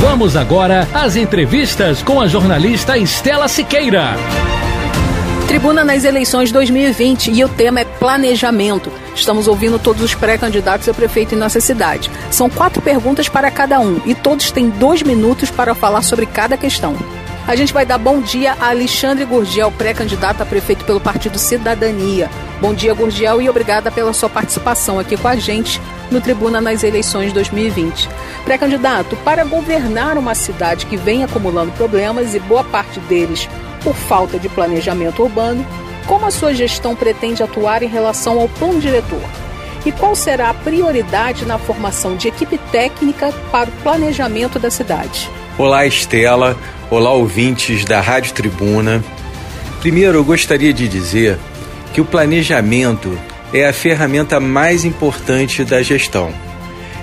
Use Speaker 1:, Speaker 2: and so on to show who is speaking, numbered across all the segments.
Speaker 1: Vamos agora às entrevistas com a jornalista Estela Siqueira.
Speaker 2: Tribuna nas eleições 2020 e o tema é planejamento. Estamos ouvindo todos os pré-candidatos a prefeito em nossa cidade. São quatro perguntas para cada um e todos têm dois minutos para falar sobre cada questão. A gente vai dar bom dia a Alexandre Gurgel, pré-candidato a prefeito pelo Partido Cidadania. Bom dia, Gurgel, e obrigada pela sua participação aqui com a gente no Tribuna nas eleições 2020. Pré-candidato, para governar uma cidade que vem acumulando problemas e boa parte deles por falta de planejamento urbano, como a sua gestão pretende atuar em relação ao plano diretor? E qual será a prioridade na formação de equipe técnica para o planejamento da cidade?
Speaker 3: Olá, Estela. Olá, ouvintes da Rádio Tribuna. Primeiro, eu gostaria de dizer que o planejamento é a ferramenta mais importante da gestão.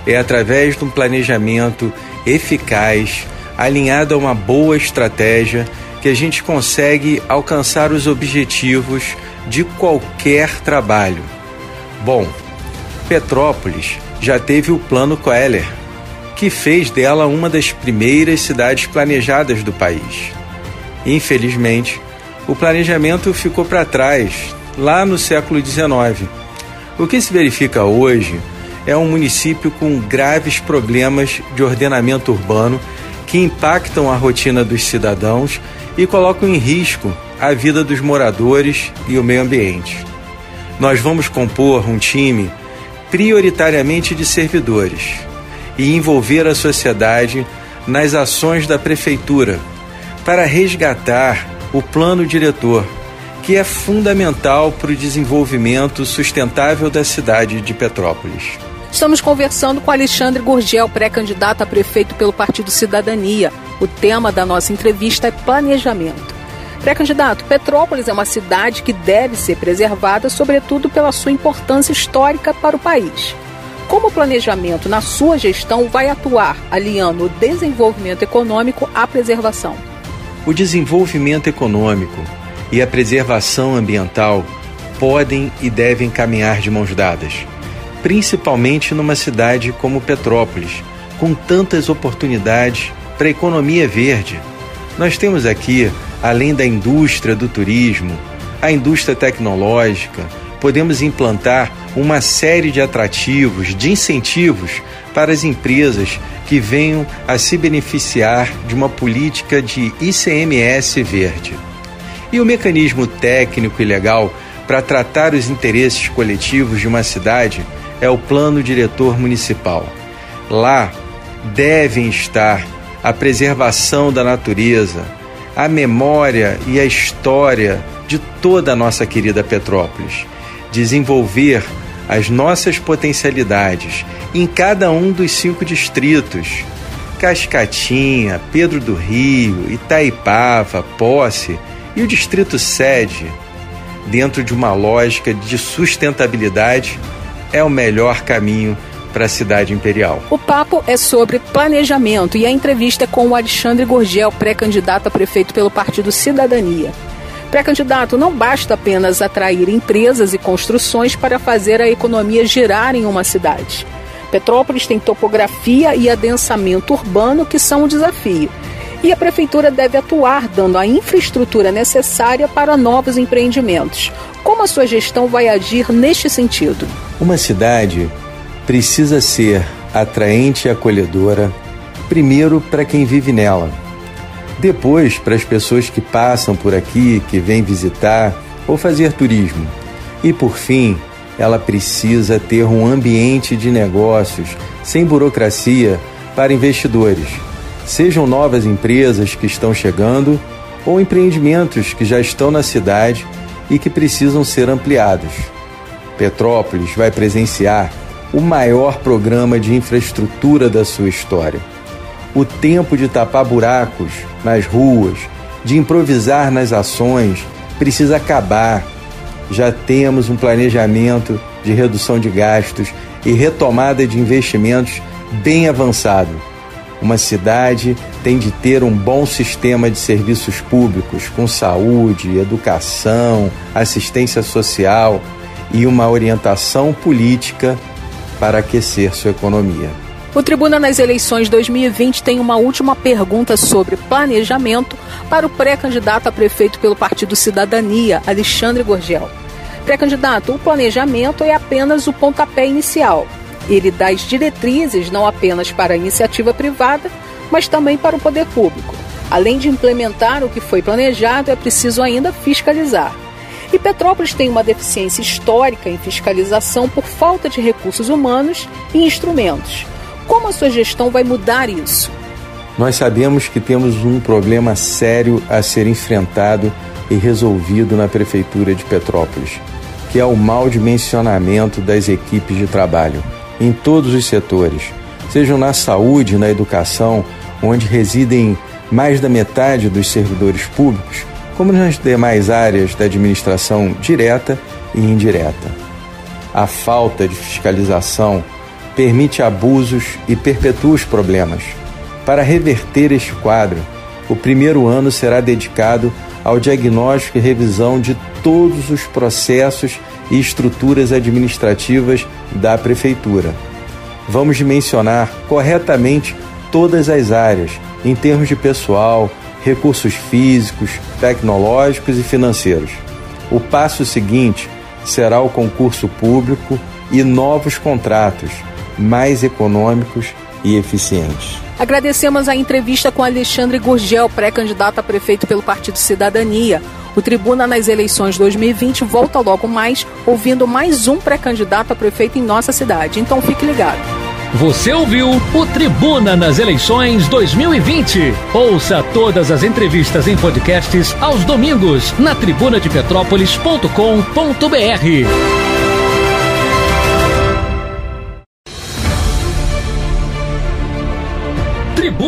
Speaker 3: É através de um planejamento eficaz, alinhado a uma boa estratégia, que a gente consegue alcançar os objetivos de qualquer trabalho. Bom, Petrópolis já teve o Plano Coeller, que fez dela uma das primeiras cidades planejadas do país. Infelizmente, o planejamento ficou para trás lá no século XIX. O que se verifica hoje é um município com graves problemas de ordenamento urbano que impactam a rotina dos cidadãos e colocam em risco a vida dos moradores e o meio ambiente. Nós vamos compor um time prioritariamente de servidores e envolver a sociedade nas ações da prefeitura para resgatar o plano diretor, que é fundamental para o desenvolvimento sustentável da cidade de Petrópolis.
Speaker 2: Estamos conversando com Alexandre Gurgel, pré-candidato a prefeito pelo Partido Cidadania. O tema da nossa entrevista é planejamento. Pré-candidato, Petrópolis é uma cidade que deve ser preservada, sobretudo pela sua importância histórica para o país. Como o planejamento na sua gestão vai atuar alinhando o desenvolvimento econômico à preservação?
Speaker 3: O desenvolvimento econômico e a preservação ambiental podem e devem caminhar de mãos dadas, principalmente numa cidade como Petrópolis, com tantas oportunidades para a economia verde. Nós temos aqui, além da indústria do turismo, a indústria tecnológica, podemos implantar uma série de atrativos, de incentivos para as empresas que venham a se beneficiar de uma política de ICMS verde. E o mecanismo técnico e legal para tratar os interesses coletivos de uma cidade é o Plano Diretor Municipal. Lá devem estar a preservação da natureza, a memória e a história de toda a nossa querida Petrópolis, desenvolver as nossas potencialidades em cada um dos cinco distritos. Cascatinha, Pedro do Rio, Itaipava, Posse e o distrito sede, dentro de uma lógica de sustentabilidade, é o melhor caminho para a cidade imperial.
Speaker 2: O papo é sobre planejamento e a entrevista é com o Alexandre Gorgel, pré-candidato a prefeito pelo Partido Cidadania. Pré-candidato, não basta apenas atrair empresas e construções para fazer a economia girar em uma cidade. Petrópolis tem topografia e adensamento urbano que são um desafio. E a prefeitura deve atuar dando a infraestrutura necessária para novos empreendimentos. Como a sua gestão vai agir neste sentido?
Speaker 3: Uma cidade precisa ser atraente e acolhedora, primeiro para quem vive nela, depois para as pessoas que passam por aqui, que vêm visitar ou fazer turismo, e por fim, ela precisa ter um ambiente de negócios sem burocracia para investidores, sejam novas empresas que estão chegando ou empreendimentos que já estão na cidade e que precisam ser ampliados. Petrópolis vai presenciar o maior programa de infraestrutura da sua história. O tempo de tapar buracos nas ruas, de improvisar nas ações, precisa acabar. Já temos um planejamento de redução de gastos e retomada de investimentos bem avançado. Uma cidade tem de ter um bom sistema de serviços públicos com saúde, educação, assistência social e uma orientação política para aquecer sua economia.
Speaker 2: O Tribuna nas Eleições 2020 tem uma última pergunta sobre planejamento para o pré-candidato a prefeito pelo Partido Cidadania, Alexandre Gorgel. Pré-candidato, o planejamento é apenas o pontapé inicial. Ele dá as diretrizes não apenas para a iniciativa privada, mas também para o poder público. Além de implementar o que foi planejado, é preciso ainda fiscalizar. E Petrópolis tem uma deficiência histórica em fiscalização por falta de recursos humanos e instrumentos. Como a sua gestão vai mudar isso?
Speaker 3: Nós sabemos que temos um problema sério a ser enfrentado e resolvido na Prefeitura de Petrópolis, que é o mau dimensionamento das equipes de trabalho em todos os setores, sejam na saúde, na educação, onde residem mais da metade dos servidores públicos, como nas demais áreas da administração direta e indireta. A falta de fiscalização permite abusos e perpetua os problemas. Para reverter este quadro, o primeiro ano será dedicado ao diagnóstico e revisão de todos os processos e estruturas administrativas da Prefeitura. Vamos dimensionar corretamente todas as áreas, em termos de pessoal, recursos físicos, tecnológicos e financeiros. O passo seguinte será o concurso público e novos contratos, mais econômicos e eficientes.
Speaker 2: Agradecemos a entrevista com Alexandre Gurgel, pré-candidato a prefeito pelo Partido Cidadania. O Tribuna nas eleições 2020 volta logo mais, ouvindo mais um pré-candidato a prefeito em nossa cidade. Então fique ligado.
Speaker 1: Você ouviu o Tribuna nas eleições 2020. Ouça todas as entrevistas em podcasts aos domingos na tribunadepetrópolis.com.br.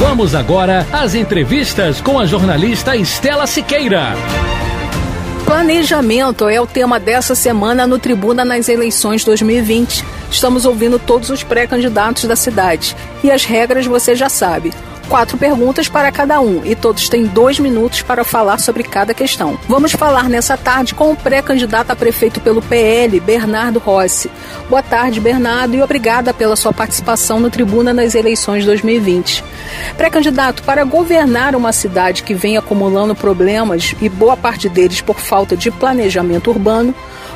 Speaker 1: Vamos agora às entrevistas com a jornalista Estela Siqueira.
Speaker 2: Planejamento é o tema dessa semana no Tribuna nas eleições 2020. Estamos ouvindo todos os pré-candidatos da cidade. E as regras você já sabe quatro perguntas para cada um e todos têm dois minutos para falar sobre cada questão. Vamos falar nessa tarde com o pré-candidato a prefeito pelo PL, Bernardo Rossi. Boa tarde, Bernardo, e obrigada pela sua participação no Tribuna nas eleições 2020. Pré-candidato, para governar uma cidade que vem acumulando problemas e boa parte deles por falta de planejamento urbano,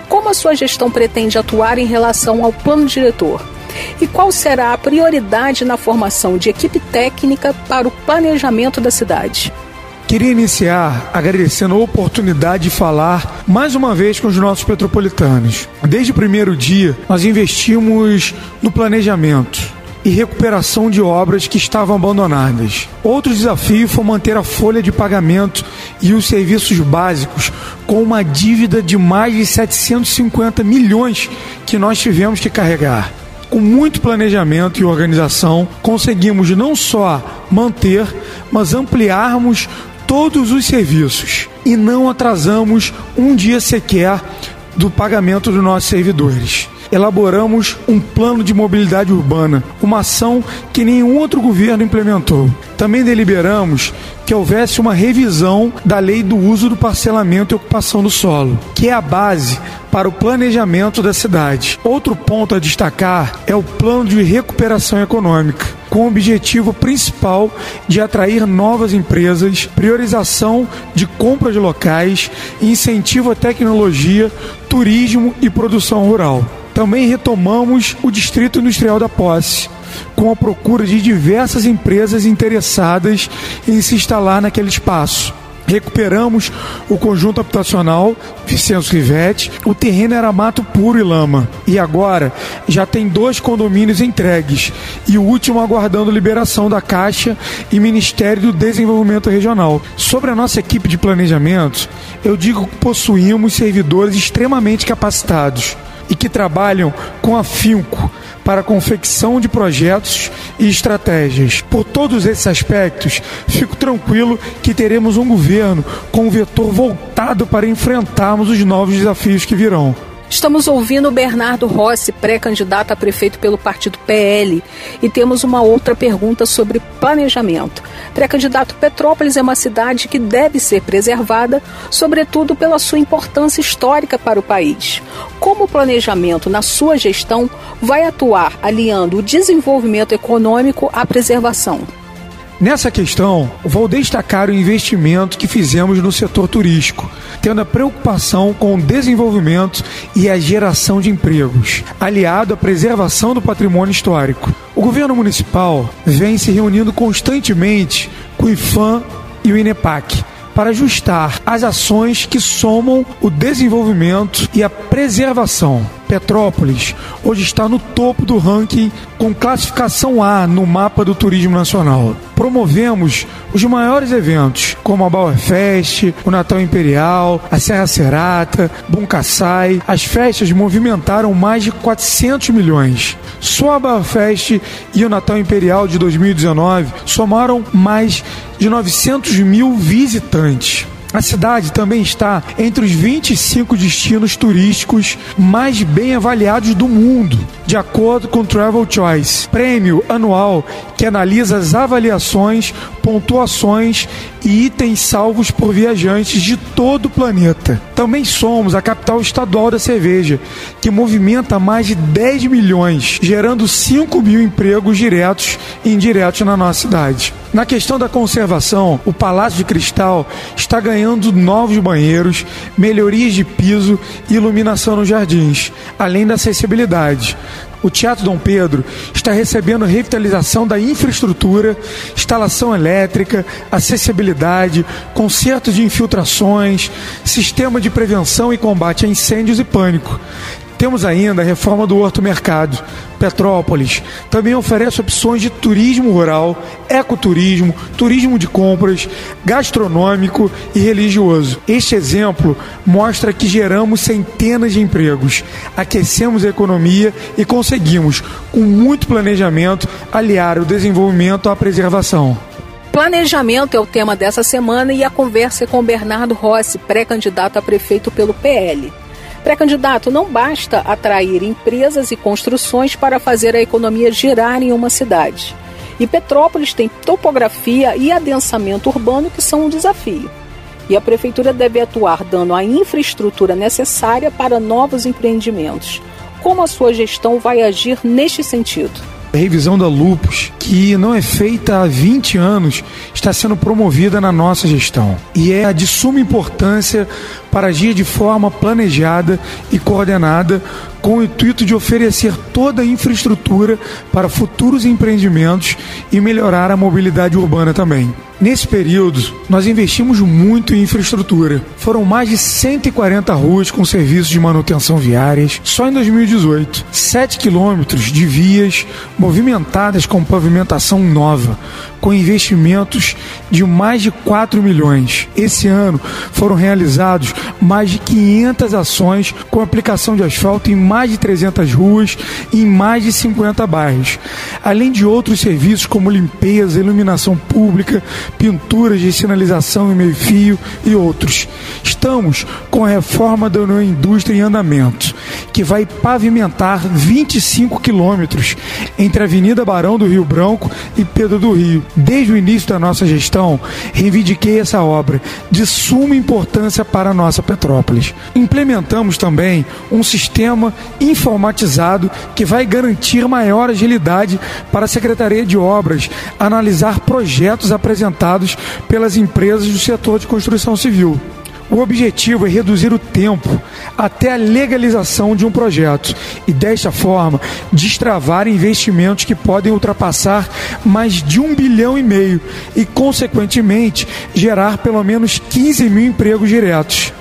Speaker 2: como a sua gestão pretende atuar em relação ao plano diretor? E qual será a prioridade na formação de equipe técnica para o planejamento da cidade?
Speaker 4: Queria iniciar agradecendo a oportunidade de falar mais uma vez com os nossos petropolitanos. Desde o primeiro dia, nós investimos no planejamento e recuperação de obras que estavam abandonadas. Outro desafio foi manter a folha de pagamento e os serviços básicos com uma dívida de mais de 750 milhões que nós tivemos que carregar com muito planejamento e organização, conseguimos não só manter, mas ampliarmos todos os serviços e não atrasamos um dia sequer do pagamento dos nossos servidores. Elaboramos um plano de mobilidade urbana, uma ação que nenhum outro governo implementou. Também deliberamos que houvesse uma revisão da lei do uso do parcelamento e ocupação do solo, que é a base para o planejamento da cidade. Outro ponto a destacar é o plano de recuperação econômica, com o objetivo principal de atrair novas empresas, priorização de compra de locais, incentivo à tecnologia, turismo e produção rural. Também retomamos o Distrito Industrial da Posse, com a procura de diversas empresas interessadas em se instalar naquele espaço. Recuperamos o conjunto habitacional Vicenço Rivete. O terreno era mato puro e lama. E agora já tem dois condomínios entregues e o último aguardando liberação da Caixa e Ministério do Desenvolvimento Regional. Sobre a nossa equipe de planejamento, eu digo que possuímos servidores extremamente capacitados e que trabalham com afinco para a confecção de projetos e estratégias. Por todos esses aspectos, fico tranquilo que teremos um governo com um vetor voltado para enfrentarmos os novos desafios que virão.
Speaker 2: Estamos ouvindo Bernardo Rossi, pré-candidato a prefeito pelo partido PL, e temos uma outra pergunta sobre planejamento. Pré-candidato Petrópolis é uma cidade que deve ser preservada, sobretudo pela sua importância histórica para o país. Como o planejamento, na sua gestão, vai atuar aliando o desenvolvimento econômico à preservação?
Speaker 4: Nessa questão, vou destacar o investimento que fizemos no setor turístico, tendo a preocupação com o desenvolvimento e a geração de empregos, aliado à preservação do patrimônio histórico. O governo municipal vem se reunindo constantemente com o IFAM e o INEPAC para ajustar as ações que somam o desenvolvimento e a preservação. Petrópolis hoje está no topo do ranking com classificação A no mapa do turismo nacional. Promovemos os maiores eventos, como a Bauer Fest, o Natal Imperial, a Serra Serata, Buncaçai. As festas movimentaram mais de 400 milhões. Só a Bauer Fest e o Natal Imperial de 2019 somaram mais de 900 mil visitantes. A cidade também está entre os 25 destinos turísticos mais bem avaliados do mundo, de acordo com Travel Choice, prêmio anual que analisa as avaliações, pontuações e itens salvos por viajantes de todo o planeta. Também somos a capital estadual da cerveja, que movimenta mais de 10 milhões, gerando 5 mil empregos diretos e indiretos na nossa cidade. Na questão da conservação, o Palácio de Cristal está ganhando novos banheiros, melhorias de piso e iluminação nos jardins, além da acessibilidade. O Teatro Dom Pedro está recebendo revitalização da infraestrutura, instalação elétrica, acessibilidade, conserto de infiltrações, sistema de prevenção e combate a incêndios e pânico. Temos ainda a reforma do Horto Mercado. Petrópolis também oferece opções de turismo rural, ecoturismo, turismo de compras, gastronômico e religioso. Este exemplo mostra que geramos centenas de empregos, aquecemos a economia e conseguimos, com muito planejamento, aliar o desenvolvimento à preservação.
Speaker 2: Planejamento é o tema dessa semana e a conversa é com Bernardo Rossi, pré-candidato a prefeito pelo PL. Pré-candidato, não basta atrair empresas e construções para fazer a economia girar em uma cidade. E Petrópolis tem topografia e adensamento urbano que são um desafio. E a prefeitura deve atuar dando a infraestrutura necessária para novos empreendimentos. Como a sua gestão vai agir neste sentido?
Speaker 4: A revisão da Lupus, que não é feita há 20 anos, está sendo promovida na nossa gestão. E é de suma importância para agir de forma planejada e coordenada com o intuito de oferecer toda a infraestrutura para futuros empreendimentos e melhorar a mobilidade urbana também. Nesse período, nós investimos muito em infraestrutura. Foram mais de 140 ruas com serviços de manutenção viárias só em 2018. 7 quilômetros de vias movimentadas com pavimentação nova, com investimentos de mais de 4 milhões. Esse ano foram realizados mais de 500 ações com aplicação de asfalto em mais de 300 ruas e em mais de 50 bairros, além de outros serviços como limpeza, iluminação pública, pinturas de sinalização e meio-fio e outros. Estamos com a reforma da indústria em andamento, que vai pavimentar 25 quilômetros entre a Avenida Barão do Rio Branco e Pedro do Rio. Desde o início da nossa gestão, reivindiquei essa obra de suma importância para a nossa Petrópolis. Implementamos também um sistema informatizado que vai garantir maior agilidade para a Secretaria de Obras analisar projetos apresentados pelas empresas do setor de construção civil. O objetivo é reduzir o tempo até a legalização de um projeto e, desta forma, destravar investimentos que podem ultrapassar mais de um bilhão e meio e, consequentemente, gerar pelo menos 15 mil empregos diretos.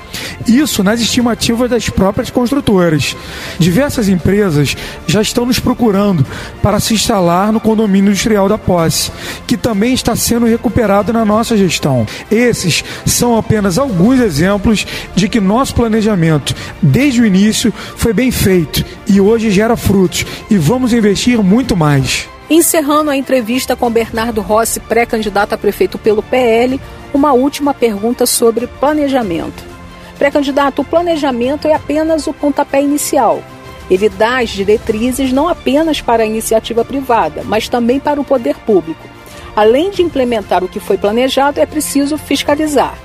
Speaker 4: Isso nas estimativas das próprias construtoras. Diversas empresas já estão nos procurando para se instalar no condomínio industrial da posse, que também está sendo recuperado na nossa gestão. Esses são apenas alguns exemplos de que nosso planejamento, desde o início, foi bem feito e hoje gera frutos e vamos investir muito mais.
Speaker 2: Encerrando a entrevista com Bernardo Rossi, pré-candidato a prefeito pelo PL, uma última pergunta sobre planejamento. Pré-candidato, o planejamento é apenas o pontapé inicial. Ele dá as diretrizes não apenas para a iniciativa privada, mas também para o poder público. Além de implementar o que foi planejado, é preciso fiscalizar.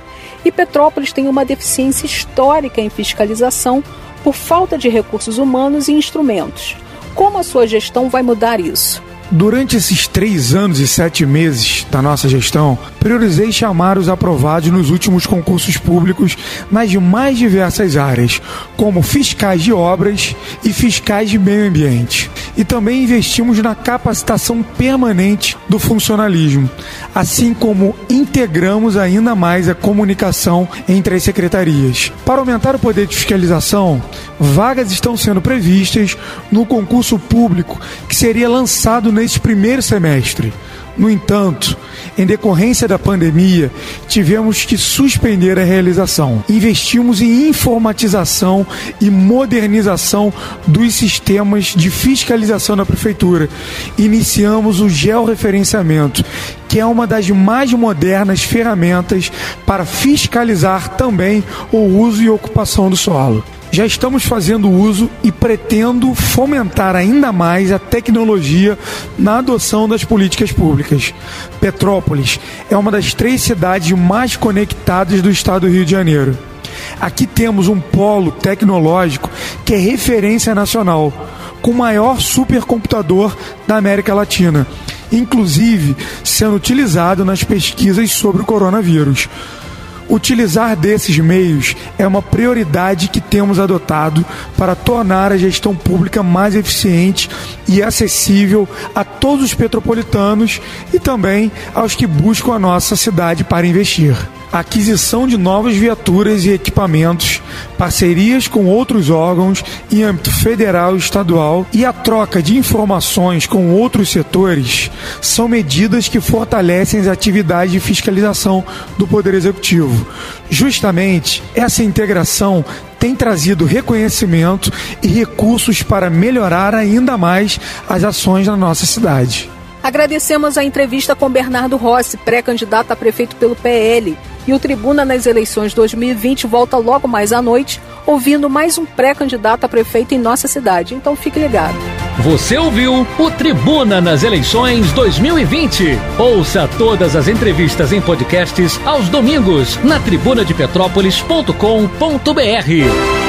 Speaker 2: E Petrópolis tem uma deficiência histórica em fiscalização por falta de recursos humanos e instrumentos. Como a sua gestão vai mudar isso?
Speaker 4: Durante esses três anos e sete meses da nossa gestão, priorizei chamar os aprovados nos últimos concursos públicos nas mais diversas áreas, como fiscais de obras e fiscais de meio ambiente. E também investimos na capacitação permanente do funcionalismo, assim como integramos ainda mais a comunicação entre as secretarias. Para aumentar o poder de fiscalização, vagas estão sendo previstas no concurso público que seria lançado neste primeiro semestre. No entanto, em decorrência da pandemia, tivemos que suspender a realização. Investimos em informatização e modernização dos sistemas de fiscalização da prefeitura. Iniciamos o georreferenciamento, que é uma das mais modernas ferramentas para fiscalizar também o uso e ocupação do solo já estamos fazendo uso e pretendo fomentar ainda mais a tecnologia na adoção das políticas públicas. Petrópolis é uma das três cidades mais conectadas do estado do Rio de Janeiro. Aqui temos um polo tecnológico que é referência nacional, com o maior supercomputador da América Latina, inclusive sendo utilizado nas pesquisas sobre o coronavírus. Utilizar desses meios é uma prioridade que temos adotado para tornar a gestão pública mais eficiente e acessível a todos os petropolitanos e também aos que buscam a nossa cidade para investir. Aquisição de novas viaturas e equipamentos, parcerias com outros órgãos em âmbito federal e estadual e a troca de informações com outros setores são medidas que fortalecem as atividades de fiscalização do Poder Executivo. Justamente essa integração tem trazido reconhecimento e recursos para melhorar ainda mais as ações na nossa cidade.
Speaker 2: Agradecemos a entrevista com Bernardo Rossi, pré-candidato a prefeito pelo PL. E o Tribuna nas eleições 2020 volta logo mais à noite, ouvindo mais um pré-candidato a prefeito em nossa cidade. Então fique ligado.
Speaker 1: Você ouviu o Tribuna nas eleições 2020. Ouça todas as entrevistas em podcasts aos domingos na tribunadepetrópolis.com.br.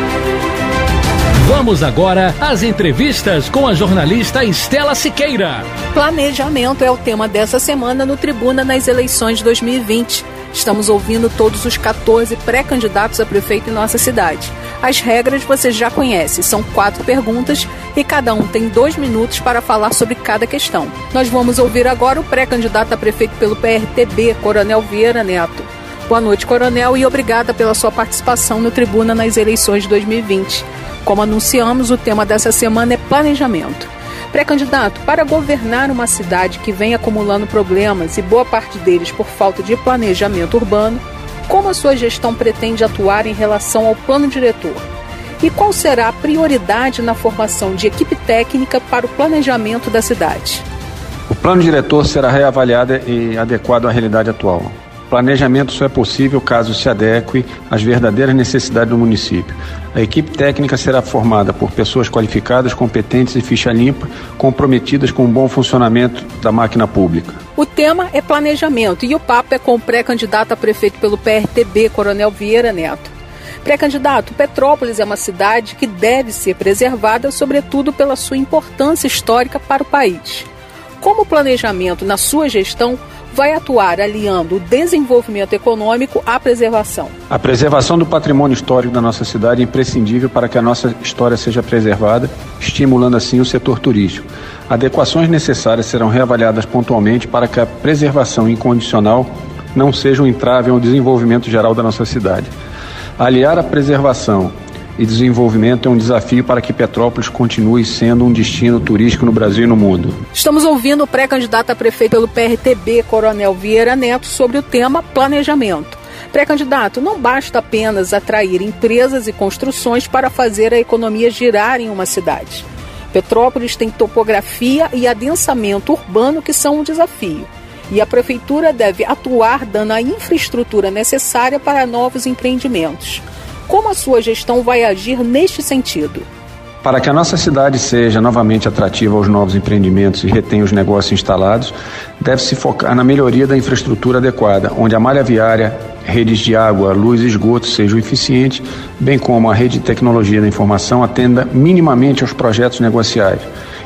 Speaker 1: Vamos agora às entrevistas com a jornalista Estela Siqueira.
Speaker 2: Planejamento é o tema dessa semana no Tribuna nas eleições 2020. Estamos ouvindo todos os 14 pré-candidatos a prefeito em nossa cidade. As regras você já conhece, são quatro perguntas e cada um tem dois minutos para falar sobre cada questão. Nós vamos ouvir agora o pré-candidato a prefeito pelo PRTB, Coronel Vieira Neto. Boa noite, Coronel, e obrigada pela sua participação no Tribuna nas eleições de 2020. Como anunciamos, o tema dessa semana é planejamento. Pré-candidato, para governar uma cidade que vem acumulando problemas e boa parte deles por falta de planejamento urbano, como a sua gestão pretende atuar em relação ao plano diretor? E qual será a prioridade na formação de equipe técnica para o planejamento da cidade?
Speaker 5: plano diretor será reavaliado e adequado à realidade atual. Planejamento só é possível caso se adeque às verdadeiras necessidades do município. A equipe técnica será formada por pessoas qualificadas, competentes e ficha limpa, comprometidas com o bom funcionamento da máquina pública.
Speaker 2: O tema é planejamento e o papo é com o pré-candidato a prefeito pelo PRTB, Coronel Vieira Neto. Pré-candidato, Petrópolis é uma cidade que deve ser preservada, sobretudo pela sua importância histórica para o país. Como o planejamento na sua gestão vai atuar aliando o desenvolvimento econômico à preservação.
Speaker 5: A preservação do patrimônio histórico da nossa cidade é imprescindível para que a nossa história seja preservada, estimulando assim o setor turístico. Adequações necessárias serão reavaliadas pontualmente para que a preservação incondicional não seja um entrave ao desenvolvimento geral da nossa cidade. Aliar a preservação e desenvolvimento é um desafio para que Petrópolis continue sendo um destino turístico no Brasil e no mundo.
Speaker 2: Estamos ouvindo o pré-candidato a prefeito pelo PRTB, Coronel Vieira Neto, sobre o tema planejamento. Pré-candidato, não basta apenas atrair empresas e construções para fazer a economia girar em uma cidade. Petrópolis tem topografia e adensamento urbano que são um desafio. E a prefeitura deve atuar dando a infraestrutura necessária para novos empreendimentos. Como a sua gestão vai agir neste sentido?
Speaker 5: Para que a nossa cidade seja novamente atrativa aos novos empreendimentos e retenha os negócios instalados, deve-se focar na melhoria da infraestrutura adequada, onde a malha viária, redes de água, luz e esgoto sejam eficientes, bem como a rede de tecnologia da informação atenda minimamente aos projetos negociais.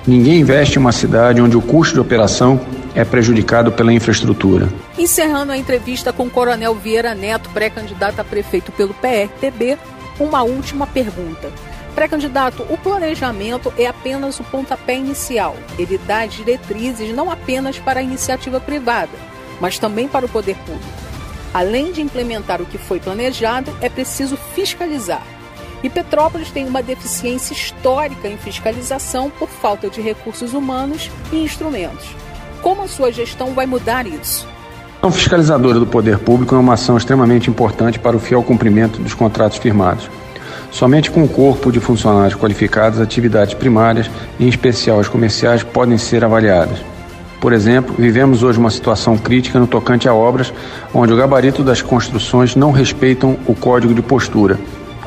Speaker 5: Ninguém investe em uma cidade onde o custo de operação é prejudicado pela infraestrutura.
Speaker 2: Encerrando a entrevista com o Coronel Vieira Neto, pré-candidato a prefeito pelo PRTB, uma última pergunta. Pré-candidato, o planejamento é apenas o pontapé inicial. Ele dá diretrizes não apenas para a iniciativa privada, mas também para o poder público. Além de implementar o que foi planejado, é preciso fiscalizar. E Petrópolis tem uma deficiência histórica em fiscalização por falta de recursos humanos e instrumentos. Como a sua gestão vai mudar isso?
Speaker 5: A fiscalizadora do poder público é uma ação extremamente importante para o fiel cumprimento dos contratos firmados. Somente com um corpo de funcionários qualificados, atividades primárias, em especial as comerciais, podem ser avaliadas. Por exemplo, vivemos hoje uma situação crítica no tocante a obras onde o gabarito das construções não respeitam o código de postura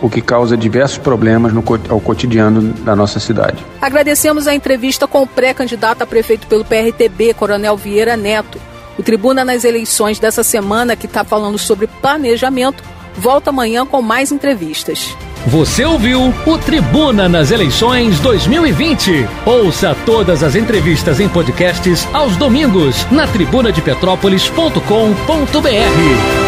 Speaker 5: o que causa diversos problemas no, ao cotidiano da nossa cidade.
Speaker 2: Agradecemos a entrevista com o pré-candidato a prefeito pelo PRTB, Coronel Vieira Neto. O Tribuna nas eleições dessa semana, que está falando sobre planejamento, volta amanhã com mais entrevistas.
Speaker 1: Você ouviu o Tribuna nas Eleições 2020. Ouça todas as entrevistas em podcasts aos domingos na tribunadepetrópolis.com.br.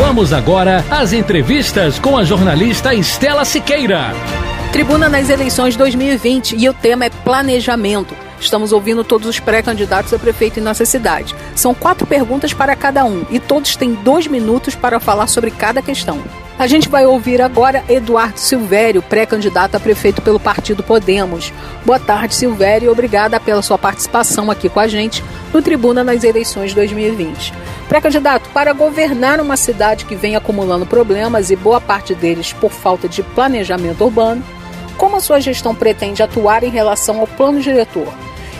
Speaker 1: Vamos agora às entrevistas com a jornalista Estela Siqueira.
Speaker 2: Tribuna nas eleições 2020 e o tema é planejamento. Estamos ouvindo todos os pré-candidatos a prefeito em nossa cidade. São quatro perguntas para cada um e todos têm dois minutos para falar sobre cada questão. A gente vai ouvir agora Eduardo Silvério, pré-candidato a prefeito pelo Partido Podemos. Boa tarde, Silvério, e obrigada pela sua participação aqui com a gente no Tribuna nas eleições 2020. Pré-candidato, para governar uma cidade que vem acumulando problemas e boa parte deles por falta de planejamento urbano, como a sua gestão pretende atuar em relação ao plano diretor?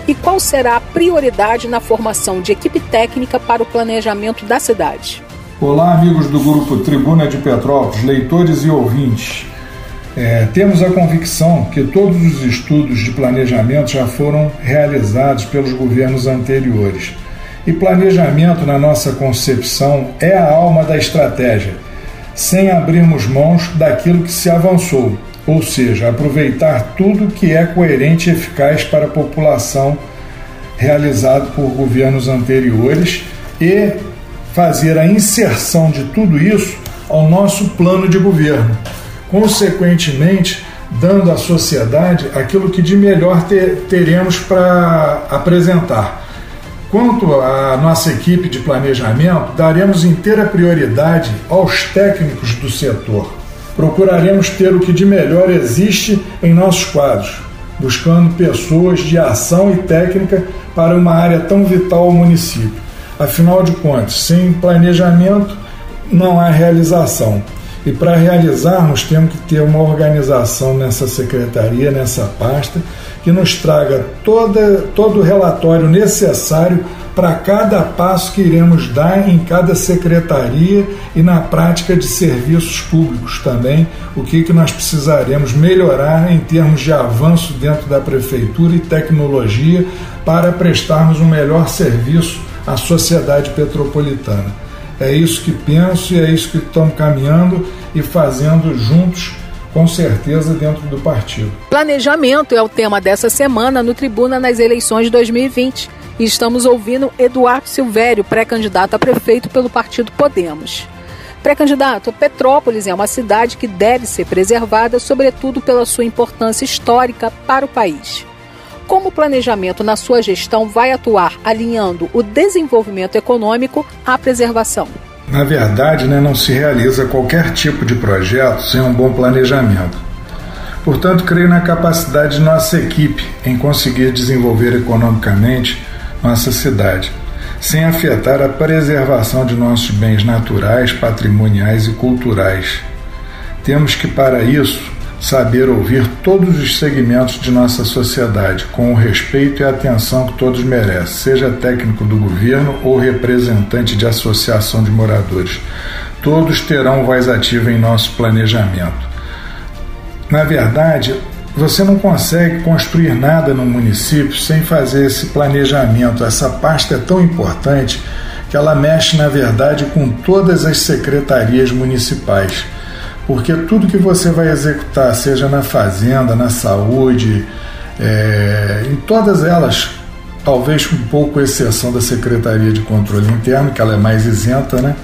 Speaker 2: E qual será a prioridade na formação de equipe técnica para o planejamento da cidade?
Speaker 6: Olá, amigos do grupo Tribuna de Petrópolis, leitores e ouvintes. É, temos a convicção que todos os estudos de planejamento já foram realizados pelos governos anteriores e planejamento, na nossa concepção, é a alma da estratégia, sem abrirmos mãos daquilo que se avançou, ou seja, aproveitar tudo que é coerente e eficaz para a população realizado por governos anteriores e fazer a inserção de tudo isso ao nosso plano de governo. Consequentemente, dando à sociedade aquilo que de melhor ter, teremos para apresentar. Quanto à nossa equipe de planejamento, daremos inteira prioridade aos técnicos do setor. Procuraremos ter o que de melhor existe em nossos quadros, buscando pessoas de ação e técnica para uma área tão vital ao município. Afinal de contas, sem planejamento não há realização. E para realizarmos, temos que ter uma organização nessa secretaria, nessa pasta, que nos traga toda, todo o relatório necessário para cada passo que iremos dar em cada secretaria e na prática de serviços públicos também, o que, que nós precisaremos melhorar em termos de avanço dentro da prefeitura e tecnologia para prestarmos um melhor serviço à sociedade petropolitana. É isso que penso e é isso que estamos caminhando e fazendo juntos com certeza dentro do partido.
Speaker 2: Planejamento é o tema dessa semana no Tribuna nas eleições de 2020. E estamos ouvindo Eduardo Silvério, pré-candidato a prefeito pelo partido Podemos. Pré-candidato, Petrópolis é uma cidade que deve ser preservada, sobretudo pela sua importância histórica para o país. Como o planejamento na sua gestão vai atuar alinhando o desenvolvimento econômico à preservação?
Speaker 6: Na verdade, né, não se realiza qualquer tipo de projeto sem um bom planejamento. Portanto, creio na capacidade de nossa equipe em conseguir desenvolver economicamente nossa cidade, sem afetar a preservação de nossos bens naturais, patrimoniais e culturais. Temos que, para isso, saber ouvir todos os segmentos de nossa sociedade, com o respeito e atenção que todos merecem, seja técnico do governo ou representante de associação de moradores. Todos terão voz ativa em nosso planejamento. Na verdade, você não consegue construir nada no município sem fazer esse planejamento. Essa pasta é tão importante que ela mexe, na verdade, com todas as secretarias municipais porque tudo que você vai executar, seja na fazenda, na saúde, é, em todas elas, talvez com um pouco exceção da Secretaria de Controle Interno, que ela é mais isenta, né?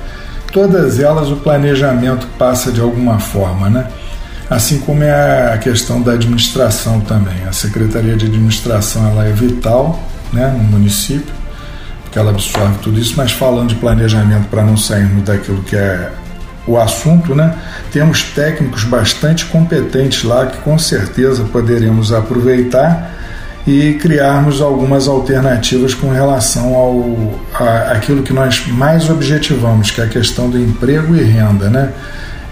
Speaker 6: Todas elas o planejamento passa de alguma forma, né? Assim como é a questão da administração também. A Secretaria de Administração ela é vital né, no município, porque ela absorve tudo isso, mas falando de planejamento para não sairmos daquilo que é o assunto, né? Temos técnicos bastante competentes lá que com certeza poderemos aproveitar e criarmos algumas alternativas com relação ao a, aquilo que nós mais objetivamos, que é a questão do emprego e renda, né?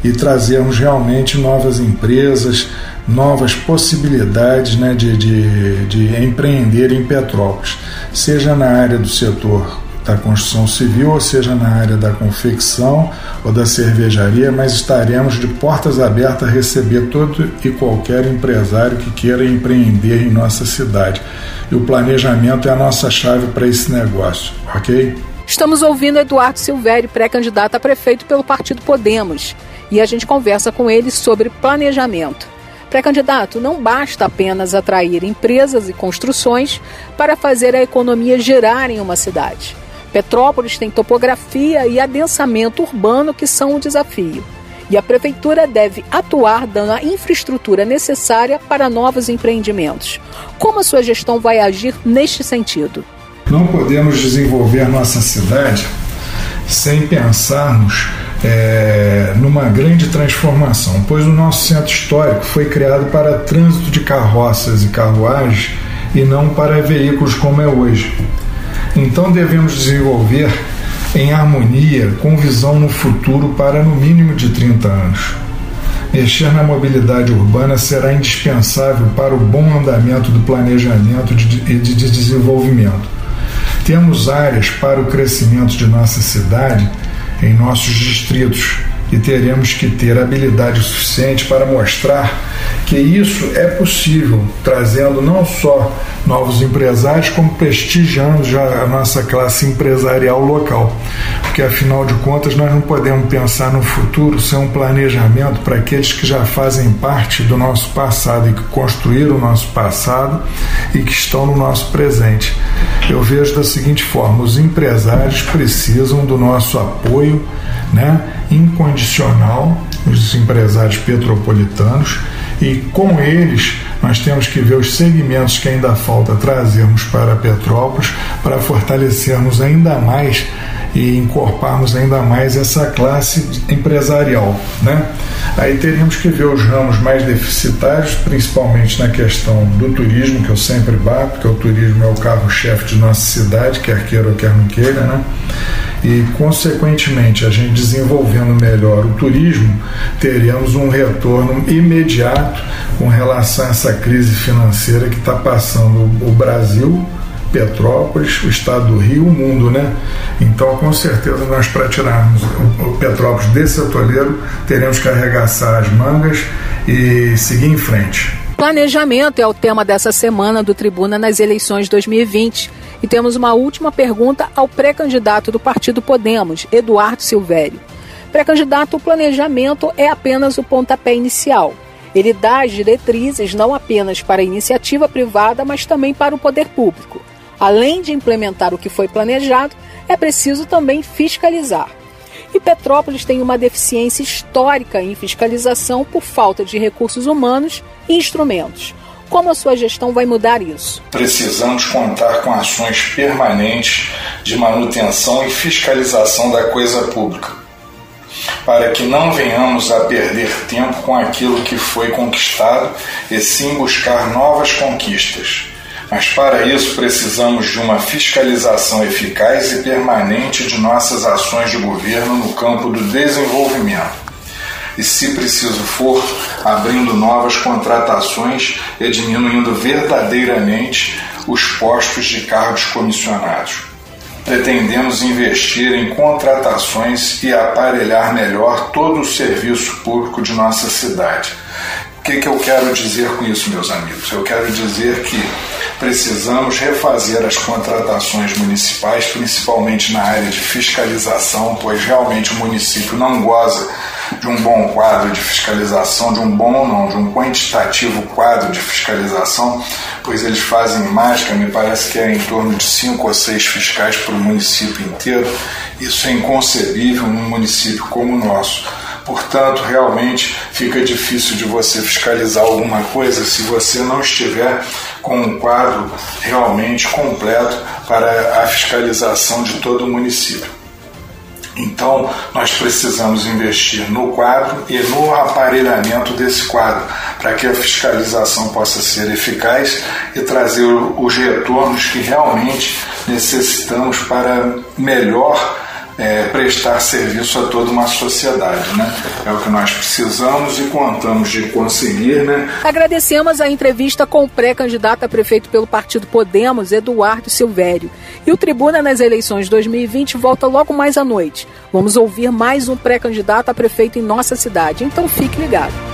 Speaker 6: E trazermos realmente novas empresas, novas possibilidades né, de, de, de empreender em Petrópolis, seja na área do setor da construção civil, ou seja na área da confecção ou da cervejaria, mas estaremos de portas abertas a receber todo e qualquer empresário que queira empreender em nossa cidade. E o planejamento é a nossa chave para esse negócio, ok?
Speaker 2: Estamos ouvindo Eduardo Silvério, pré-candidato a prefeito pelo Partido Podemos, e a gente conversa com ele sobre planejamento. Pré-candidato, não basta apenas atrair empresas e construções para fazer a economia girar em uma cidade. Petrópolis tem topografia e adensamento urbano que são um desafio. E a prefeitura deve atuar dando a infraestrutura necessária para novos empreendimentos. Como a sua gestão vai agir neste sentido?
Speaker 6: Não podemos desenvolver nossa cidade sem pensarmos é, numa grande transformação, pois o nosso centro histórico foi criado para trânsito de carroças e carruagens e não para veículos como é hoje. Então devemos desenvolver em harmonia com visão no futuro para no mínimo de 30 anos. Mexer na mobilidade urbana será indispensável para o bom andamento do planejamento e de desenvolvimento. Temos áreas para o crescimento de nossa cidade em nossos distritos e teremos que ter habilidade suficiente para mostrar que isso é possível, trazendo não só novos empresários, como prestigiando já a nossa classe empresarial local. Porque afinal de contas, nós não podemos pensar no futuro sem um planejamento para aqueles que já fazem parte do nosso passado e que construíram o nosso passado e que estão no nosso presente. Eu vejo da seguinte forma: os empresários precisam do nosso apoio né, incondicional, os empresários petropolitanos e com eles nós temos que ver os segmentos que ainda falta trazermos para Petrópolis para fortalecermos ainda mais e encorparmos ainda mais essa classe empresarial. Né? Aí teríamos que ver os ramos mais deficitários, principalmente na questão do turismo, que eu sempre bato, porque o turismo é o carro-chefe de nossa cidade, quer queira ou quer não queira, né? e, consequentemente, a gente desenvolvendo melhor o turismo, teríamos um retorno imediato com relação a essa crise financeira que está passando o Brasil, Petrópolis, o estado do Rio, o mundo, né? Então, com certeza, nós para tirarmos o Petrópolis desse atoleiro, teremos que arregaçar as mangas e seguir em frente.
Speaker 2: Planejamento é o tema dessa semana do Tribuna nas eleições 2020. E temos uma última pergunta ao pré-candidato do Partido Podemos, Eduardo Silvério. Pré-candidato, o planejamento é apenas o pontapé inicial. Ele dá as diretrizes não apenas para a iniciativa privada, mas também para o poder público. Além de implementar o que foi planejado, é preciso também fiscalizar. E Petrópolis tem uma deficiência histórica em fiscalização por falta de recursos humanos e instrumentos. Como a sua gestão vai mudar isso?
Speaker 6: Precisamos contar com ações permanentes de manutenção e fiscalização da coisa pública, para que não venhamos a perder tempo com aquilo que foi conquistado e sim buscar novas conquistas. Mas para isso precisamos de uma fiscalização eficaz e permanente de nossas ações de governo no campo do desenvolvimento e, se preciso for, abrindo novas contratações e diminuindo verdadeiramente os postos de cargos comissionados. Pretendemos investir em contratações e aparelhar melhor todo o serviço público de nossa cidade. Que, que eu quero dizer com isso, meus amigos? Eu quero dizer que precisamos refazer as contratações municipais, principalmente na área de fiscalização, pois realmente o município não goza de um bom quadro de fiscalização, de um bom não, de um quantitativo quadro de fiscalização, pois eles fazem mágica, me parece que é em torno de cinco ou seis fiscais para o município inteiro. Isso é inconcebível num município como o nosso. Portanto, realmente fica difícil de você fiscalizar alguma coisa se você não estiver com um quadro realmente completo para a fiscalização de todo o município. Então, nós precisamos investir no quadro e no aparelhamento desse quadro, para que a fiscalização possa ser eficaz e trazer os retornos que realmente necessitamos para melhor é, prestar serviço a toda uma sociedade, né? É o que nós precisamos e contamos de conseguir, né?
Speaker 2: Agradecemos a entrevista com o pré-candidato a prefeito pelo Partido Podemos, Eduardo Silvério. E o Tribuna nas eleições 2020 volta logo mais à noite. Vamos ouvir mais um pré-candidato a prefeito em nossa cidade, então fique ligado.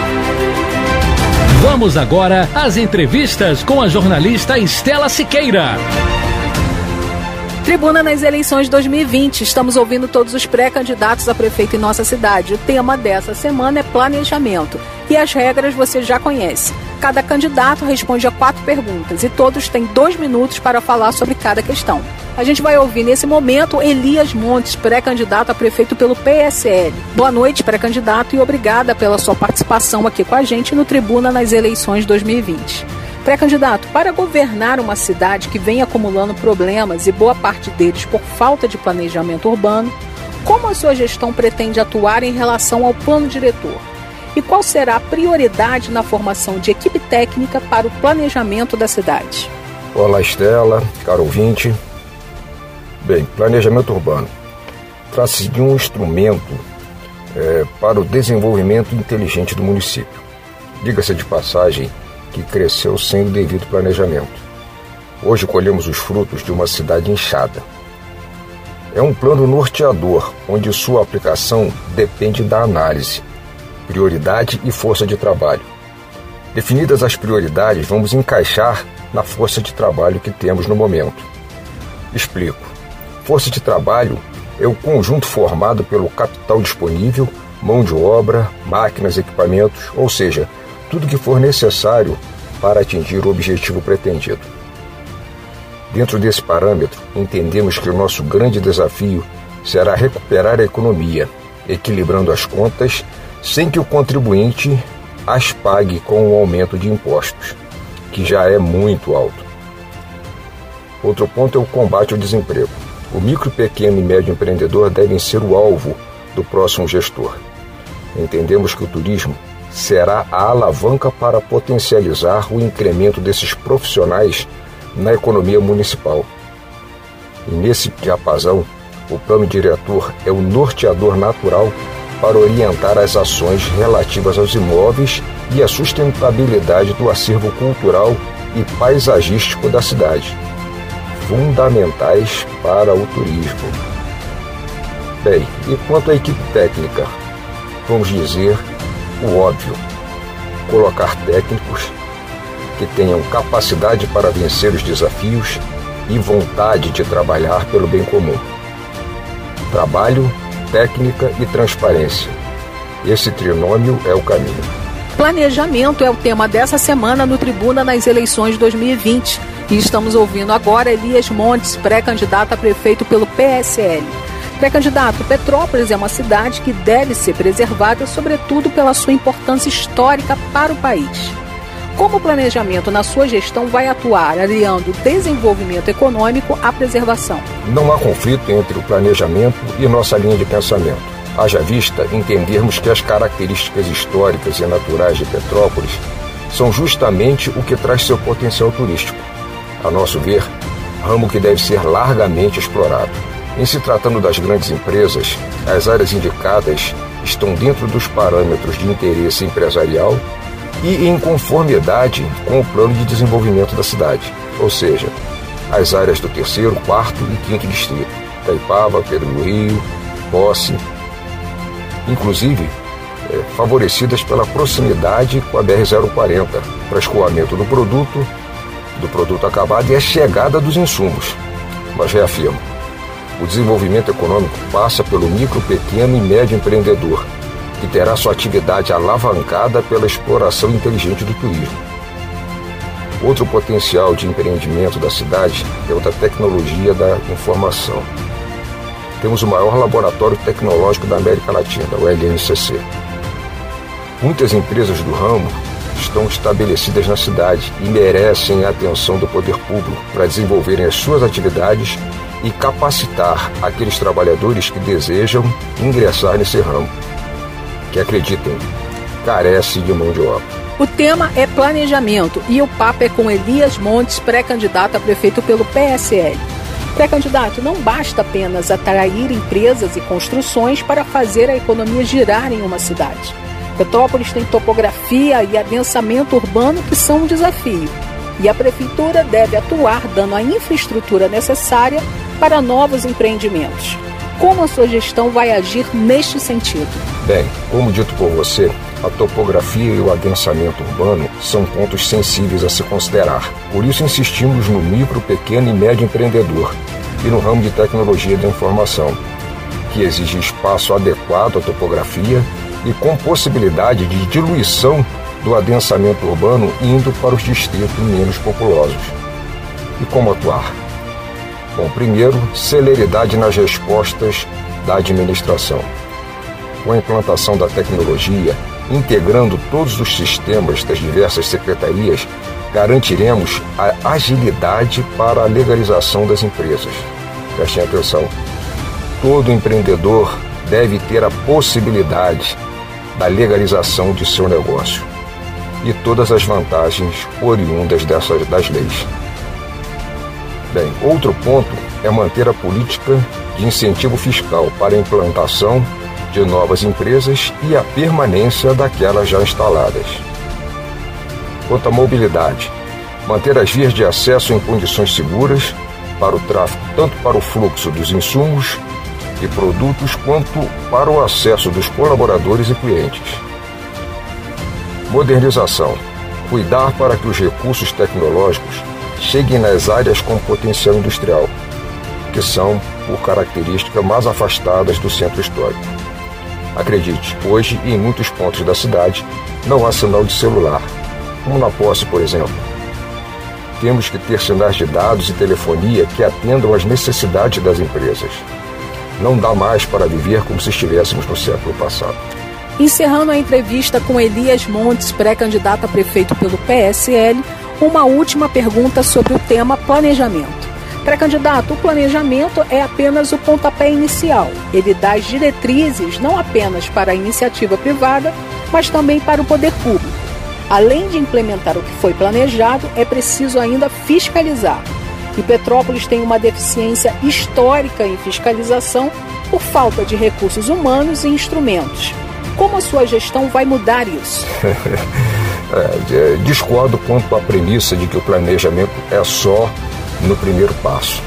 Speaker 1: Vamos agora às entrevistas com a jornalista Estela Siqueira.
Speaker 2: Tribuna nas eleições 2020. Estamos ouvindo todos os pré-candidatos a prefeito em nossa cidade. O tema dessa semana é planejamento. E as regras você já conhece. Cada candidato responde a quatro perguntas e todos têm dois minutos para falar sobre cada questão. A gente vai ouvir nesse momento Elias Montes, pré-candidato a prefeito pelo PSL. Boa noite, pré-candidato, e obrigada pela sua participação aqui com a gente no Tribuna nas eleições 2020. Pré-candidato, para governar uma cidade que vem acumulando problemas e boa parte deles por falta de planejamento urbano, como a sua gestão pretende atuar em relação ao plano diretor? E qual será a prioridade na formação de equipe técnica para o planejamento da cidade?
Speaker 7: Olá, Estela, caro ouvinte. Bem, planejamento urbano. Trata-se de um instrumento é, para o desenvolvimento inteligente do município diga-se de passagem, que cresceu sem o devido planejamento. Hoje colhemos os frutos de uma cidade inchada. É um plano norteador, onde sua aplicação depende da análise, prioridade e força de trabalho. Definidas as prioridades, vamos encaixar na força de trabalho que temos no momento. Explico. Força de trabalho é o conjunto formado pelo capital disponível, mão de obra, máquinas, equipamentos, ou seja, tudo que for necessário para atingir o objetivo pretendido. Dentro desse parâmetro, entendemos que o nosso grande desafio será recuperar a economia, equilibrando as contas sem que o contribuinte as pague com o aumento de impostos, que já é muito alto. Outro ponto é o combate ao desemprego. O micro, pequeno e médio empreendedor devem ser o alvo do próximo gestor. Entendemos que o turismo será a alavanca para potencializar o incremento desses profissionais na economia municipal. E nesse diapasão, o plano diretor é o norteador natural para orientar as ações relativas aos imóveis e a sustentabilidade do acervo cultural e paisagístico da cidade, fundamentais para o turismo. Bem, e quanto à equipe técnica? Vamos dizer o óbvio: colocar técnicos que tenham capacidade para vencer os desafios e vontade de trabalhar pelo bem comum. Trabalho, técnica e transparência. Esse trinômio é o caminho.
Speaker 2: Planejamento é o tema dessa semana no Tribuna nas eleições 2020. E estamos ouvindo agora Elias Montes, pré-candidato a prefeito pelo PSL. Pré-candidato, Petrópolis é uma cidade que deve ser preservada, sobretudo pela sua importância histórica para o país. Como o planejamento na sua gestão vai atuar aliando desenvolvimento econômico à preservação?
Speaker 7: Não há conflito entre o planejamento e nossa linha de pensamento. Haja vista entendermos que as características históricas e naturais de Petrópolis são justamente o que traz seu potencial turístico. A nosso ver, ramo que deve ser largamente explorado. Em se tratando das grandes empresas, as áreas indicadas estão dentro dos parâmetros de interesse empresarial e em conformidade com o plano de desenvolvimento da cidade, ou seja, as áreas do terceiro, quarto e quinto distrito, Taipava, Pedro do Rio, Posse, inclusive é, favorecidas pela proximidade com a BR-040 para escoamento do produto, do produto acabado e a chegada dos insumos. Mas reafirmo, o desenvolvimento econômico passa pelo micro, pequeno e médio empreendedor, que terá sua atividade alavancada pela exploração inteligente do turismo. Outro potencial de empreendimento da cidade é o da tecnologia da informação. Temos o maior laboratório tecnológico da América Latina, o LNCC. Muitas empresas do ramo estão estabelecidas na cidade e merecem a atenção do poder público para desenvolverem as suas atividades e capacitar aqueles trabalhadores que desejam ingressar nesse ramo. Que acreditem, carece de mão de obra.
Speaker 2: O tema é planejamento e o papo é com Elias Montes, pré-candidato a prefeito pelo PSL. Pré-candidato, não basta apenas atrair empresas e construções para fazer a economia girar em uma cidade. Petrópolis tem topografia e adensamento urbano que são um desafio. E a prefeitura deve atuar dando a infraestrutura necessária para novos empreendimentos. Como a sua gestão vai agir neste sentido?
Speaker 7: Bem, como dito por você, a topografia e o adensamento urbano são pontos sensíveis a se considerar. Por isso insistimos no micro, pequeno e médio empreendedor e no ramo de tecnologia da informação, que exige espaço adequado à topografia e com possibilidade de diluição do adensamento urbano indo para os distritos menos populosos. E como atuar? Bom, primeiro, celeridade nas respostas da administração. Com a implantação da tecnologia, integrando todos os sistemas das diversas secretarias, garantiremos a agilidade para a legalização das empresas. Prestem atenção. Todo empreendedor deve ter a possibilidade da legalização de seu negócio e todas as vantagens oriundas dessas das leis. Bem, outro ponto é manter a política de incentivo fiscal para a implantação de novas empresas e a permanência daquelas já instaladas. quanto à mobilidade, manter as vias de acesso em condições seguras para o tráfego, tanto para o fluxo dos insumos e produtos, quanto para o acesso dos colaboradores e clientes. Modernização. Cuidar para que os recursos tecnológicos cheguem nas áreas com potencial industrial, que são, por característica, mais afastadas do centro histórico. Acredite, hoje, em muitos pontos da cidade, não há sinal de celular, como na posse, por exemplo. Temos que ter sinais de dados e telefonia que atendam às necessidades das empresas. Não dá mais para viver como se estivéssemos no século passado.
Speaker 2: Encerrando a entrevista com Elias Montes, pré-candidato a prefeito pelo PSL, uma última pergunta sobre o tema planejamento. Pré-candidato, o planejamento é apenas o pontapé inicial. Ele dá as diretrizes não apenas para a iniciativa privada, mas também para o poder público. Além de implementar o que foi planejado, é preciso ainda fiscalizar. E Petrópolis tem uma deficiência histórica em fiscalização por falta de recursos humanos e instrumentos. Como a sua gestão vai mudar isso?
Speaker 7: é, discordo quanto à premissa de que o planejamento é só no primeiro passo.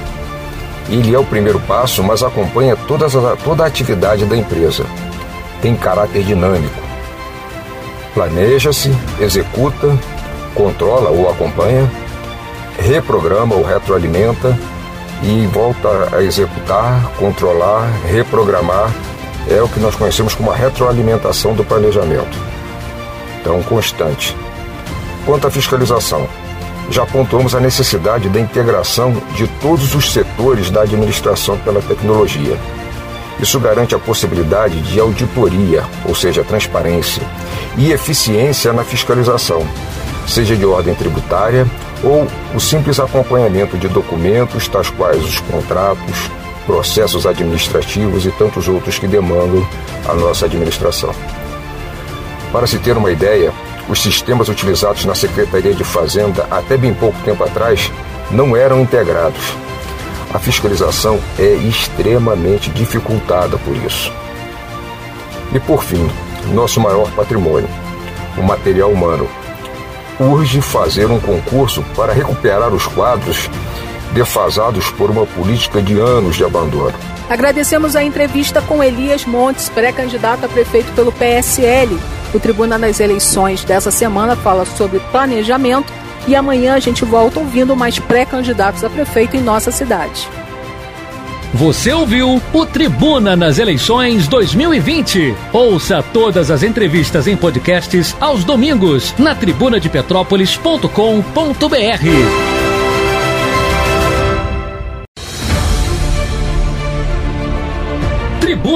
Speaker 7: Ele é o primeiro passo, mas acompanha todas toda a atividade da empresa. Tem caráter dinâmico. Planeja-se, executa, controla ou acompanha, reprograma ou retroalimenta e volta a executar, controlar, reprogramar. É o que nós conhecemos como a retroalimentação do planejamento. Então, constante. Quanto à fiscalização, já pontuamos a necessidade da integração de todos os setores da administração pela tecnologia. Isso garante a possibilidade de auditoria, ou seja, transparência, e eficiência na fiscalização, seja de ordem tributária ou o simples acompanhamento de documentos, tais quais os contratos, processos administrativos e tantos outros que demandam a nossa administração. Para se ter uma ideia, os sistemas utilizados na Secretaria de Fazenda até bem pouco tempo atrás não eram integrados. A fiscalização é extremamente dificultada por isso. E por fim, nosso maior patrimônio, o material humano. Urge fazer um concurso para recuperar os quadros defasados por uma política de anos de abandono.
Speaker 2: Agradecemos a entrevista com Elias Montes, pré-candidato a prefeito pelo PSL. O Tribuna nas Eleições dessa semana fala sobre planejamento e amanhã a gente volta ouvindo mais pré-candidatos a prefeito em nossa cidade.
Speaker 1: Você ouviu o Tribuna nas Eleições 2020. Ouça todas as entrevistas em podcasts aos domingos na tribunadepetrópolis.com.br.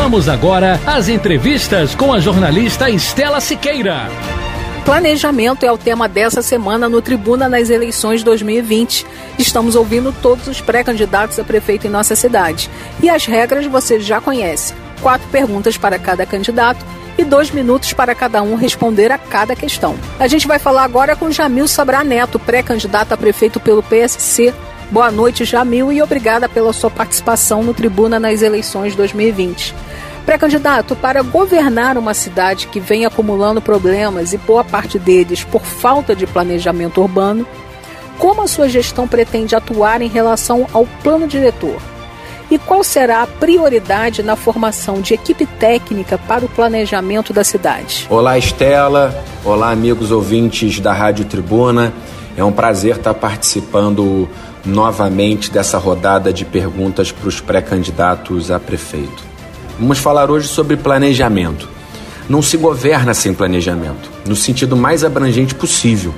Speaker 1: Vamos agora às entrevistas com a jornalista Estela Siqueira.
Speaker 2: Planejamento é o tema dessa semana no Tribuna nas eleições 2020. Estamos ouvindo todos os pré-candidatos a prefeito em nossa cidade. E as regras você já conhece: quatro perguntas para cada candidato e dois minutos para cada um responder a cada questão. A gente vai falar agora com Jamil Sabra Neto, pré-candidato a prefeito pelo PSC. Boa noite, Jamil, e obrigada pela sua participação no Tribuna nas eleições 2020. Pré-candidato, para governar uma cidade que vem acumulando problemas e boa parte deles por falta de planejamento urbano, como a sua gestão pretende atuar em relação ao plano diretor? E qual será a prioridade na formação de equipe técnica para o planejamento da cidade?
Speaker 8: Olá, Estela. Olá, amigos ouvintes da Rádio Tribuna. É um prazer estar participando novamente dessa rodada de perguntas para os pré-candidatos a prefeito. Vamos falar hoje sobre planejamento. Não se governa sem planejamento, no sentido mais abrangente possível.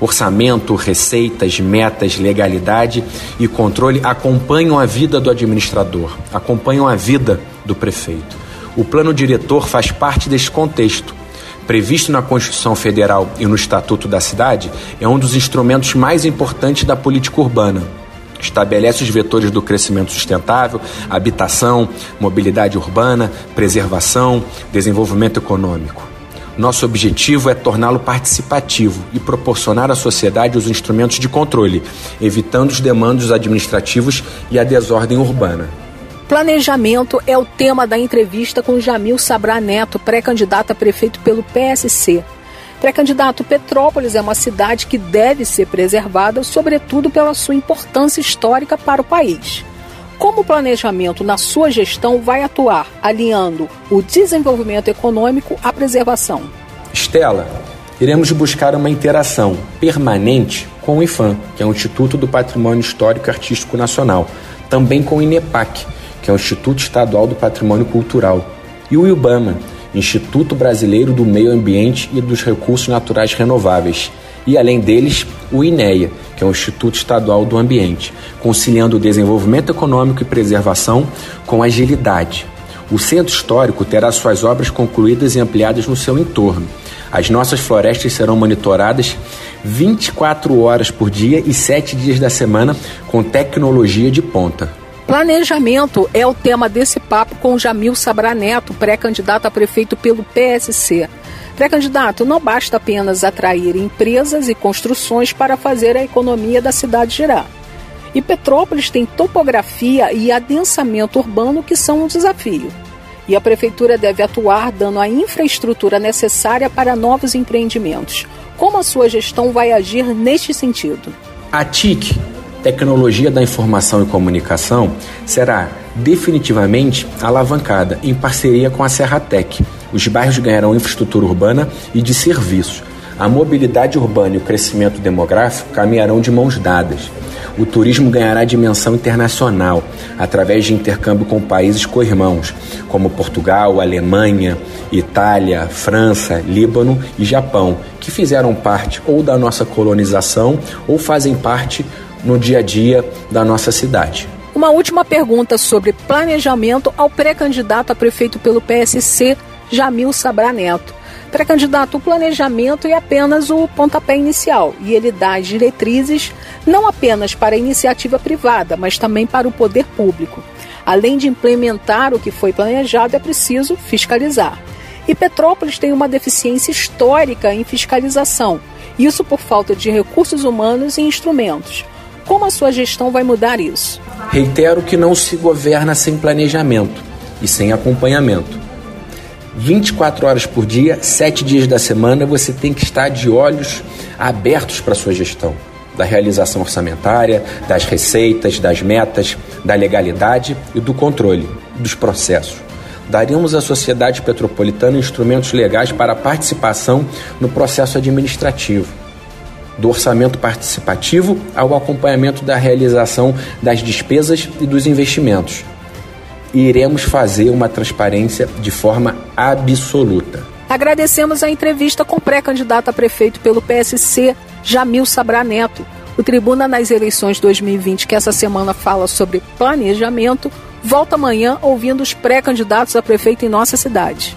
Speaker 8: Orçamento, receitas, metas, legalidade e controle acompanham a vida do administrador, acompanham a vida do prefeito. O plano diretor faz parte desse contexto previsto na Constituição Federal e no Estatuto da Cidade, é um dos instrumentos mais importantes da política urbana. Estabelece os vetores do crescimento sustentável, habitação, mobilidade urbana, preservação, desenvolvimento econômico. Nosso objetivo é torná-lo participativo e proporcionar à sociedade os instrumentos de controle, evitando os demandos administrativos e a desordem urbana.
Speaker 2: Planejamento é o tema da entrevista com Jamil Sabra Neto, pré-candidato a prefeito pelo PSC. Pré-candidato Petrópolis é uma cidade que deve ser preservada, sobretudo pela sua importância histórica para o país. Como o planejamento na sua gestão vai atuar, alinhando o desenvolvimento econômico à preservação?
Speaker 8: Estela, iremos buscar uma interação permanente com o IFAM, que é o Instituto do Patrimônio Histórico e Artístico Nacional, também com o INEPAC, que é o Instituto Estadual do Patrimônio Cultural, e o IBAMA, Instituto Brasileiro do Meio Ambiente e dos Recursos Naturais Renováveis, e além deles, o INEA, que é o Instituto Estadual do Ambiente, conciliando o desenvolvimento econômico e preservação com agilidade. O centro histórico terá suas obras concluídas e ampliadas no seu entorno. As nossas florestas serão monitoradas 24 horas por dia e 7 dias da semana com tecnologia de ponta.
Speaker 2: Planejamento é o tema desse papo com Jamil Sabraneto, pré-candidato a prefeito pelo PSC. Pré-candidato, não basta apenas atrair empresas e construções para fazer a economia da cidade girar. E Petrópolis tem topografia e adensamento urbano que são um desafio. E a prefeitura deve atuar dando a infraestrutura necessária para novos empreendimentos. Como a sua gestão vai agir neste sentido?
Speaker 8: A TIC tecnologia da informação e comunicação será definitivamente alavancada em parceria com a Serratec. Os bairros ganharão infraestrutura urbana e de serviços. A mobilidade urbana e o crescimento demográfico caminharão de mãos dadas. O turismo ganhará dimensão internacional através de intercâmbio com países co-irmãos, como Portugal, Alemanha, Itália, França, Líbano e Japão, que fizeram parte ou da nossa colonização ou fazem parte no dia a dia da nossa cidade.
Speaker 2: Uma última pergunta sobre planejamento ao pré-candidato a prefeito pelo PSC, Jamil Sabra Neto. Pré-candidato, o planejamento é apenas o pontapé inicial e ele dá as diretrizes não apenas para a iniciativa privada, mas também para o poder público. Além de implementar o que foi planejado, é preciso fiscalizar. E Petrópolis tem uma deficiência histórica em fiscalização, isso por falta de recursos humanos e instrumentos. Como a sua gestão vai mudar isso?
Speaker 8: Reitero que não se governa sem planejamento e sem acompanhamento. 24 horas por dia, 7 dias da semana, você tem que estar de olhos abertos para a sua gestão, da realização orçamentária, das receitas, das metas, da legalidade e do controle dos processos. Daríamos à sociedade petropolitana instrumentos legais para a participação no processo administrativo do orçamento participativo ao acompanhamento da realização das despesas e dos investimentos. E iremos fazer uma transparência de forma absoluta.
Speaker 2: Agradecemos a entrevista com o pré-candidato a prefeito pelo PSC, Jamil Sabra Neto. O Tribuna nas eleições 2020, que essa semana fala sobre planejamento, volta amanhã ouvindo os pré-candidatos a prefeito em nossa cidade.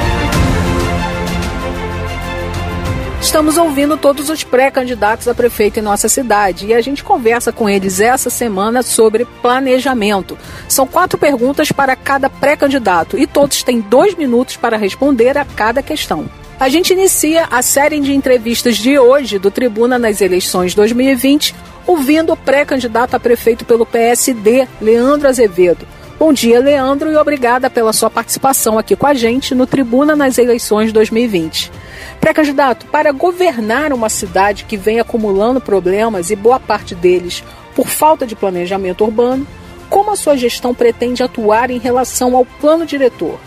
Speaker 2: Estamos ouvindo todos os pré-candidatos a prefeito em nossa cidade e a gente conversa com eles essa semana sobre planejamento. São quatro perguntas para cada pré-candidato e todos têm dois minutos para responder a cada questão. A gente inicia a série de entrevistas de hoje do Tribuna nas eleições 2020 ouvindo o pré-candidato a prefeito pelo PSD, Leandro Azevedo. Bom dia, Leandro, e obrigada pela sua participação aqui com a gente no Tribuna nas eleições 2020. Pré-candidato, para governar uma cidade que vem acumulando problemas e boa parte deles por falta de planejamento urbano, como a sua gestão pretende atuar em relação ao plano diretor?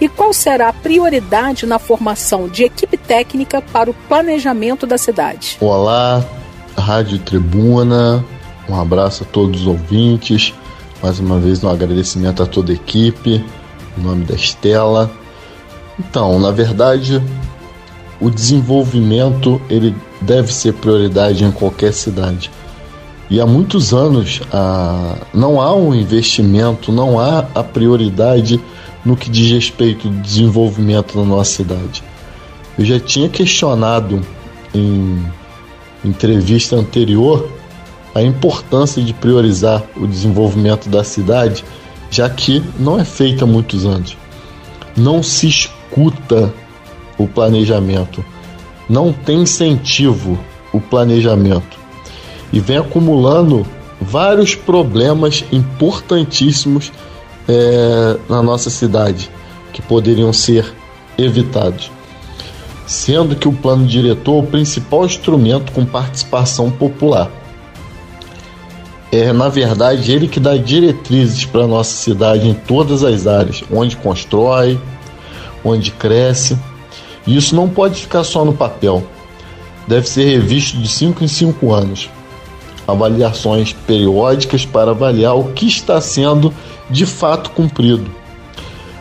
Speaker 2: E qual será a prioridade na formação de equipe técnica para o planejamento da cidade?
Speaker 9: Olá, Rádio Tribuna, um abraço a todos os ouvintes. Mais uma vez, um agradecimento a toda a equipe, em nome da Estela. Então, na verdade, o desenvolvimento ele deve ser prioridade em qualquer cidade. E há muitos anos ah, não há um investimento, não há a prioridade no que diz respeito ao desenvolvimento na nossa cidade. Eu já tinha questionado em entrevista anterior a importância de priorizar o desenvolvimento da cidade, já que não é feita há muitos anos. Não se escuta o planejamento, não tem incentivo o planejamento e vem acumulando vários problemas importantíssimos é, na nossa cidade que poderiam ser evitados. Sendo que o plano diretor é o principal instrumento com participação popular é na verdade ele que dá diretrizes para nossa cidade em todas as áreas, onde constrói, onde cresce. E isso não pode ficar só no papel. Deve ser revisto de 5 em 5 anos. Avaliações periódicas para avaliar o que está sendo de fato cumprido.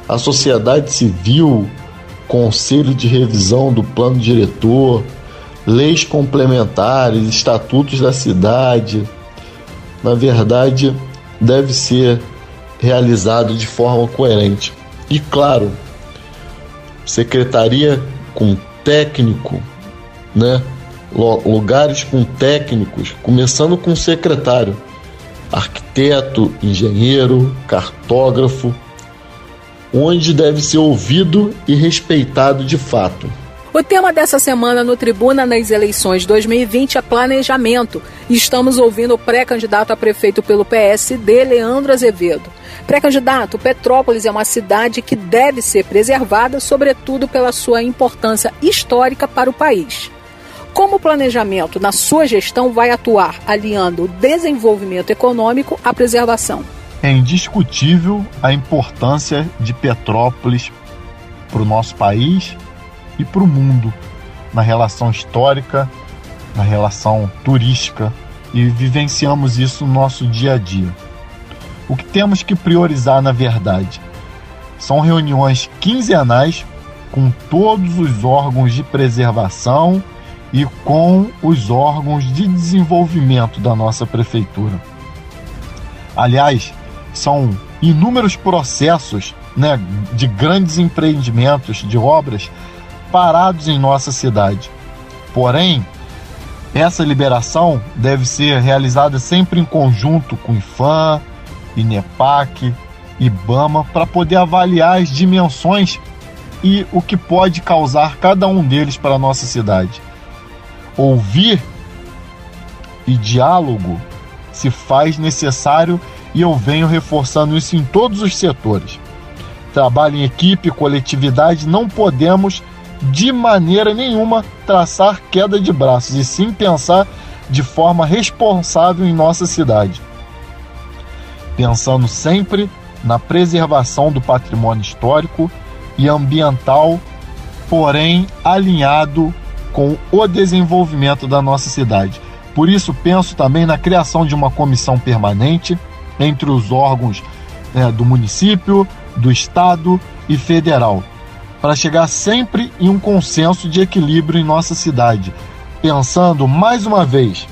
Speaker 9: A sociedade civil, conselho de revisão do plano diretor, leis complementares, estatutos da cidade, na verdade, deve ser realizado de forma coerente. E claro, secretaria com técnico, né? Lugares com técnicos, começando com secretário, arquiteto, engenheiro, cartógrafo, onde deve ser ouvido e respeitado de fato.
Speaker 2: O tema dessa semana no Tribuna nas eleições 2020 é planejamento. E estamos ouvindo o pré-candidato a prefeito pelo PSD, Leandro Azevedo. Pré-candidato, Petrópolis é uma cidade que deve ser preservada, sobretudo pela sua importância histórica para o país. Como o planejamento na sua gestão vai atuar alinhando o desenvolvimento econômico à preservação?
Speaker 9: É indiscutível a importância de Petrópolis para o nosso país e para o mundo na relação histórica, na relação turística e vivenciamos isso no nosso dia a dia. O que temos que priorizar na verdade são reuniões quinzenais com todos os órgãos de preservação e com os órgãos de desenvolvimento da nossa prefeitura. Aliás, são inúmeros processos né, de grandes empreendimentos, de obras parados em nossa cidade. Porém, essa liberação deve ser realizada sempre em conjunto com IFAM, INEPAC, IBAMA, para poder avaliar as dimensões e o que pode causar cada um deles para a nossa cidade. Ouvir e diálogo se faz necessário e eu venho reforçando isso em todos os setores. Trabalho em equipe, coletividade, não podemos de maneira nenhuma traçar queda de braços, e sim pensar de forma responsável em nossa cidade. Pensando sempre na preservação do patrimônio histórico e ambiental, porém alinhado com o desenvolvimento da nossa cidade. Por isso, penso também na criação de uma comissão permanente entre os órgãos né, do município, do estado e federal, para chegar sempre em um consenso de equilíbrio em nossa cidade, pensando mais uma vez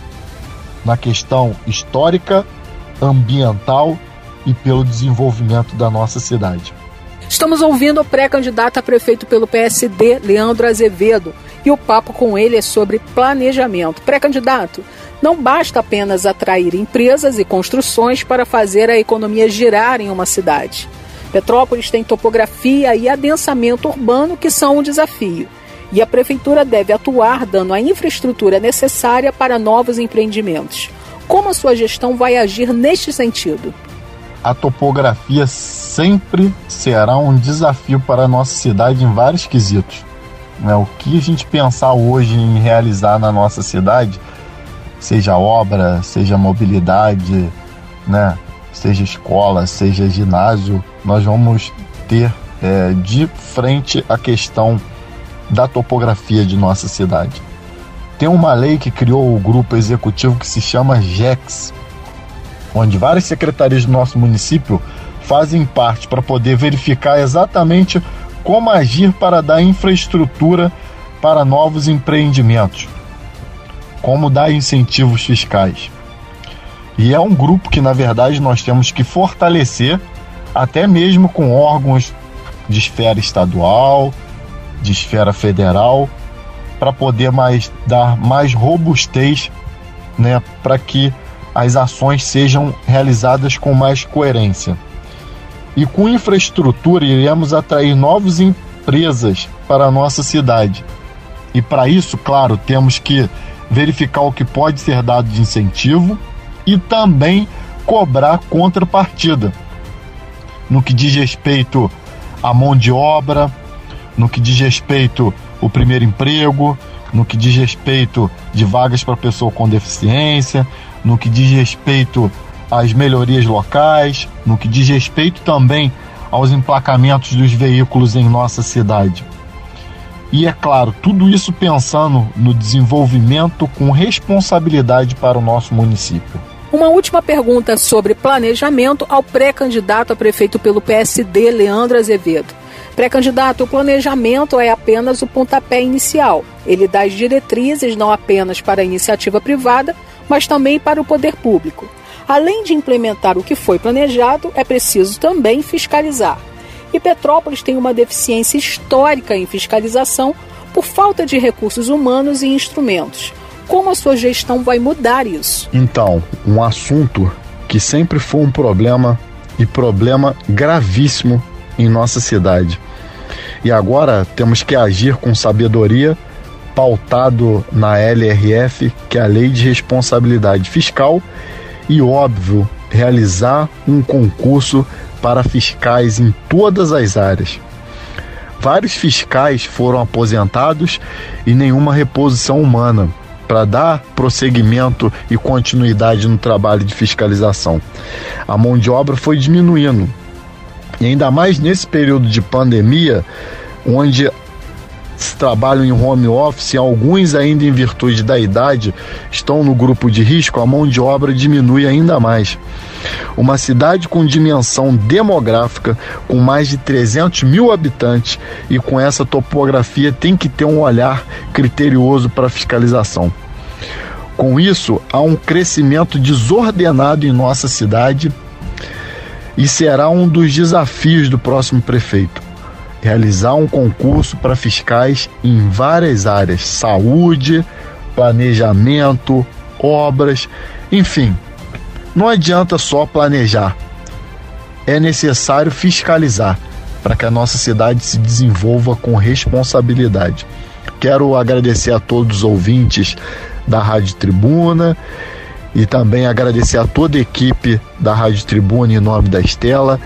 Speaker 9: na questão histórica, ambiental e pelo desenvolvimento da nossa cidade.
Speaker 2: Estamos ouvindo o pré-candidato a prefeito pelo PSD, Leandro Azevedo, e o papo com ele é sobre planejamento. Pré-candidato, não basta apenas atrair empresas e construções para fazer a economia girar em uma cidade. Petrópolis tem topografia e adensamento urbano que são um desafio. E a prefeitura deve atuar dando a infraestrutura necessária para novos empreendimentos. Como a sua gestão vai agir neste sentido?
Speaker 9: A topografia sempre será um desafio para a nossa cidade em vários quesitos. Né? O que a gente pensar hoje em realizar na nossa cidade, seja obra, seja mobilidade, né? Seja escola, seja ginásio, nós vamos ter é, de frente a questão da topografia de nossa cidade. Tem uma lei que criou o grupo executivo que se chama GEX, onde várias secretarias do nosso município fazem parte para poder verificar exatamente como agir para dar infraestrutura para novos empreendimentos, como dar incentivos fiscais. E é um grupo que, na verdade, nós temos que fortalecer, até mesmo com órgãos de esfera estadual, de esfera federal, para poder mais dar mais robustez, né, para que as ações sejam realizadas com mais coerência. E com infraestrutura iremos atrair novas empresas para a nossa cidade. E para isso, claro, temos que verificar o que pode ser dado de incentivo e também cobrar contrapartida. No que diz respeito à mão de obra, no que diz respeito ao primeiro emprego, no que diz respeito de vagas para pessoa com deficiência, no que diz respeito às melhorias locais, no que diz respeito também aos emplacamentos dos veículos em nossa cidade. E é claro, tudo isso pensando no desenvolvimento com responsabilidade para o nosso município.
Speaker 2: Uma última pergunta sobre planejamento ao pré-candidato a prefeito pelo PSD, Leandro Azevedo. Pré-candidato, o planejamento é apenas o pontapé inicial. Ele dá as diretrizes não apenas para a iniciativa privada, mas também para o poder público. Além de implementar o que foi planejado, é preciso também fiscalizar. E Petrópolis tem uma deficiência histórica em fiscalização por falta de recursos humanos e instrumentos. Como a sua gestão vai mudar isso?
Speaker 9: Então, um assunto que sempre foi um problema e problema gravíssimo em nossa cidade. E agora temos que agir com sabedoria pautado na LRF, que é a Lei de Responsabilidade Fiscal, e óbvio, realizar um concurso para fiscais em todas as áreas. Vários fiscais foram aposentados e nenhuma reposição humana para dar prosseguimento e continuidade no trabalho de fiscalização. A mão de obra foi diminuindo. E ainda mais nesse período de pandemia, onde trabalham em home office, alguns ainda em virtude da idade estão no grupo de risco, a mão de obra diminui ainda mais. Uma cidade com dimensão demográfica, com mais de 300 mil habitantes e com essa topografia tem que ter um olhar criterioso para fiscalização. Com isso, há um crescimento desordenado em nossa cidade e será um dos desafios do próximo prefeito realizar um concurso para fiscais em várias áreas: saúde, planejamento, obras, enfim. Não adianta só planejar, é necessário fiscalizar para que a nossa cidade se desenvolva com responsabilidade. Quero agradecer a todos os ouvintes da Rádio Tribuna e também agradecer a toda a equipe da Rádio Tribuna em nome da Estela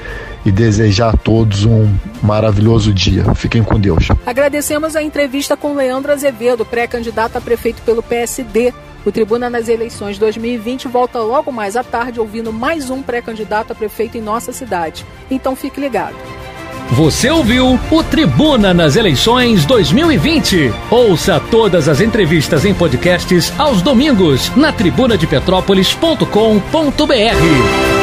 Speaker 9: e desejar a todos um maravilhoso dia. Fiquem com Deus.
Speaker 2: Agradecemos a entrevista com Leandro Azevedo, pré-candidato a prefeito pelo PSD. O Tribuna nas eleições 2020 volta logo mais à tarde ouvindo mais um pré-candidato a prefeito em nossa cidade. Então fique ligado.
Speaker 1: Você ouviu o Tribuna nas eleições 2020. Ouça todas as entrevistas em podcasts aos domingos na tribunadepetrópolis.com.br.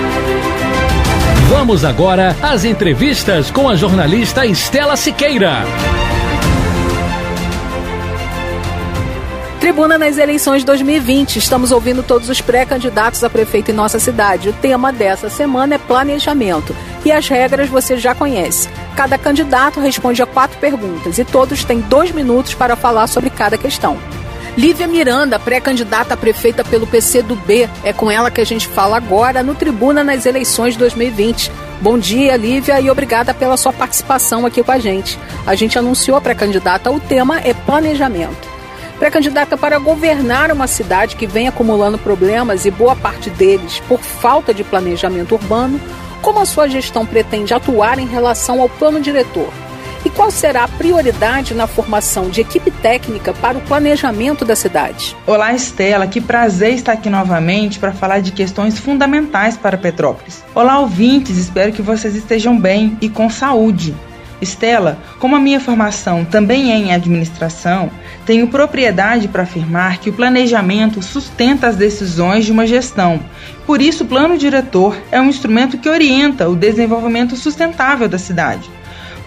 Speaker 1: Vamos agora às entrevistas com a jornalista Estela Siqueira.
Speaker 2: Tribuna nas eleições 2020. Estamos ouvindo todos os pré-candidatos a prefeito em nossa cidade. O tema dessa semana é planejamento. E as regras você já conhece. Cada candidato responde a quatro perguntas e todos têm dois minutos para falar sobre cada questão. Lívia Miranda, pré-candidata a prefeita pelo PCdoB. É com ela que a gente fala agora no Tribuna nas eleições 2020. Bom dia, Lívia, e obrigada pela sua participação aqui com a gente. A gente anunciou a pré-candidata, o tema é planejamento pré-candidata para governar uma cidade que vem acumulando problemas e boa parte deles por falta de planejamento urbano, como a sua gestão pretende atuar em relação ao plano diretor? E qual será a prioridade na formação de equipe técnica para o planejamento da cidade?
Speaker 10: Olá, Estela, que prazer estar aqui novamente para falar de questões fundamentais para Petrópolis. Olá, ouvintes, espero que vocês estejam bem e com saúde. Estela, como a minha formação também é em administração, tenho propriedade para afirmar que o planejamento sustenta as decisões de uma gestão. Por isso, o plano diretor é um instrumento que orienta o desenvolvimento sustentável da cidade.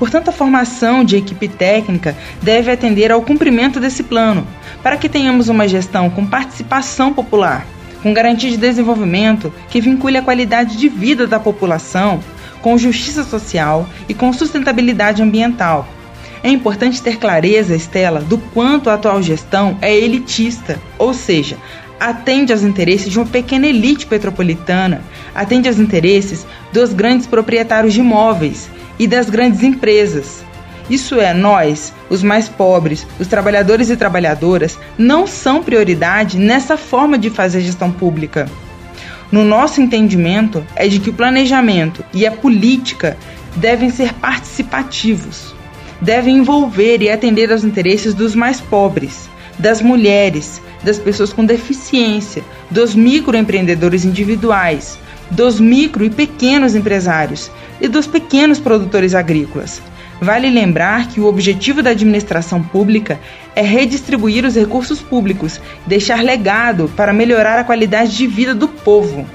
Speaker 10: Portanto, a formação de equipe técnica deve atender ao cumprimento desse plano, para que tenhamos uma gestão com participação popular, com garantia de desenvolvimento que vincule a qualidade de vida da população com justiça social e com sustentabilidade ambiental. É importante ter clareza, Estela, do quanto a atual gestão é elitista, ou seja, atende aos interesses de uma pequena elite petropolitana, atende aos interesses dos grandes proprietários de imóveis e das grandes empresas. Isso é, nós, os mais pobres, os trabalhadores e trabalhadoras, não são prioridade nessa forma de fazer gestão pública no nosso entendimento, é de que o planejamento e a política devem ser participativos, devem envolver e atender aos interesses dos mais pobres, das mulheres, das pessoas com deficiência, dos microempreendedores individuais, dos micro e pequenos empresários e dos pequenos produtores agrícolas. Vale lembrar que o objetivo da administração pública é redistribuir os recursos públicos, deixar legado para melhorar a qualidade de vida do povo.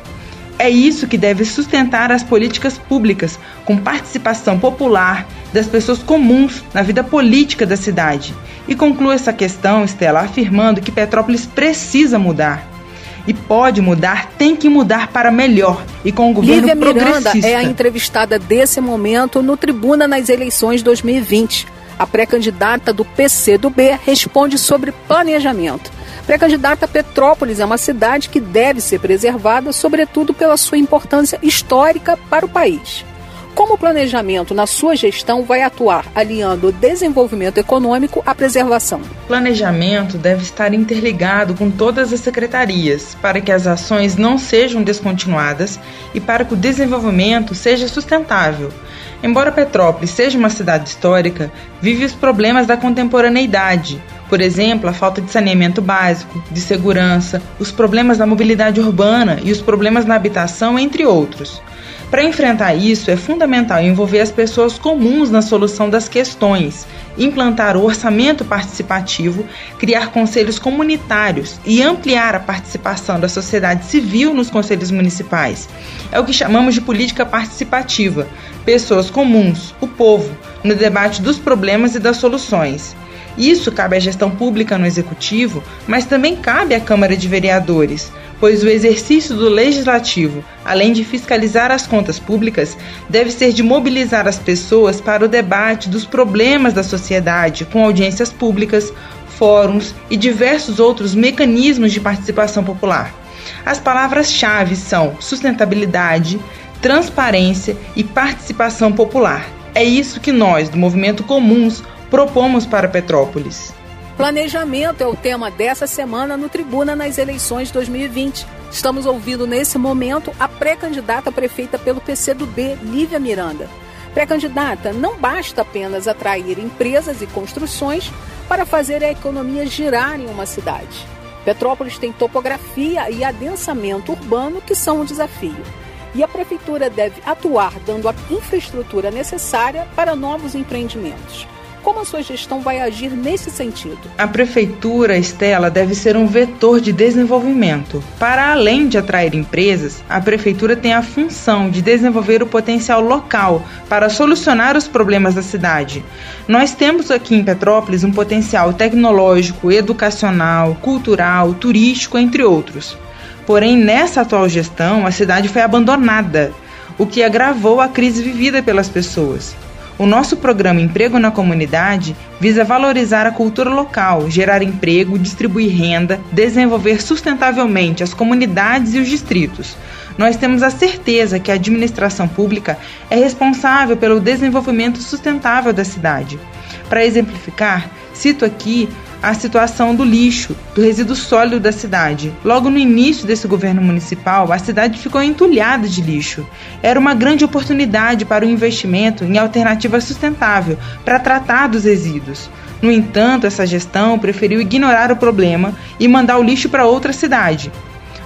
Speaker 10: É isso que deve sustentar as políticas públicas, com participação popular das pessoas comuns na vida política da cidade. E concluo essa questão, Estela, afirmando que Petrópolis precisa mudar. E pode mudar, tem que mudar para melhor e com o governo
Speaker 2: Lívia
Speaker 10: progressista.
Speaker 2: Miranda é a entrevistada desse momento no Tribuna nas eleições 2020. A pré-candidata do PC do B responde sobre planejamento. Pré-candidata Petrópolis é uma cidade que deve ser preservada, sobretudo pela sua importância histórica para o país. Como o planejamento na sua gestão vai atuar aliando o desenvolvimento econômico à preservação?
Speaker 10: Planejamento deve estar interligado com todas as secretarias para que as ações não sejam descontinuadas e para que o desenvolvimento seja sustentável. Embora Petrópolis seja uma cidade histórica, vive os problemas da contemporaneidade. Por exemplo, a falta de saneamento básico, de segurança, os problemas da mobilidade urbana e os problemas na habitação, entre outros. Para enfrentar isso, é fundamental envolver as pessoas comuns na solução das questões, implantar o orçamento participativo, criar conselhos comunitários e ampliar a participação da sociedade civil nos conselhos municipais. É o que chamamos de política participativa. Pessoas comuns, o povo, no debate dos problemas e das soluções. Isso cabe à gestão pública no executivo, mas também cabe à Câmara de Vereadores, pois o exercício do legislativo, além de fiscalizar as contas públicas, deve ser de mobilizar as pessoas para o debate dos problemas da sociedade, com audiências públicas, fóruns e diversos outros mecanismos de participação popular. As palavras-chave são sustentabilidade, transparência e participação popular. É isso que nós, do Movimento Comuns, propomos para Petrópolis.
Speaker 2: Planejamento é o tema dessa semana no Tribuna nas eleições 2020. Estamos ouvindo nesse momento a pré-candidata prefeita pelo PCdoB, Lívia Miranda. Pré-candidata, não basta apenas atrair empresas e construções para fazer a economia girar em uma cidade. Petrópolis tem topografia e adensamento urbano que são um desafio. E a prefeitura deve atuar dando a infraestrutura necessária para novos empreendimentos. Como a sua gestão vai agir nesse sentido?
Speaker 10: A prefeitura, Estela, deve ser um vetor de desenvolvimento. Para além de atrair empresas, a prefeitura tem a função de desenvolver o potencial local para solucionar os problemas da cidade. Nós temos aqui em Petrópolis um potencial tecnológico, educacional, cultural, turístico, entre outros. Porém, nessa atual gestão, a cidade foi abandonada, o que agravou a crise vivida pelas pessoas. O nosso programa Emprego na Comunidade visa valorizar a cultura local, gerar emprego, distribuir renda, desenvolver sustentavelmente as comunidades e os distritos. Nós temos a certeza que a administração pública é responsável pelo desenvolvimento sustentável da cidade. Para exemplificar, cito aqui a situação do lixo, do resíduo sólido da cidade. Logo no início desse governo municipal, a cidade ficou entulhada de lixo. Era uma grande oportunidade para o investimento em alternativa sustentável para tratar dos resíduos. No entanto, essa gestão preferiu ignorar o problema e mandar o lixo para outra cidade.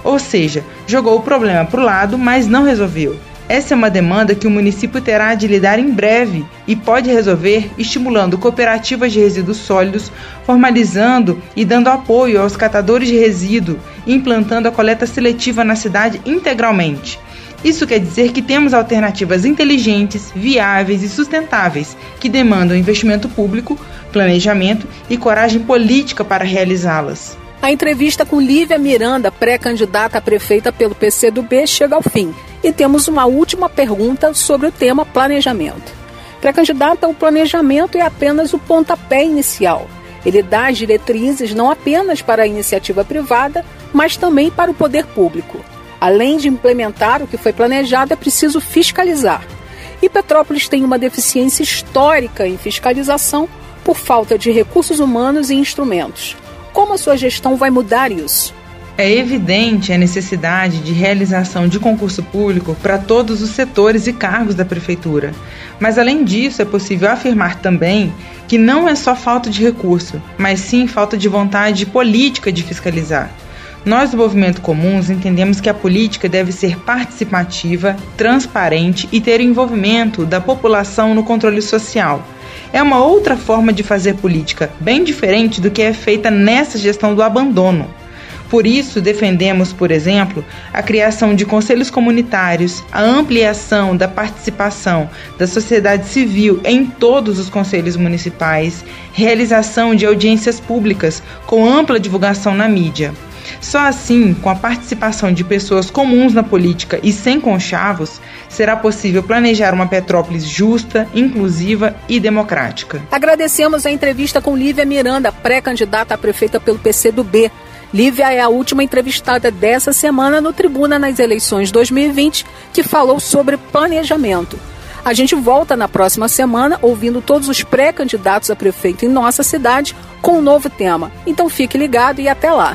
Speaker 10: Ou seja, jogou o problema para o lado, mas não resolveu. Essa é uma demanda que o município terá de lidar em breve e pode resolver estimulando cooperativas de resíduos sólidos, formalizando e dando apoio aos catadores de resíduo implantando a coleta seletiva na cidade integralmente. Isso quer dizer que temos alternativas inteligentes, viáveis e sustentáveis que demandam investimento público, planejamento e coragem política para realizá-las.
Speaker 2: A entrevista com Lívia Miranda, pré-candidata a prefeita pelo PCdoB, chega ao fim. E temos uma última pergunta sobre o tema planejamento. Pré-candidata, o planejamento é apenas o pontapé inicial. Ele dá as diretrizes não apenas para a iniciativa privada, mas também para o poder público. Além de implementar o que foi planejado, é preciso fiscalizar. E Petrópolis tem uma deficiência histórica em fiscalização por falta de recursos humanos e instrumentos. Como a sua gestão vai mudar isso?
Speaker 10: É evidente a necessidade de realização de concurso público para todos os setores e cargos da Prefeitura. Mas, além disso, é possível afirmar também que não é só falta de recurso, mas sim falta de vontade política de fiscalizar. Nós do Movimento Comuns entendemos que a política deve ser participativa, transparente e ter envolvimento da população no controle social é uma outra forma de fazer política, bem diferente do que é feita nessa gestão do abandono. Por isso, defendemos, por exemplo, a criação de conselhos comunitários, a ampliação da participação da sociedade civil em todos os conselhos municipais, realização de audiências públicas com ampla divulgação na mídia. Só assim, com a participação de pessoas comuns na política e sem conchavos, será possível planejar uma Petrópolis justa, inclusiva e democrática.
Speaker 2: Agradecemos a entrevista com Lívia Miranda, pré-candidata a prefeita pelo PCdoB. Lívia é a última entrevistada dessa semana no Tribuna nas eleições 2020, que falou sobre planejamento. A gente volta na próxima semana ouvindo todos os pré-candidatos a prefeito em nossa cidade com um novo tema. Então fique ligado e até lá.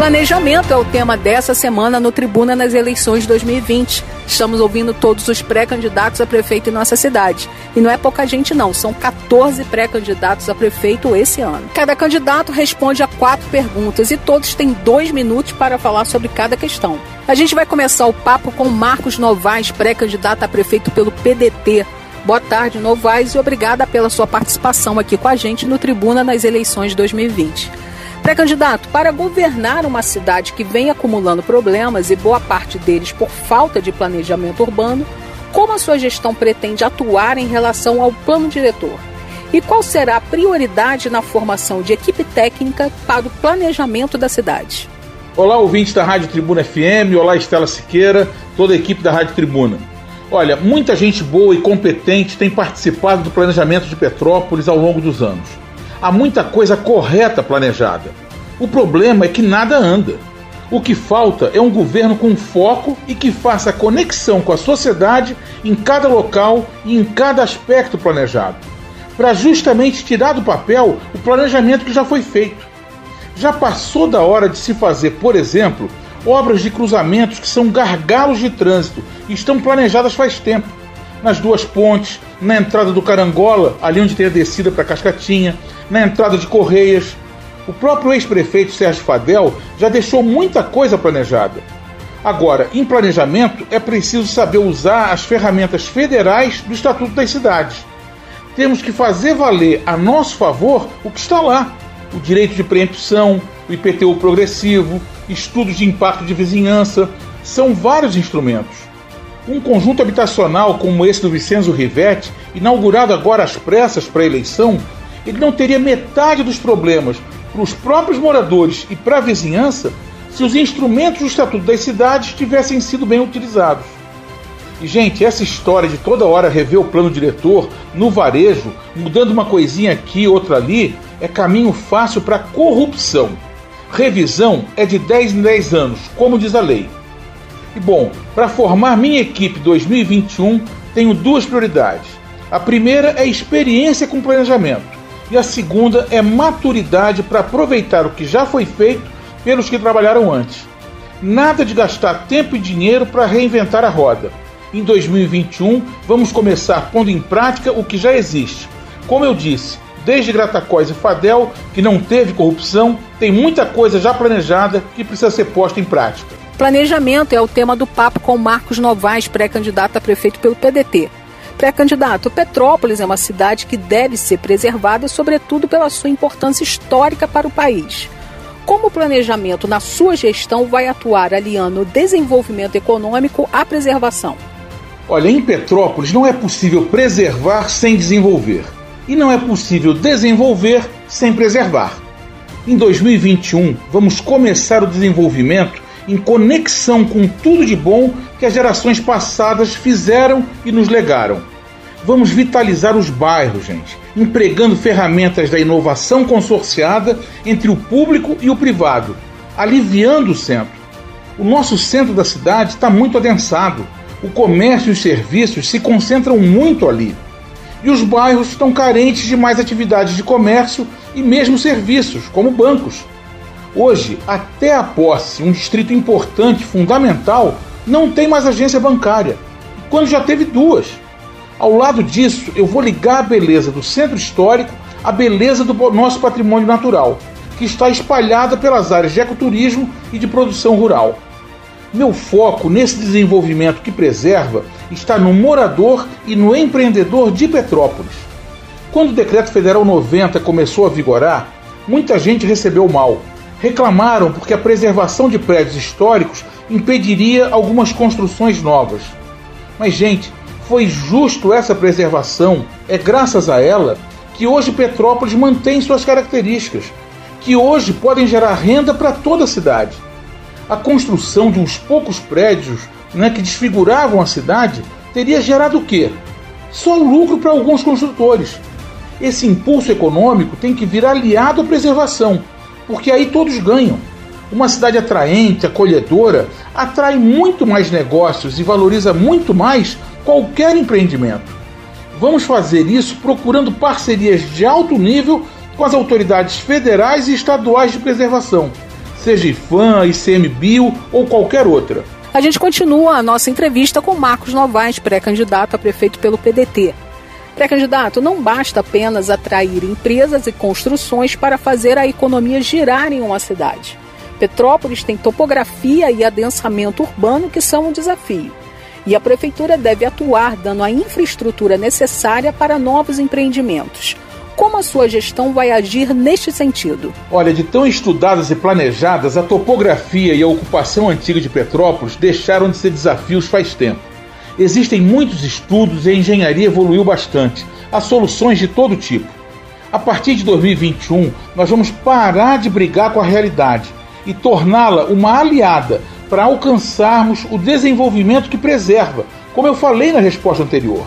Speaker 2: Planejamento é o tema dessa semana no Tribuna nas eleições 2020. Estamos ouvindo todos os pré-candidatos a prefeito em nossa cidade. E não é pouca gente, não, são 14 pré-candidatos a prefeito esse ano. Cada candidato responde a quatro perguntas e todos têm dois minutos para falar sobre cada questão. A gente vai começar o papo com Marcos Novaes, pré-candidato a prefeito pelo PDT. Boa tarde, Novaes, e obrigada pela sua participação aqui com a gente no Tribuna nas eleições 2020. Pré-candidato, para governar uma cidade que vem acumulando problemas e boa parte deles por falta de planejamento urbano, como a sua gestão pretende atuar em relação ao plano diretor? E qual será a prioridade na formação de equipe técnica para o planejamento da cidade?
Speaker 11: Olá, ouvintes da Rádio Tribuna FM, olá, Estela Siqueira, toda a equipe da Rádio Tribuna. Olha, muita gente boa e competente tem participado do planejamento de Petrópolis ao longo dos anos. Há muita coisa correta planejada. O problema é que nada anda. O que falta é um governo com foco e que faça conexão com a sociedade em cada local e em cada aspecto planejado, para justamente tirar do papel o planejamento que já foi feito. Já passou da hora de se fazer, por exemplo, obras de cruzamentos que são gargalos de trânsito e estão planejadas faz tempo. Nas duas pontes, na entrada do Carangola, ali onde tem a descida para Cascatinha, na entrada de Correias, o próprio ex-prefeito Sérgio Fadel já deixou muita coisa planejada. Agora, em planejamento é preciso saber usar as ferramentas federais do Estatuto das Cidades. Temos que fazer valer a nosso favor o que está lá: o direito de preempção, o IPTU progressivo, estudos de impacto de vizinhança. São vários instrumentos. Um conjunto habitacional como esse do Vicenzo Rivetti, inaugurado agora às pressas para a eleição, ele não teria metade dos problemas para os próprios moradores e para a vizinhança se os instrumentos do Estatuto das Cidades tivessem sido bem utilizados. E, gente, essa história de toda hora rever o plano diretor no varejo, mudando uma coisinha aqui, outra ali, é caminho fácil para corrupção. Revisão é de 10 em 10 anos, como diz a lei. E bom, para formar minha equipe 2021, tenho duas prioridades. A primeira é experiência com planejamento e a segunda é maturidade para aproveitar o que já foi feito pelos que trabalharam antes. Nada de gastar tempo e dinheiro para reinventar a roda. Em 2021, vamos começar pondo em prática o que já existe. Como eu disse, desde Gratacós e Fadel, que não teve corrupção, tem muita coisa já planejada que precisa ser posta em prática.
Speaker 2: Planejamento é o tema do papo com Marcos Novaes, pré-candidato a prefeito pelo PDT. Pré-candidato, Petrópolis é uma cidade que deve ser preservada, sobretudo pela sua importância histórica para o país. Como o planejamento na sua gestão vai atuar aliando o desenvolvimento econômico à preservação?
Speaker 11: Olha, em Petrópolis não é possível preservar sem desenvolver. E não é possível desenvolver sem preservar. Em 2021, vamos começar o desenvolvimento em conexão com tudo de bom que as gerações passadas fizeram e nos legaram. Vamos vitalizar os bairros, gente, empregando ferramentas da inovação consorciada entre o público e o privado, aliviando o centro. O nosso centro da cidade está muito adensado. O comércio e os serviços se concentram muito ali. E os bairros estão carentes de mais atividades de comércio e mesmo serviços, como bancos. Hoje, até a posse, um distrito importante, fundamental, não tem mais agência bancária, quando já teve duas. Ao lado disso, eu vou ligar a beleza do centro histórico à beleza do nosso patrimônio natural, que está espalhada pelas áreas de ecoturismo e de produção rural. Meu foco nesse desenvolvimento que preserva está no morador e no empreendedor de Petrópolis. Quando o Decreto Federal 90 começou a vigorar, muita gente recebeu mal. Reclamaram porque a preservação de prédios históricos impediria algumas construções novas. Mas, gente, foi justo essa preservação, é graças a ela que hoje Petrópolis mantém suas características, que hoje podem gerar renda para toda a cidade. A construção de uns poucos prédios né, que desfiguravam a cidade teria gerado o quê? Só lucro para alguns construtores. Esse impulso econômico tem que vir aliado à preservação, porque aí todos ganham. Uma cidade atraente, acolhedora, atrai muito mais negócios e valoriza muito mais qualquer empreendimento. Vamos fazer isso procurando parcerias de alto nível com as autoridades federais e estaduais de preservação, seja IFAM, ICMBio ou qualquer outra.
Speaker 2: A gente continua a nossa entrevista com Marcos Novaes, pré-candidato a prefeito pelo PDT. Pré-candidato, não basta apenas atrair empresas e construções para fazer a economia girar em uma cidade. Petrópolis tem topografia e adensamento urbano que são um desafio. E a prefeitura deve atuar dando a infraestrutura necessária para novos empreendimentos. Como a sua gestão vai agir neste sentido?
Speaker 11: Olha, de tão estudadas e planejadas, a topografia e a ocupação antiga de Petrópolis deixaram de ser desafios faz tempo. Existem muitos estudos e a engenharia evoluiu bastante. Há soluções de todo tipo. A partir de 2021, nós vamos parar de brigar com a realidade e torná-la uma aliada para alcançarmos o desenvolvimento que preserva, como eu falei na resposta anterior.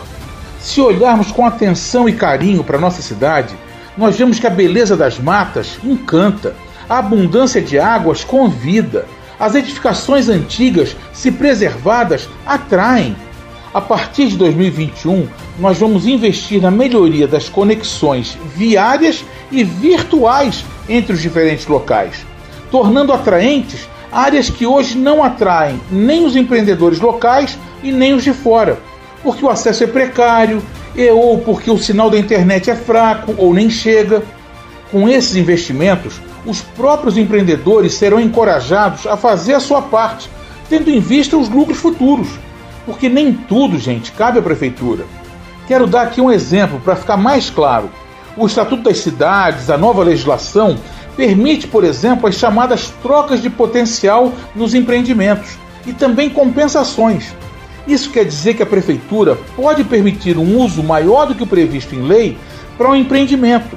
Speaker 11: Se olharmos com atenção e carinho para nossa cidade, nós vemos que a beleza das matas encanta, a abundância de águas convida, as edificações antigas, se preservadas, atraem. A partir de 2021, nós vamos investir na melhoria das conexões viárias e virtuais entre os diferentes locais, tornando atraentes áreas que hoje não atraem nem os empreendedores locais e nem os de fora, porque o acesso é precário, e ou porque o sinal da internet é fraco ou nem chega. Com esses investimentos, os próprios empreendedores serão encorajados a fazer a sua parte, tendo em vista os lucros futuros, porque nem tudo, gente, cabe à prefeitura. Quero dar aqui um exemplo para ficar mais claro. O Estatuto das Cidades, a nova legislação, permite, por exemplo, as chamadas trocas de potencial nos empreendimentos e também compensações. Isso quer dizer que a prefeitura pode permitir um uso maior do que o previsto em lei para um empreendimento,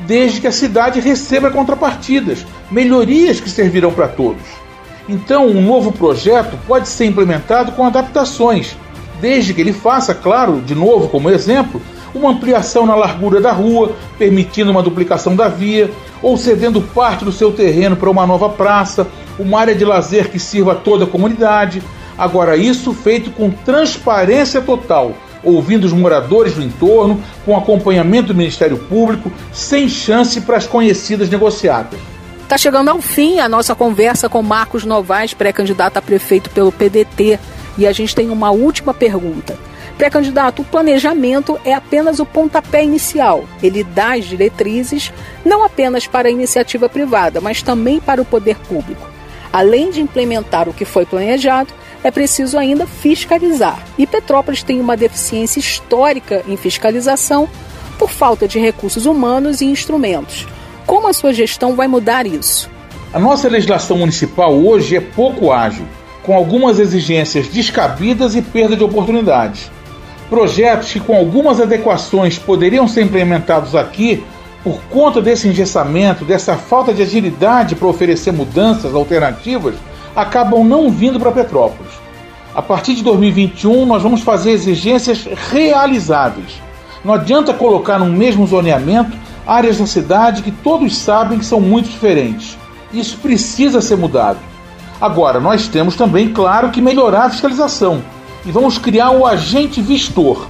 Speaker 11: desde que a cidade receba contrapartidas, melhorias que servirão para todos. Então, um novo projeto pode ser implementado com adaptações, desde que ele faça, claro, de novo como exemplo, uma ampliação na largura da rua, permitindo uma duplicação da via, ou cedendo parte do seu terreno para uma nova praça, uma área de lazer que sirva a toda a comunidade. Agora, isso feito com transparência total, ouvindo os moradores do entorno, com acompanhamento do Ministério Público, sem chance para as conhecidas negociadas.
Speaker 2: Está chegando ao fim a nossa conversa com Marcos Novaes, pré-candidato a prefeito pelo PDT. E a gente tem uma última pergunta. Pré-candidato, o planejamento é apenas o pontapé inicial. Ele dá as diretrizes não apenas para a iniciativa privada, mas também para o poder público. Além de implementar o que foi planejado, é preciso ainda fiscalizar. E Petrópolis tem uma deficiência histórica em fiscalização por falta de recursos humanos e instrumentos. Como a sua gestão vai mudar isso?
Speaker 11: A nossa legislação municipal hoje é pouco ágil, com algumas exigências descabidas e perda de oportunidades. Projetos que, com algumas adequações, poderiam ser implementados aqui, por conta desse engessamento, dessa falta de agilidade para oferecer mudanças alternativas, acabam não vindo para Petrópolis. A partir de 2021, nós vamos fazer exigências realizáveis. Não adianta colocar no mesmo zoneamento áreas da cidade que todos sabem que são muito diferentes. Isso precisa ser mudado. Agora, nós temos também, claro, que melhorar a fiscalização e vamos criar o agente vistor.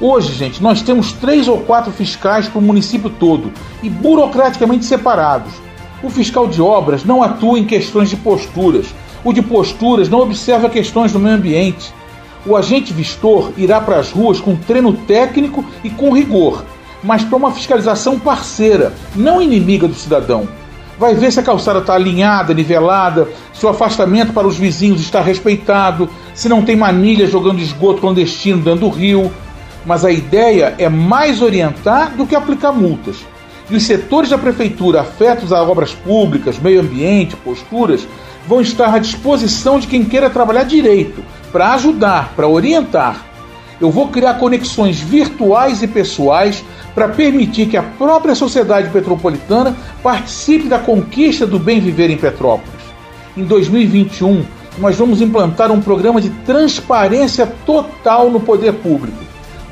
Speaker 11: Hoje, gente, nós temos três ou quatro fiscais para o município todo e burocraticamente separados. O fiscal de obras não atua em questões de posturas, o de posturas não observa questões do meio ambiente. O agente vistor irá para as ruas com treino técnico e com rigor, mas para uma fiscalização parceira, não inimiga do cidadão vai ver se a calçada está alinhada, nivelada, se o afastamento para os vizinhos está respeitado, se não tem manilha jogando esgoto clandestino dentro do rio. Mas a ideia é mais orientar do que aplicar multas. E os setores da prefeitura afetos a obras públicas, meio ambiente, posturas, vão estar à disposição de quem queira trabalhar direito, para ajudar, para orientar. Eu vou criar conexões virtuais e pessoais para permitir que a própria sociedade petropolitana participe da conquista do bem viver em Petrópolis. Em 2021, nós vamos implantar um programa de transparência total no poder público.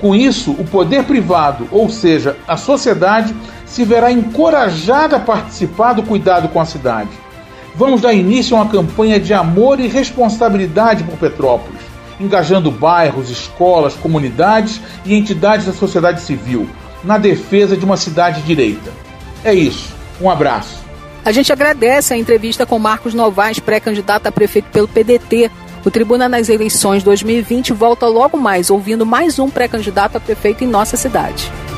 Speaker 11: Com isso, o poder privado, ou seja, a sociedade, se verá encorajada a participar do cuidado com a cidade. Vamos dar início a uma campanha de amor e responsabilidade por Petrópolis, engajando bairros, escolas, comunidades e entidades da sociedade civil na defesa de uma cidade direita. É isso. Um abraço.
Speaker 2: A gente agradece a entrevista com Marcos Novaes, pré-candidato a prefeito pelo PDT. O Tribuna nas eleições 2020 volta logo mais, ouvindo mais um pré-candidato a prefeito em nossa cidade.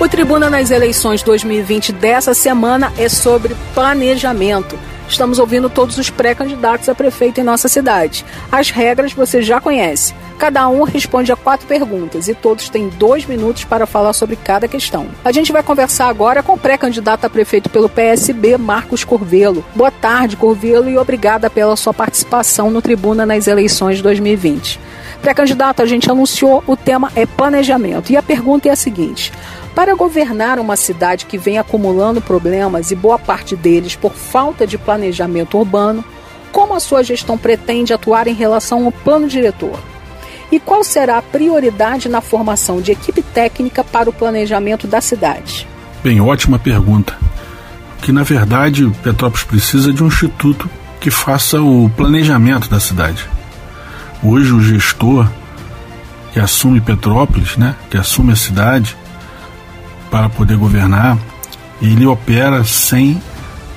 Speaker 2: O Tribuna nas eleições 2020 dessa semana é sobre planejamento. Estamos ouvindo todos os pré-candidatos a prefeito em nossa cidade. As regras você já conhece. Cada um responde a quatro perguntas e todos têm dois minutos para falar sobre cada questão. A gente vai conversar agora com o pré-candidato a prefeito pelo PSB, Marcos Corvelo. Boa tarde, Corvelo, e obrigada pela sua participação no Tribuna nas eleições 2020. Pré-candidato, a gente anunciou, o tema é planejamento. E a pergunta é a seguinte: para governar uma cidade que vem acumulando problemas e boa parte deles por falta de planejamento urbano, como a sua gestão pretende atuar em relação ao plano diretor? E qual será a prioridade na formação de equipe técnica para o planejamento da cidade?
Speaker 12: Bem, ótima pergunta. Que na verdade Petrópolis precisa de um instituto que faça o planejamento da cidade. Hoje o gestor que assume Petrópolis, né, que assume a cidade, para poder governar, ele opera sem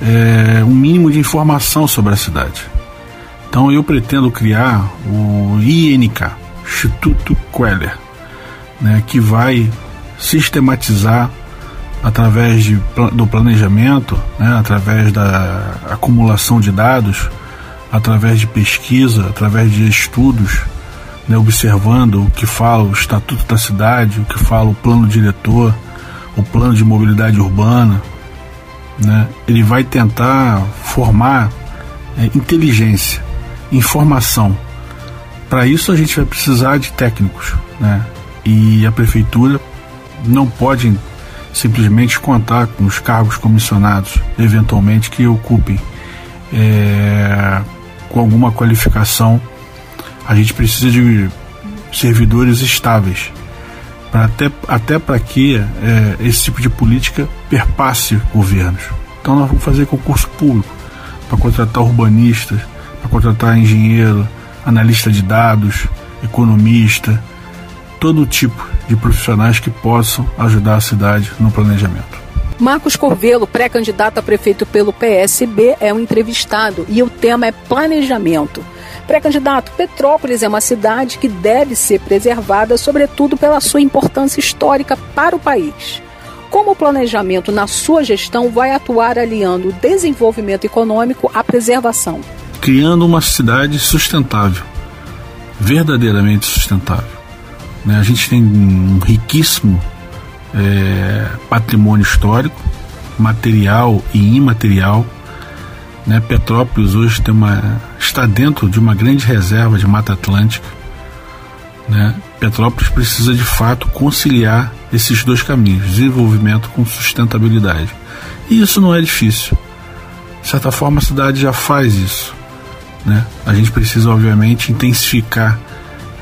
Speaker 12: é, um mínimo de informação sobre a cidade. Então eu pretendo criar o INK, Instituto Queller, né, que vai sistematizar através de, do planejamento, né, através da acumulação de dados, através de pesquisa, através de estudos, né, observando o que fala o Estatuto da Cidade, o que fala o plano diretor, o plano de mobilidade urbana, né, ele vai tentar formar é, inteligência, informação. Para isso a gente vai precisar de técnicos, né? E a prefeitura não pode simplesmente contar com os cargos comissionados, eventualmente que ocupem é, com alguma qualificação. A gente precisa de servidores estáveis pra até, até para que é, esse tipo de política perpasse governos. Então nós vamos fazer concurso público para contratar urbanistas, para contratar engenheiro, analista de dados, economista, todo tipo de profissionais que possam ajudar a cidade no planejamento.
Speaker 2: Marcos Corvelo, pré-candidato a prefeito pelo PSB, é um entrevistado e o tema é planejamento. Pré-candidato, Petrópolis é uma cidade que deve ser preservada, sobretudo pela sua importância histórica para o país. Como o planejamento na sua gestão vai atuar aliando o desenvolvimento econômico à preservação?
Speaker 12: Criando uma cidade sustentável, verdadeiramente sustentável. Né? A gente tem um riquíssimo é, patrimônio histórico, material e imaterial, né? Petrópolis hoje tem uma, está dentro de uma grande reserva de Mata Atlântica. Né? Petrópolis precisa de fato conciliar esses dois caminhos, desenvolvimento com sustentabilidade. E isso não é difícil. De certa forma, a cidade já faz isso. Né? A gente precisa, obviamente, intensificar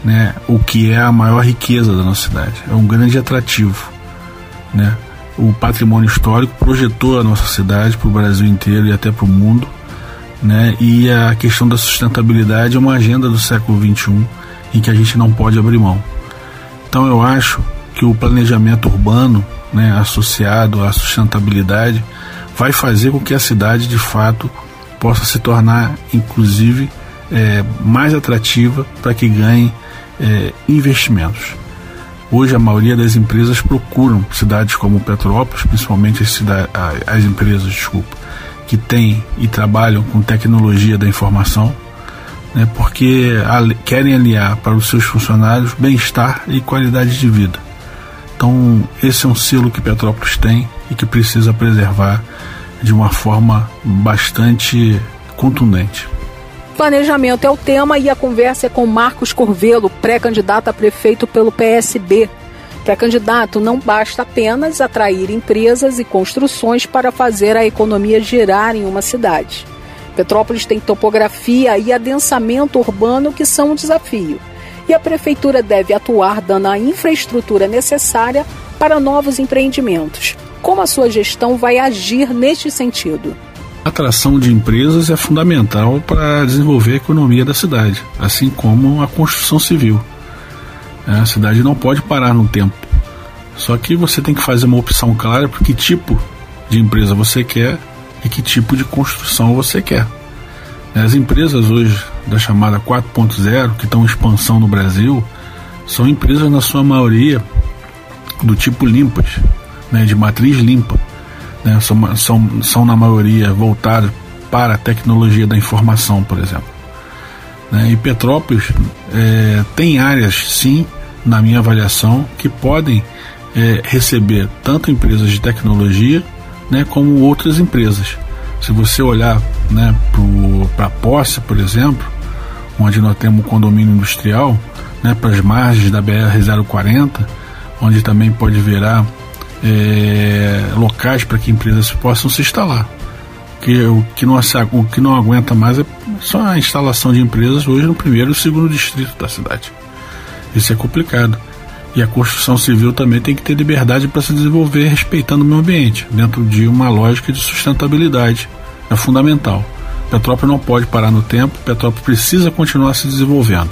Speaker 12: né, o que é a maior riqueza da nossa cidade. É um grande atrativo. Né? O patrimônio histórico projetou a nossa cidade para o Brasil inteiro e até para o mundo, né? E a questão da sustentabilidade é uma agenda do século XXI em que a gente não pode abrir mão. Então eu acho que o planejamento urbano, né, associado à sustentabilidade, vai fazer com que a cidade de fato possa se tornar, inclusive, é, mais atrativa para que ganhe é, investimentos. Hoje a maioria das empresas procuram cidades como Petrópolis, principalmente as, as empresas, desculpa, que têm e trabalham com tecnologia da informação, né, porque querem aliar para os seus funcionários bem-estar e qualidade de vida. Então, esse é um selo que Petrópolis tem e que precisa preservar de uma forma bastante contundente.
Speaker 2: Planejamento é o tema e a conversa é com Marcos Corvelo, pré-candidato a prefeito pelo PSB. Pré-candidato não basta apenas atrair empresas e construções para fazer a economia girar em uma cidade. Petrópolis tem topografia e adensamento urbano que são um desafio. e a prefeitura deve atuar dando a infraestrutura necessária para novos empreendimentos. Como a sua gestão vai agir neste sentido?
Speaker 12: Atração de empresas é fundamental para desenvolver a economia da cidade, assim como a construção civil. É, a cidade não pode parar no tempo. Só que você tem que fazer uma opção clara por que tipo de empresa você quer e que tipo de construção você quer. As empresas hoje da chamada 4.0 que estão em expansão no Brasil são empresas na sua maioria do tipo limpas, né, de matriz limpa né, são, são, são na maioria voltadas para a tecnologia da informação, por exemplo. Né, e Petrópolis é, tem áreas, sim, na minha avaliação, que podem é, receber tanto empresas de tecnologia né, como outras empresas. Se você olhar né, para a posse, por exemplo, onde nós temos um condomínio industrial, né, para as margens da BR-040, onde também pode virar é, locais para que empresas possam se instalar. Que, o, que não, o que não aguenta mais é só a instalação de empresas hoje no primeiro e segundo distrito da cidade. Isso é complicado. E a construção civil também tem que ter liberdade para se desenvolver respeitando o meio ambiente, dentro de uma lógica de sustentabilidade. É fundamental. Petrópolis não pode parar no tempo, Petrópolis precisa continuar se desenvolvendo.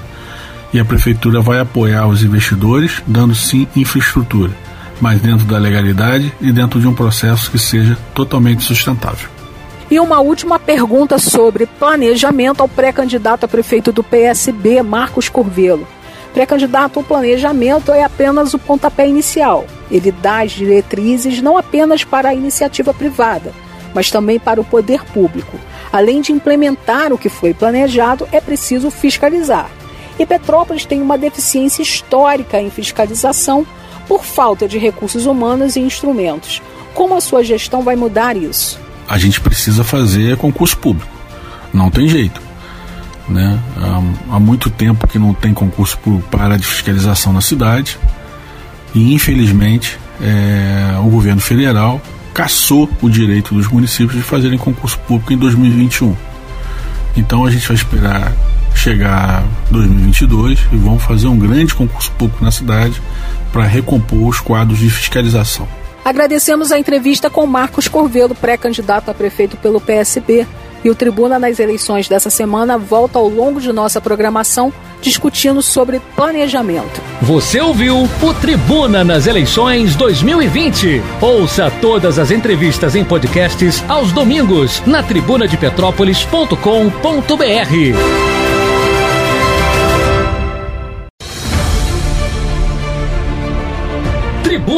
Speaker 12: E a prefeitura vai apoiar os investidores, dando sim infraestrutura mas dentro da legalidade e dentro de um processo que seja totalmente sustentável.
Speaker 2: E uma última pergunta sobre planejamento ao pré-candidato a prefeito do PSB, Marcos Corvelo. Pré-candidato, o planejamento é apenas o pontapé inicial. Ele dá as diretrizes não apenas para a iniciativa privada, mas também para o poder público. Além de implementar o que foi planejado, é preciso fiscalizar. E Petrópolis tem uma deficiência histórica em fiscalização por falta de recursos humanos e instrumentos. Como a sua gestão vai mudar isso?
Speaker 12: A gente precisa fazer concurso público. Não tem jeito. Né? Há, muito tempo que não tem concurso para área de fiscalização na cidade e, infelizmente, é, o governo federal caçou o direito dos municípios de fazerem concurso público em 2021. Então a gente vai esperar chegar 2022 e vamos fazer um grande concurso público na cidade para recompor os quadros de fiscalização.
Speaker 2: Agradecemos a entrevista com Marcos Corvelo, pré-candidato a prefeito pelo PSB. E o Tribuna nas eleições dessa semana volta ao longo de nossa programação discutindo sobre planejamento.
Speaker 1: Você ouviu o Tribuna nas eleições 2020. Ouça todas as entrevistas em podcasts aos domingos na tribunadepetrópolis.com.br.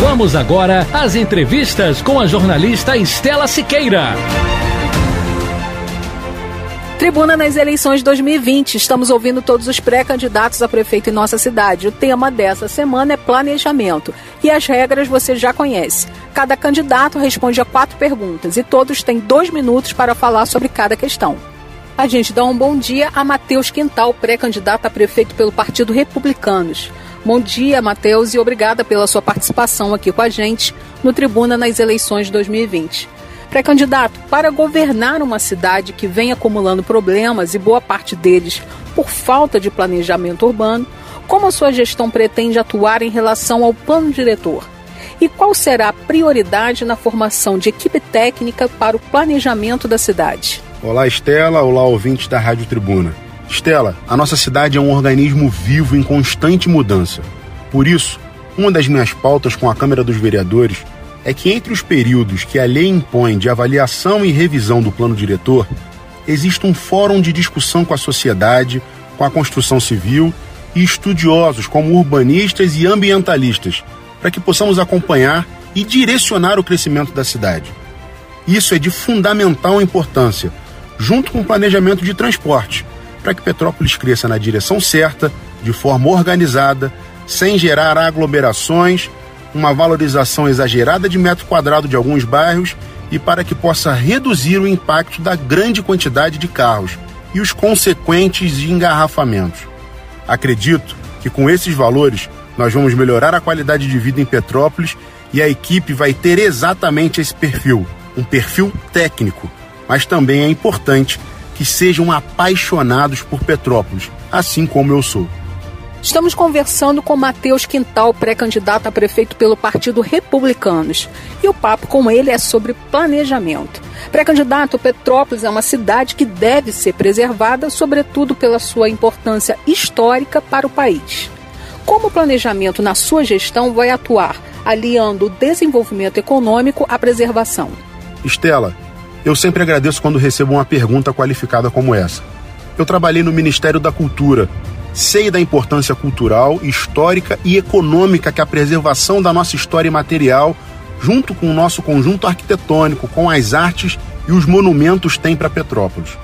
Speaker 1: Vamos agora às entrevistas com a jornalista Estela Siqueira.
Speaker 2: Tribuna nas eleições 2020. Estamos ouvindo todos os pré-candidatos a prefeito em nossa cidade. O tema dessa semana é planejamento. E as regras você já conhece. Cada candidato responde a quatro perguntas e todos têm dois minutos para falar sobre cada questão. A gente dá um bom dia a Matheus Quintal, pré-candidato a prefeito pelo Partido Republicanos. Bom dia, Matheus, e obrigada pela sua participação aqui com a gente no Tribuna nas eleições de 2020. Pré-candidato, para governar uma cidade que vem acumulando problemas e boa parte deles por falta de planejamento urbano, como a sua gestão pretende atuar em relação ao plano diretor? E qual será a prioridade na formação de equipe técnica para o planejamento da cidade?
Speaker 13: Olá, Estela. Olá, ouvintes da Rádio Tribuna. Estela, a nossa cidade é um organismo vivo em constante mudança. Por isso, uma das minhas pautas com a Câmara dos Vereadores é que entre os períodos que a lei impõe de avaliação e revisão do plano diretor, exista um fórum de discussão com a sociedade, com a construção civil e estudiosos como urbanistas e ambientalistas, para que possamos acompanhar e direcionar o crescimento da cidade. Isso é de fundamental importância, junto com o planejamento de transporte para que Petrópolis cresça na direção certa, de forma organizada, sem gerar aglomerações, uma valorização exagerada de metro quadrado de alguns bairros e para que possa reduzir o impacto da grande quantidade de carros e os consequentes engarrafamentos. Acredito que com esses valores nós vamos melhorar a qualidade de vida em Petrópolis e a equipe vai ter exatamente esse perfil, um perfil técnico, mas também é importante que sejam apaixonados por Petrópolis, assim como eu sou.
Speaker 2: Estamos conversando com Matheus Quintal, pré-candidato a prefeito pelo Partido Republicanos. E o papo com ele é sobre planejamento. Pré-candidato, Petrópolis é uma cidade que deve ser preservada, sobretudo pela sua importância histórica para o país. Como o planejamento na sua gestão vai atuar, aliando o desenvolvimento econômico à preservação?
Speaker 13: Estela, eu sempre agradeço quando recebo uma pergunta qualificada como essa. Eu trabalhei no Ministério da Cultura. Sei da importância cultural, histórica e econômica que a preservação da nossa história material, junto com o nosso conjunto arquitetônico, com as artes e os monumentos, tem para Petrópolis.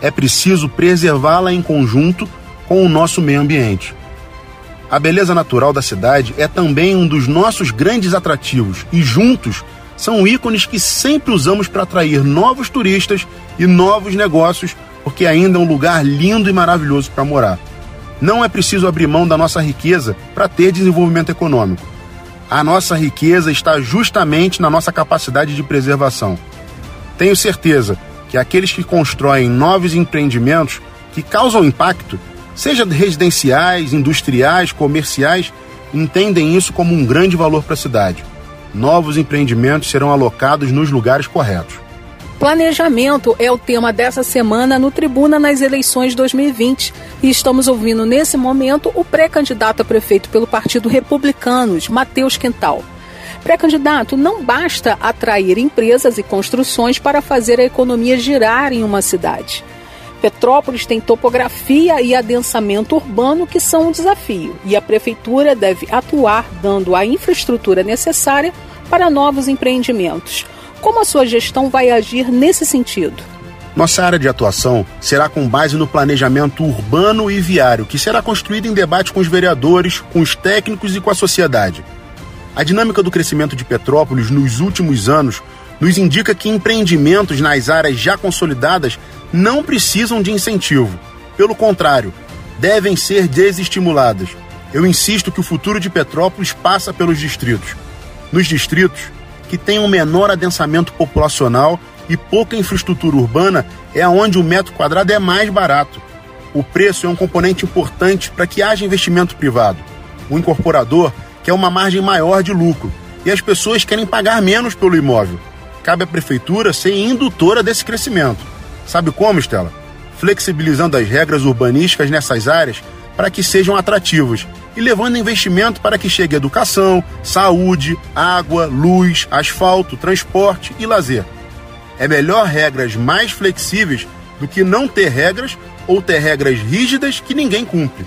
Speaker 13: É preciso preservá-la em conjunto com o nosso meio ambiente. A beleza natural da cidade é também um dos nossos grandes atrativos e juntos são ícones que sempre usamos para atrair novos turistas e novos negócios, porque ainda é um lugar lindo e maravilhoso para morar. Não é preciso abrir mão da nossa riqueza para ter desenvolvimento econômico. A nossa riqueza está justamente na nossa capacidade de preservação. Tenho certeza que aqueles que constroem novos empreendimentos que causam impacto, seja residenciais, industriais, comerciais, entendem isso como um grande valor para a cidade novos empreendimentos serão alocados nos lugares corretos.
Speaker 2: Planejamento é o tema dessa semana no Tribuna nas eleições 2020 e estamos ouvindo nesse momento o pré-candidato a prefeito pelo Partido Republicanos, Matheus Quintal. Pré-candidato, não basta atrair empresas e construções para fazer a economia girar em uma cidade. Petrópolis tem topografia e adensamento urbano que são um desafio, e a prefeitura deve atuar dando a infraestrutura necessária para novos empreendimentos. Como a sua gestão vai agir nesse sentido?
Speaker 13: Nossa área de atuação será com base no planejamento urbano e viário, que será construído em debate com os vereadores, com os técnicos e com a sociedade. A dinâmica do crescimento de Petrópolis nos últimos anos nos indica que empreendimentos nas áreas já consolidadas não precisam de incentivo. Pelo contrário, devem ser desestimuladas. Eu insisto que o futuro de Petrópolis passa pelos distritos. Nos distritos que têm um menor adensamento populacional e pouca infraestrutura urbana, é onde o metro quadrado é mais barato. O preço é um componente importante para que haja investimento privado. O incorporador quer uma margem maior de lucro e as pessoas querem pagar menos pelo imóvel. Cabe à prefeitura ser indutora desse crescimento. Sabe como, Estela? Flexibilizando as regras urbanísticas nessas áreas para que sejam atrativas e levando investimento para que chegue educação, saúde, água, luz, asfalto, transporte e lazer. É melhor regras mais flexíveis do que não ter regras ou ter regras rígidas que ninguém cumpre.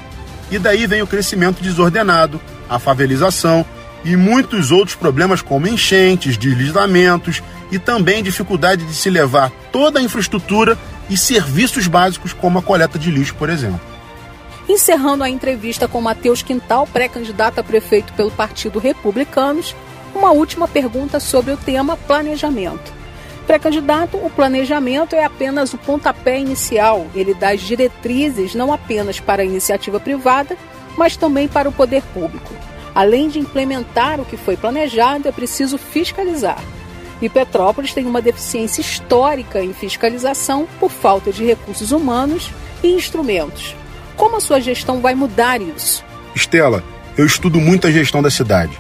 Speaker 13: E daí vem o crescimento desordenado, a favelização e muitos outros problemas como enchentes, deslizamentos e também dificuldade de se levar toda a infraestrutura e serviços básicos como a coleta de lixo, por exemplo.
Speaker 2: Encerrando a entrevista com Matheus Quintal, pré-candidato a prefeito pelo Partido Republicanos, uma última pergunta sobre o tema planejamento. Pré-candidato, o planejamento é apenas o pontapé inicial. Ele dá as diretrizes não apenas para a iniciativa privada, mas também para o poder público. Além de implementar o que foi planejado, é preciso fiscalizar. E Petrópolis tem uma deficiência histórica em fiscalização por falta de recursos humanos e instrumentos. Como a sua gestão vai mudar isso?
Speaker 13: Estela, eu estudo muito a gestão da cidade.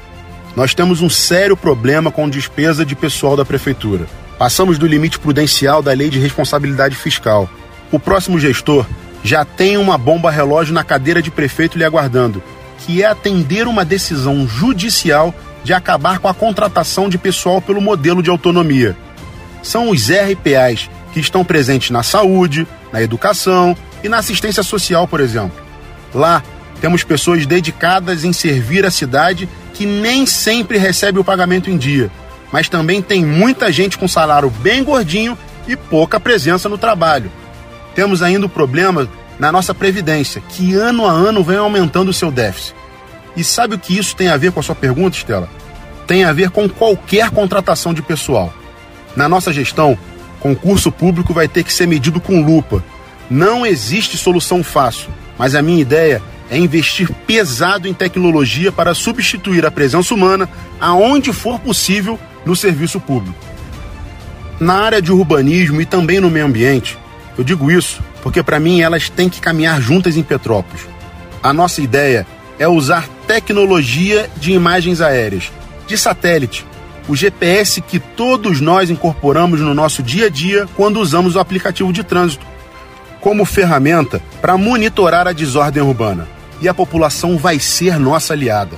Speaker 13: Nós temos um sério problema com despesa de pessoal da prefeitura. Passamos do limite prudencial da lei de responsabilidade fiscal. O próximo gestor já tem uma bomba relógio na cadeira de prefeito lhe aguardando, que é atender uma decisão judicial de acabar com a contratação de pessoal pelo modelo de autonomia. São os RPAs que estão presentes na saúde, na educação e na assistência social, por exemplo. Lá, temos pessoas dedicadas em servir a cidade que nem sempre recebe o pagamento em dia, mas também tem muita gente com salário bem gordinho e pouca presença no trabalho. Temos ainda o problema na nossa Previdência, que ano a ano vem aumentando o seu déficit. E sabe o que isso tem a ver com a sua pergunta, Estela? Tem a ver com qualquer contratação de pessoal. Na nossa gestão, concurso público vai ter que ser medido com lupa. Não existe solução fácil, mas a minha ideia é investir pesado em tecnologia para substituir a presença humana aonde for possível no serviço público. Na área de urbanismo e também no meio ambiente, eu digo isso porque para mim elas têm que caminhar juntas em Petrópolis. A nossa ideia é usar tecnologia de imagens aéreas, de satélite, o GPS que todos nós incorporamos no nosso dia a dia quando usamos o aplicativo de trânsito, como ferramenta para monitorar a desordem urbana e a população vai ser nossa aliada.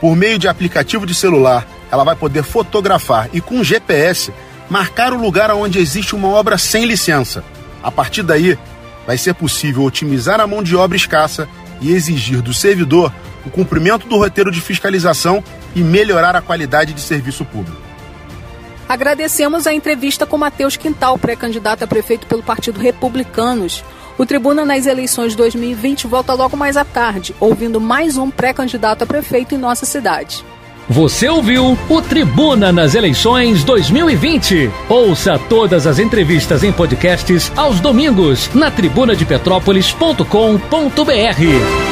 Speaker 13: Por meio de aplicativo de celular, ela vai poder fotografar e com GPS marcar o lugar onde existe uma obra sem licença. A partir daí, vai ser possível otimizar a mão de obra escassa e exigir do servidor o cumprimento do roteiro de fiscalização e melhorar a qualidade de serviço público.
Speaker 2: Agradecemos a entrevista com Matheus Quintal, pré-candidato a prefeito pelo Partido Republicanos. O Tribuna nas eleições 2020 volta logo mais à tarde, ouvindo mais um pré-candidato a prefeito em nossa cidade.
Speaker 1: Você ouviu o Tribuna nas eleições 2020. Ouça todas as entrevistas em podcasts aos domingos na tribunadepetrópolis.com.br.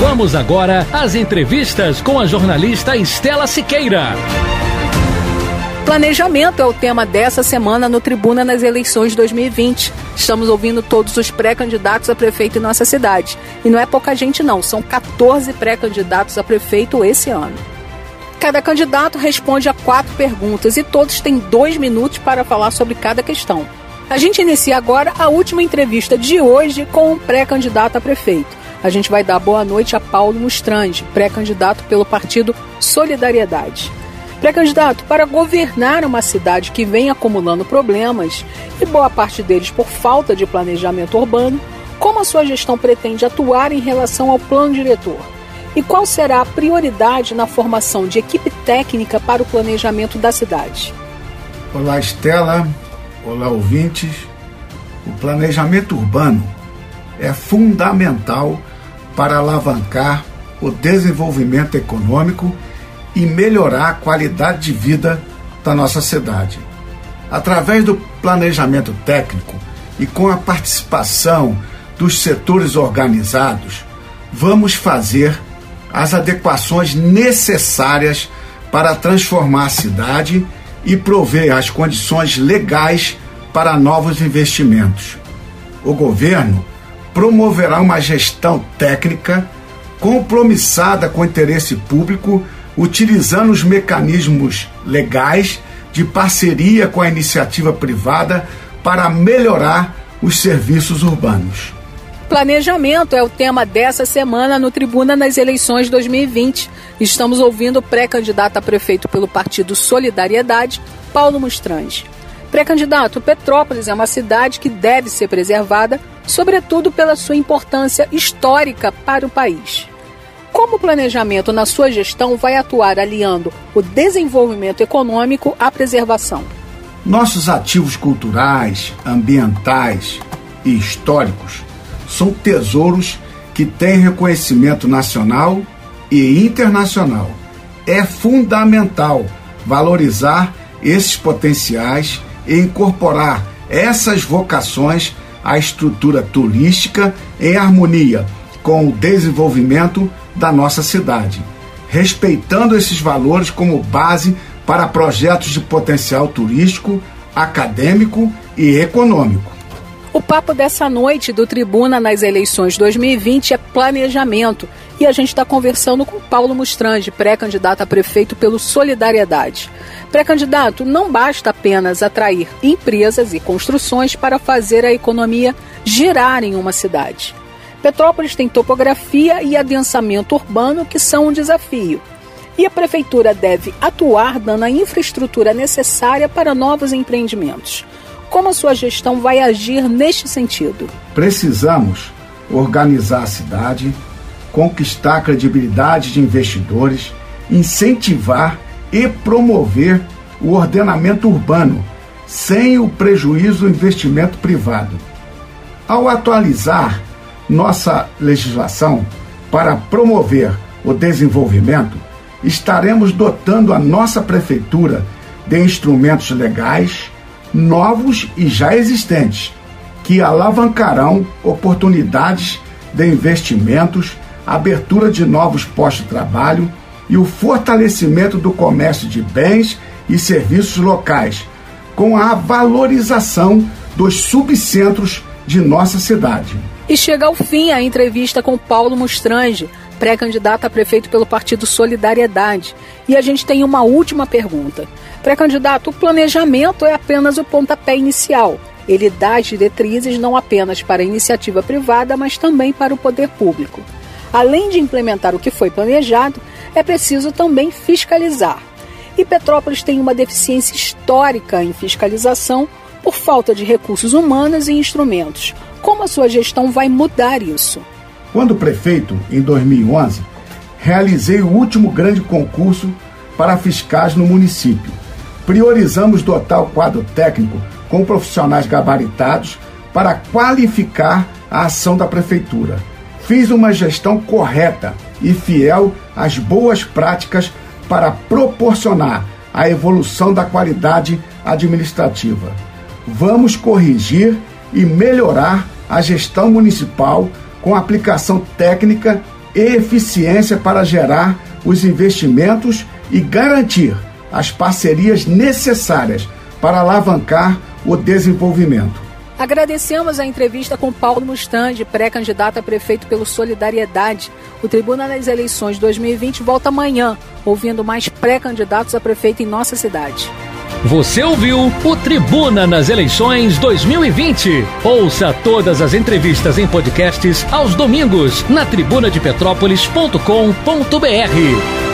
Speaker 1: Vamos agora às entrevistas com a jornalista Estela Siqueira.
Speaker 2: Planejamento é o tema dessa semana no Tribuna nas eleições 2020. Estamos ouvindo todos os pré-candidatos a prefeito em nossa cidade. E não é pouca gente, não, são 14 pré-candidatos a prefeito esse ano. Cada candidato responde a quatro perguntas e todos têm dois minutos para falar sobre cada questão. A gente inicia agora a última entrevista de hoje com um pré-candidato a prefeito. A gente vai dar boa noite a Paulo Mustrande, pré-candidato pelo partido Solidariedade. Pré-candidato, para governar uma cidade que vem acumulando problemas, e boa parte deles por falta de planejamento urbano, como a sua gestão pretende atuar em relação ao plano diretor? E qual será a prioridade na formação de equipe técnica para o planejamento da cidade?
Speaker 14: Olá, Estela. Olá, ouvintes. O planejamento urbano é fundamental para alavancar o desenvolvimento econômico e melhorar a qualidade de vida da nossa cidade. Através do planejamento técnico e com a participação dos setores organizados, vamos fazer as adequações necessárias para transformar a cidade e prover as condições legais para novos investimentos. O governo promoverá uma gestão técnica compromissada com o interesse público utilizando os mecanismos legais de parceria com a iniciativa privada para melhorar os serviços urbanos.
Speaker 2: Planejamento é o tema dessa semana no Tribuna nas eleições 2020. Estamos ouvindo o pré-candidato a prefeito pelo Partido Solidariedade, Paulo Mustrande. Pré-candidato, Petrópolis é uma cidade que deve ser preservada, sobretudo pela sua importância histórica para o país. Como o planejamento na sua gestão vai atuar aliando o desenvolvimento econômico à preservação?
Speaker 14: Nossos ativos culturais, ambientais e históricos são tesouros que têm reconhecimento nacional e internacional. É fundamental valorizar esses potenciais e incorporar essas vocações à estrutura turística em harmonia com o desenvolvimento da nossa cidade, respeitando esses valores como base para projetos de potencial turístico, acadêmico e econômico.
Speaker 2: O papo dessa noite do Tribuna nas eleições 2020 é planejamento E a gente está conversando com Paulo Mustrange, pré-candidato a prefeito pelo Solidariedade. Pré-candidato, não basta apenas atrair empresas e construções para fazer a economia girar em uma cidade. Petrópolis tem topografia e adensamento urbano que são um desafio. E a prefeitura deve atuar dando a infraestrutura necessária para novos empreendimentos. Como a sua gestão vai agir neste sentido?
Speaker 14: Precisamos organizar a cidade, conquistar a credibilidade de investidores, incentivar e promover o ordenamento urbano, sem o prejuízo do investimento privado. Ao atualizar nossa legislação para promover o desenvolvimento, estaremos dotando a nossa prefeitura de instrumentos legais, novos e já existentes, que alavancarão oportunidades de investimentos, abertura de novos postos de trabalho e o fortalecimento do comércio de bens e serviços locais, com a valorização dos subcentros de nossa cidade.
Speaker 2: E chega ao fim a entrevista com Paulo Mustrange, pré-candidato a prefeito pelo Partido Solidariedade. E a gente tem uma última pergunta. Pré-candidato, o planejamento é apenas o pontapé inicial. Ele dá as diretrizes não apenas para a iniciativa privada, mas também para o poder público. Além de implementar o que foi planejado, é preciso também fiscalizar. E Petrópolis tem uma deficiência histórica em fiscalização por falta de recursos humanos e instrumentos. Como a sua gestão vai mudar isso?
Speaker 14: Quando prefeito, em 2011, realizei o último grande concurso para fiscais no município. Priorizamos dotar o quadro técnico com profissionais gabaritados para qualificar a ação da prefeitura. Fiz uma gestão correta e fiel às boas práticas para proporcionar a evolução da qualidade administrativa. Vamos corrigir e melhorar a gestão municipal com aplicação técnica e eficiência para gerar os investimentos e garantir as parcerias necessárias para alavancar o desenvolvimento.
Speaker 2: Agradecemos a entrevista com Paulo Mustang, pré-candidato a prefeito pelo Solidariedade. O Tribuna das Eleições 2020 volta amanhã, ouvindo mais pré-candidatos a prefeito em nossa cidade.
Speaker 1: Você ouviu o Tribuna nas Eleições 2020. Ouça todas as entrevistas em podcasts aos domingos na tribunadepetrópolis.com.br.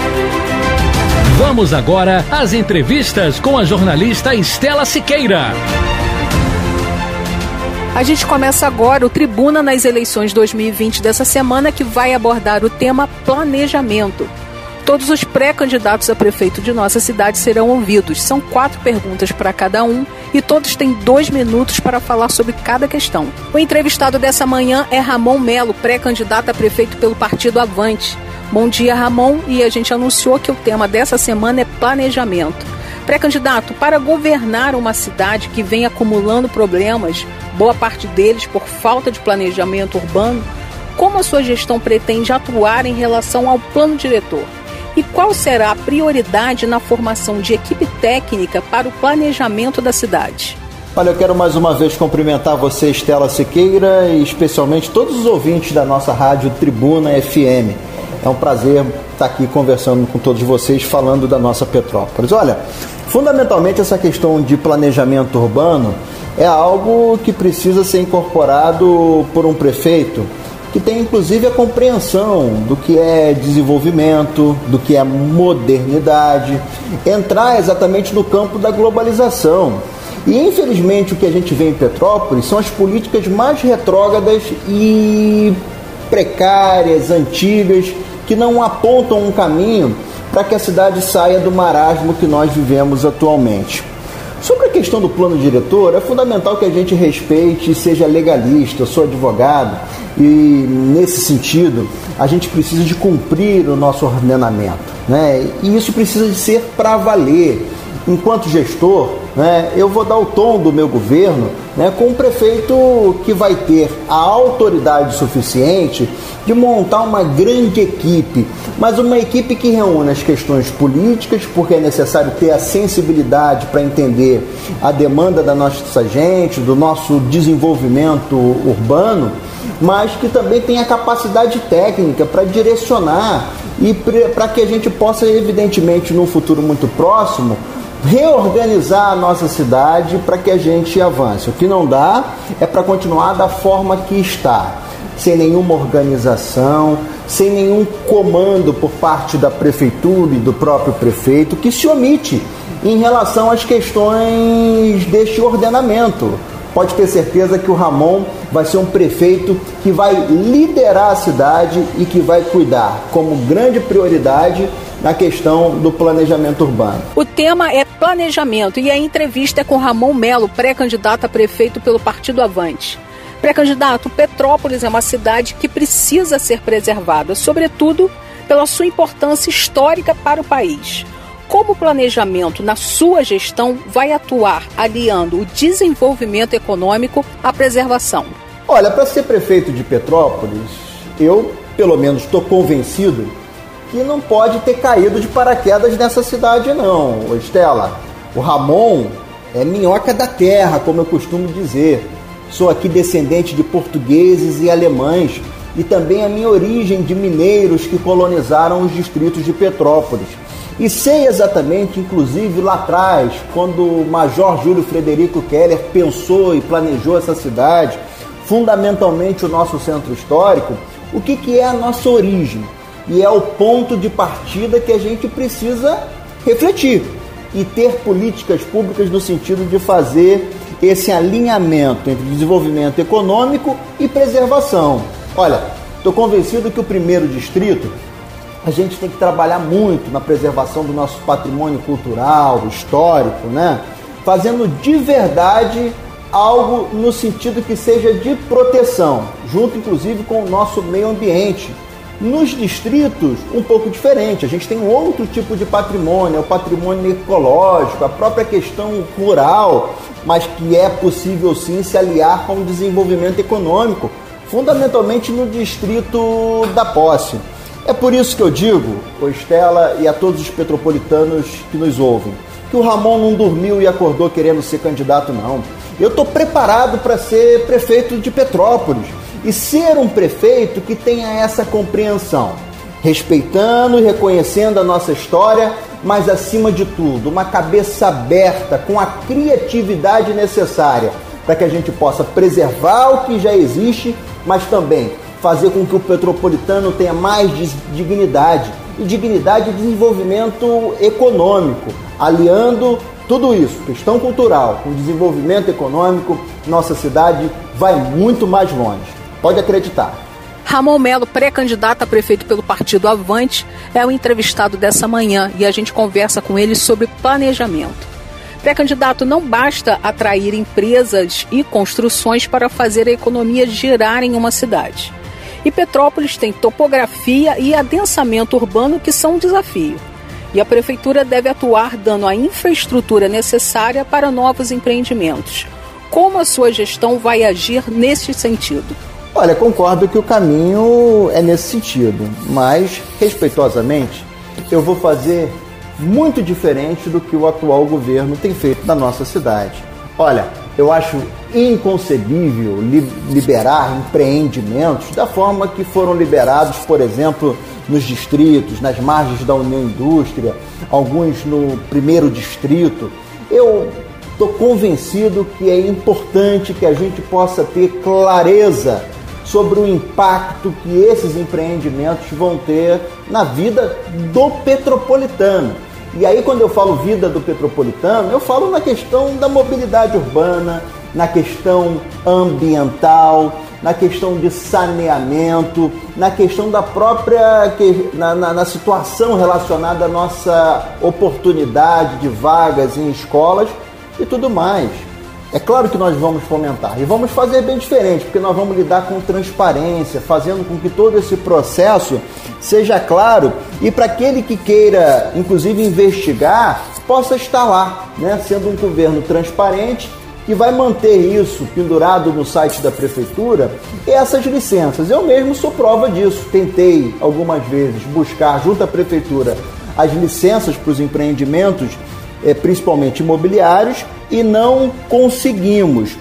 Speaker 1: Vamos agora às entrevistas com a jornalista Estela Siqueira.
Speaker 2: A gente começa agora o Tribuna nas eleições 2020 dessa semana, que vai abordar o tema planejamento. Todos os pré-candidatos a prefeito de nossa cidade serão ouvidos. São quatro perguntas para cada um e todos têm dois minutos para falar sobre cada questão. O entrevistado dessa manhã é Ramon Melo, pré-candidato a prefeito pelo Partido Avante. Bom dia, Ramon. E a gente anunciou que o tema dessa semana é planejamento. Pré-candidato, para governar uma cidade que vem acumulando problemas, boa parte deles por falta de planejamento urbano, como a sua gestão pretende atuar em relação ao plano diretor? E qual será a prioridade na formação de equipe técnica para o planejamento da cidade?
Speaker 15: Olha, eu quero mais uma vez cumprimentar você, Estela Siqueira, e especialmente todos os ouvintes da nossa rádio Tribuna FM. É um prazer estar aqui conversando com todos vocês, falando da nossa Petrópolis. Olha, fundamentalmente essa questão de planejamento urbano é algo que precisa ser incorporado por um prefeito que tem inclusive a compreensão do que é desenvolvimento, do que é modernidade, entrar exatamente no campo da globalização. E infelizmente o que a gente vê em Petrópolis são as políticas mais retrógradas e precárias, antigas, que não apontam um caminho para que a cidade saia do marasmo que nós vivemos atualmente. Sobre a questão do plano diretor, é fundamental que a gente respeite e seja legalista. Eu sou advogado e, nesse sentido, a gente precisa de cumprir o nosso ordenamento. Né? E isso precisa de ser para valer. Enquanto gestor, né, eu vou dar o tom do meu governo né, com um prefeito que vai ter a autoridade suficiente de montar uma grande equipe, mas uma equipe que reúne as questões políticas, porque é necessário ter a sensibilidade para entender a demanda da nossa gente, do nosso desenvolvimento urbano, mas que também tem a capacidade técnica para direcionar e para que a gente possa, evidentemente, num futuro muito próximo, reorganizar a nossa cidade para que a gente avance. O que não dá é para continuar da forma que está, sem nenhuma organização, sem nenhum comando por parte da prefeitura e do próprio prefeito que se omite em relação às questões deste ordenamento. Pode ter certeza que o Ramon vai ser um prefeito que vai liderar a cidade e que vai cuidar como grande prioridade na questão do planejamento urbano.
Speaker 2: O tema é planejamento e a entrevista é com Ramon Melo, pré-candidato a prefeito pelo Partido Avante. Pré-candidato, Petrópolis é uma cidade que precisa ser preservada, sobretudo pela sua importância histórica para o país. Como o planejamento na sua gestão vai atuar aliando o desenvolvimento econômico à preservação?
Speaker 15: Olha, para ser prefeito de Petrópolis, eu, pelo menos, estou convencido que não pode ter caído de paraquedas nessa cidade, não, Estela. O Ramon é minhoca da terra, como eu costumo dizer. Sou aqui descendente de portugueses e alemães e também a minha origem de mineiros que colonizaram os distritos de Petrópolis. E sei exatamente, inclusive lá atrás, quando o Major Júlio Frederico Keller pensou e planejou essa cidade, fundamentalmente o nosso centro histórico, o que, que é a nossa origem e é o ponto de partida que a gente precisa refletir e ter políticas públicas no sentido de fazer esse alinhamento entre desenvolvimento econômico e preservação. Olha, estou convencido que o primeiro distrito a gente tem que trabalhar muito na preservação do nosso patrimônio cultural, histórico, né? Fazendo de verdade algo no sentido que seja de proteção, junto inclusive com o nosso meio ambiente, nos distritos, um pouco diferente. A gente tem outro tipo de patrimônio, é o patrimônio ecológico, a própria questão rural, mas que é possível sim se aliar com o desenvolvimento econômico, fundamentalmente no distrito da posse. É por isso que eu digo, Estela e a todos os petropolitanos que nos ouvem, que o Ramon não dormiu e acordou querendo ser candidato, não. Eu estou preparado para ser prefeito de Petrópolis e ser um prefeito que tenha essa compreensão, respeitando e reconhecendo a nossa história, mas acima de tudo, uma cabeça aberta com a criatividade necessária para que a gente possa preservar o que já existe, mas também fazer com que o petropolitano tenha mais dignidade e dignidade de desenvolvimento econômico, aliando tudo isso, questão cultural com desenvolvimento econômico, nossa cidade vai muito mais longe. Pode acreditar.
Speaker 2: Ramon Melo, pré-candidato a prefeito pelo partido Avante, é o entrevistado dessa manhã e a gente conversa com ele sobre planejamento. Pré-candidato, não basta atrair empresas e construções para fazer a economia girar em uma cidade. E Petrópolis tem topografia e adensamento urbano que são um desafio. E a prefeitura deve atuar dando a infraestrutura necessária para novos empreendimentos. Como a sua gestão vai agir neste sentido?
Speaker 15: Olha, concordo que o caminho é nesse sentido, mas respeitosamente eu vou fazer muito diferente do que o atual governo tem feito na nossa cidade. Olha, eu acho inconcebível liberar empreendimentos da forma que foram liberados, por exemplo, nos distritos, nas margens da União Indústria, alguns no primeiro distrito. Eu estou convencido que é importante que a gente possa ter clareza sobre o impacto que esses empreendimentos vão ter na vida do petropolitano. E aí, quando eu falo vida do petropolitano, eu falo na questão da mobilidade urbana, na questão ambiental, na questão de saneamento, na questão da própria na, na, na, situação relacionada à nossa oportunidade de vagas em escolas e tudo mais. É claro que nós vamos fomentar e vamos fazer bem diferente, porque nós vamos lidar com transparência, fazendo com que todo esse processo seja claro e para aquele que queira, inclusive, investigar, possa estar lá, né? sendo um governo transparente que vai manter isso pendurado no site da prefeitura e essas licenças. Eu mesmo sou prova disso. Tentei algumas vezes buscar junto à prefeitura as licenças para os empreendimentos, eh, principalmente imobiliários, e não conseguimos.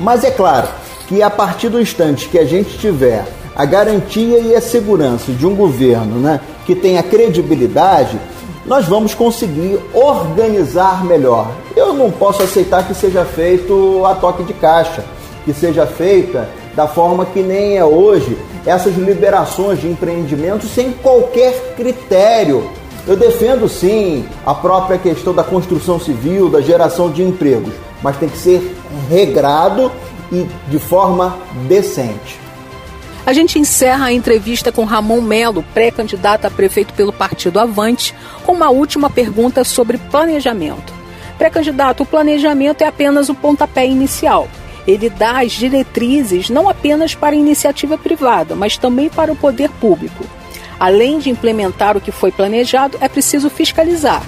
Speaker 15: Mas é claro que a partir do instante que a gente tiver a garantia e a segurança de um governo né, que tenha credibilidade, nós vamos conseguir organizar melhor. Eu não posso aceitar que seja feito a toque de caixa, que seja feita da forma que nem é hoje essas liberações de empreendimentos sem qualquer critério eu defendo sim a própria questão da construção civil, da geração de empregos, mas tem que ser regrado e de forma decente.
Speaker 2: A gente encerra a entrevista com Ramon Melo, pré-candidato a prefeito pelo Partido Avante, com uma última pergunta sobre planejamento. Pré-candidato, o planejamento é apenas o pontapé inicial. Ele dá as diretrizes não apenas para a iniciativa privada, mas também para o poder público. Além de implementar o que foi planejado, é preciso fiscalizar.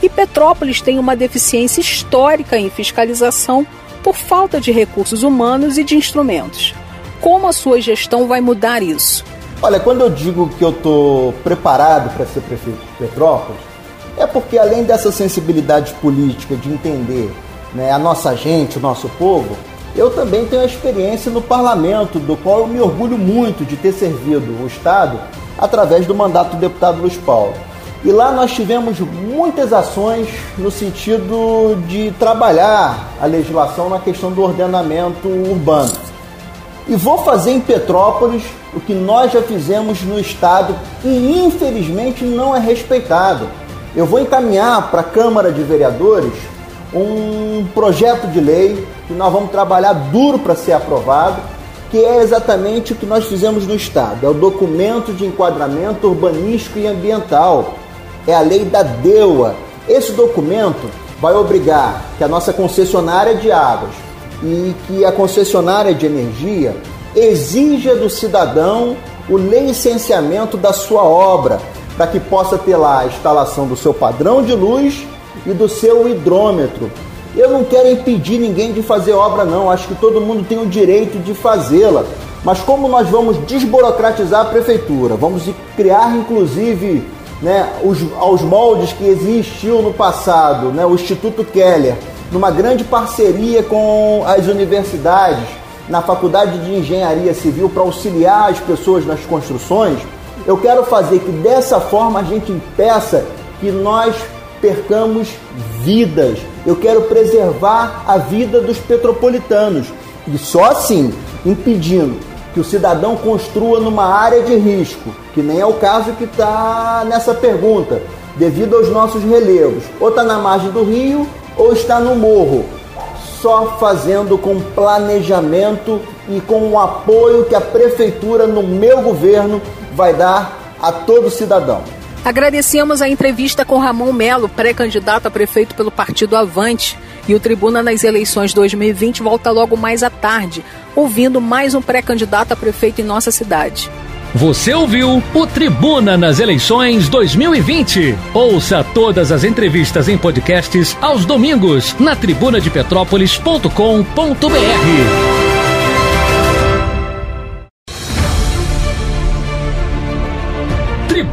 Speaker 2: E Petrópolis tem uma deficiência histórica em fiscalização por falta de recursos humanos e de instrumentos. Como a sua gestão vai mudar isso?
Speaker 15: Olha, quando eu digo que eu estou preparado para ser prefeito de Petrópolis, é porque além dessa sensibilidade política de entender né, a nossa gente, o nosso povo, eu também tenho a experiência no parlamento, do qual eu me orgulho muito de ter servido o Estado através do mandato do deputado Luiz Paulo. E lá nós tivemos muitas ações no sentido de trabalhar a legislação na questão do ordenamento urbano. E vou fazer em Petrópolis o que nós já fizemos no estado e infelizmente não é respeitado. Eu vou encaminhar para a Câmara de Vereadores um projeto de lei que nós vamos trabalhar duro para ser aprovado que é exatamente o que nós fizemos no Estado. É o documento de enquadramento urbanístico e ambiental. É a lei da DEUA. Esse documento vai obrigar que a nossa concessionária de águas e que a concessionária de energia exija do cidadão o licenciamento da sua obra, para que possa ter lá a instalação do seu padrão de luz e do seu hidrômetro, eu não quero impedir ninguém de fazer obra, não. Acho que todo mundo tem o direito de fazê-la. Mas como nós vamos desburocratizar a prefeitura, vamos criar inclusive né, os, aos moldes que existiu no passado, né, o Instituto Keller, numa grande parceria com as universidades, na Faculdade de Engenharia Civil, para auxiliar as pessoas nas construções, eu quero fazer que dessa forma a gente impeça que nós percamos vidas. Eu quero preservar a vida dos petropolitanos. E só assim, impedindo que o cidadão construa numa área de risco, que nem é o caso que está nessa pergunta, devido aos nossos relevos. Ou está na margem do rio ou está no morro. Só fazendo com planejamento e com o apoio que a prefeitura, no meu governo, vai dar a todo cidadão.
Speaker 2: Agradecemos a entrevista com Ramon Melo, pré-candidato a prefeito pelo Partido Avante. E o Tribuna nas eleições 2020 volta logo mais à tarde, ouvindo mais um pré-candidato a prefeito em nossa cidade.
Speaker 1: Você ouviu o Tribuna nas eleições 2020. Ouça todas as entrevistas em podcasts aos domingos na tribunadepetrópolis.com.br.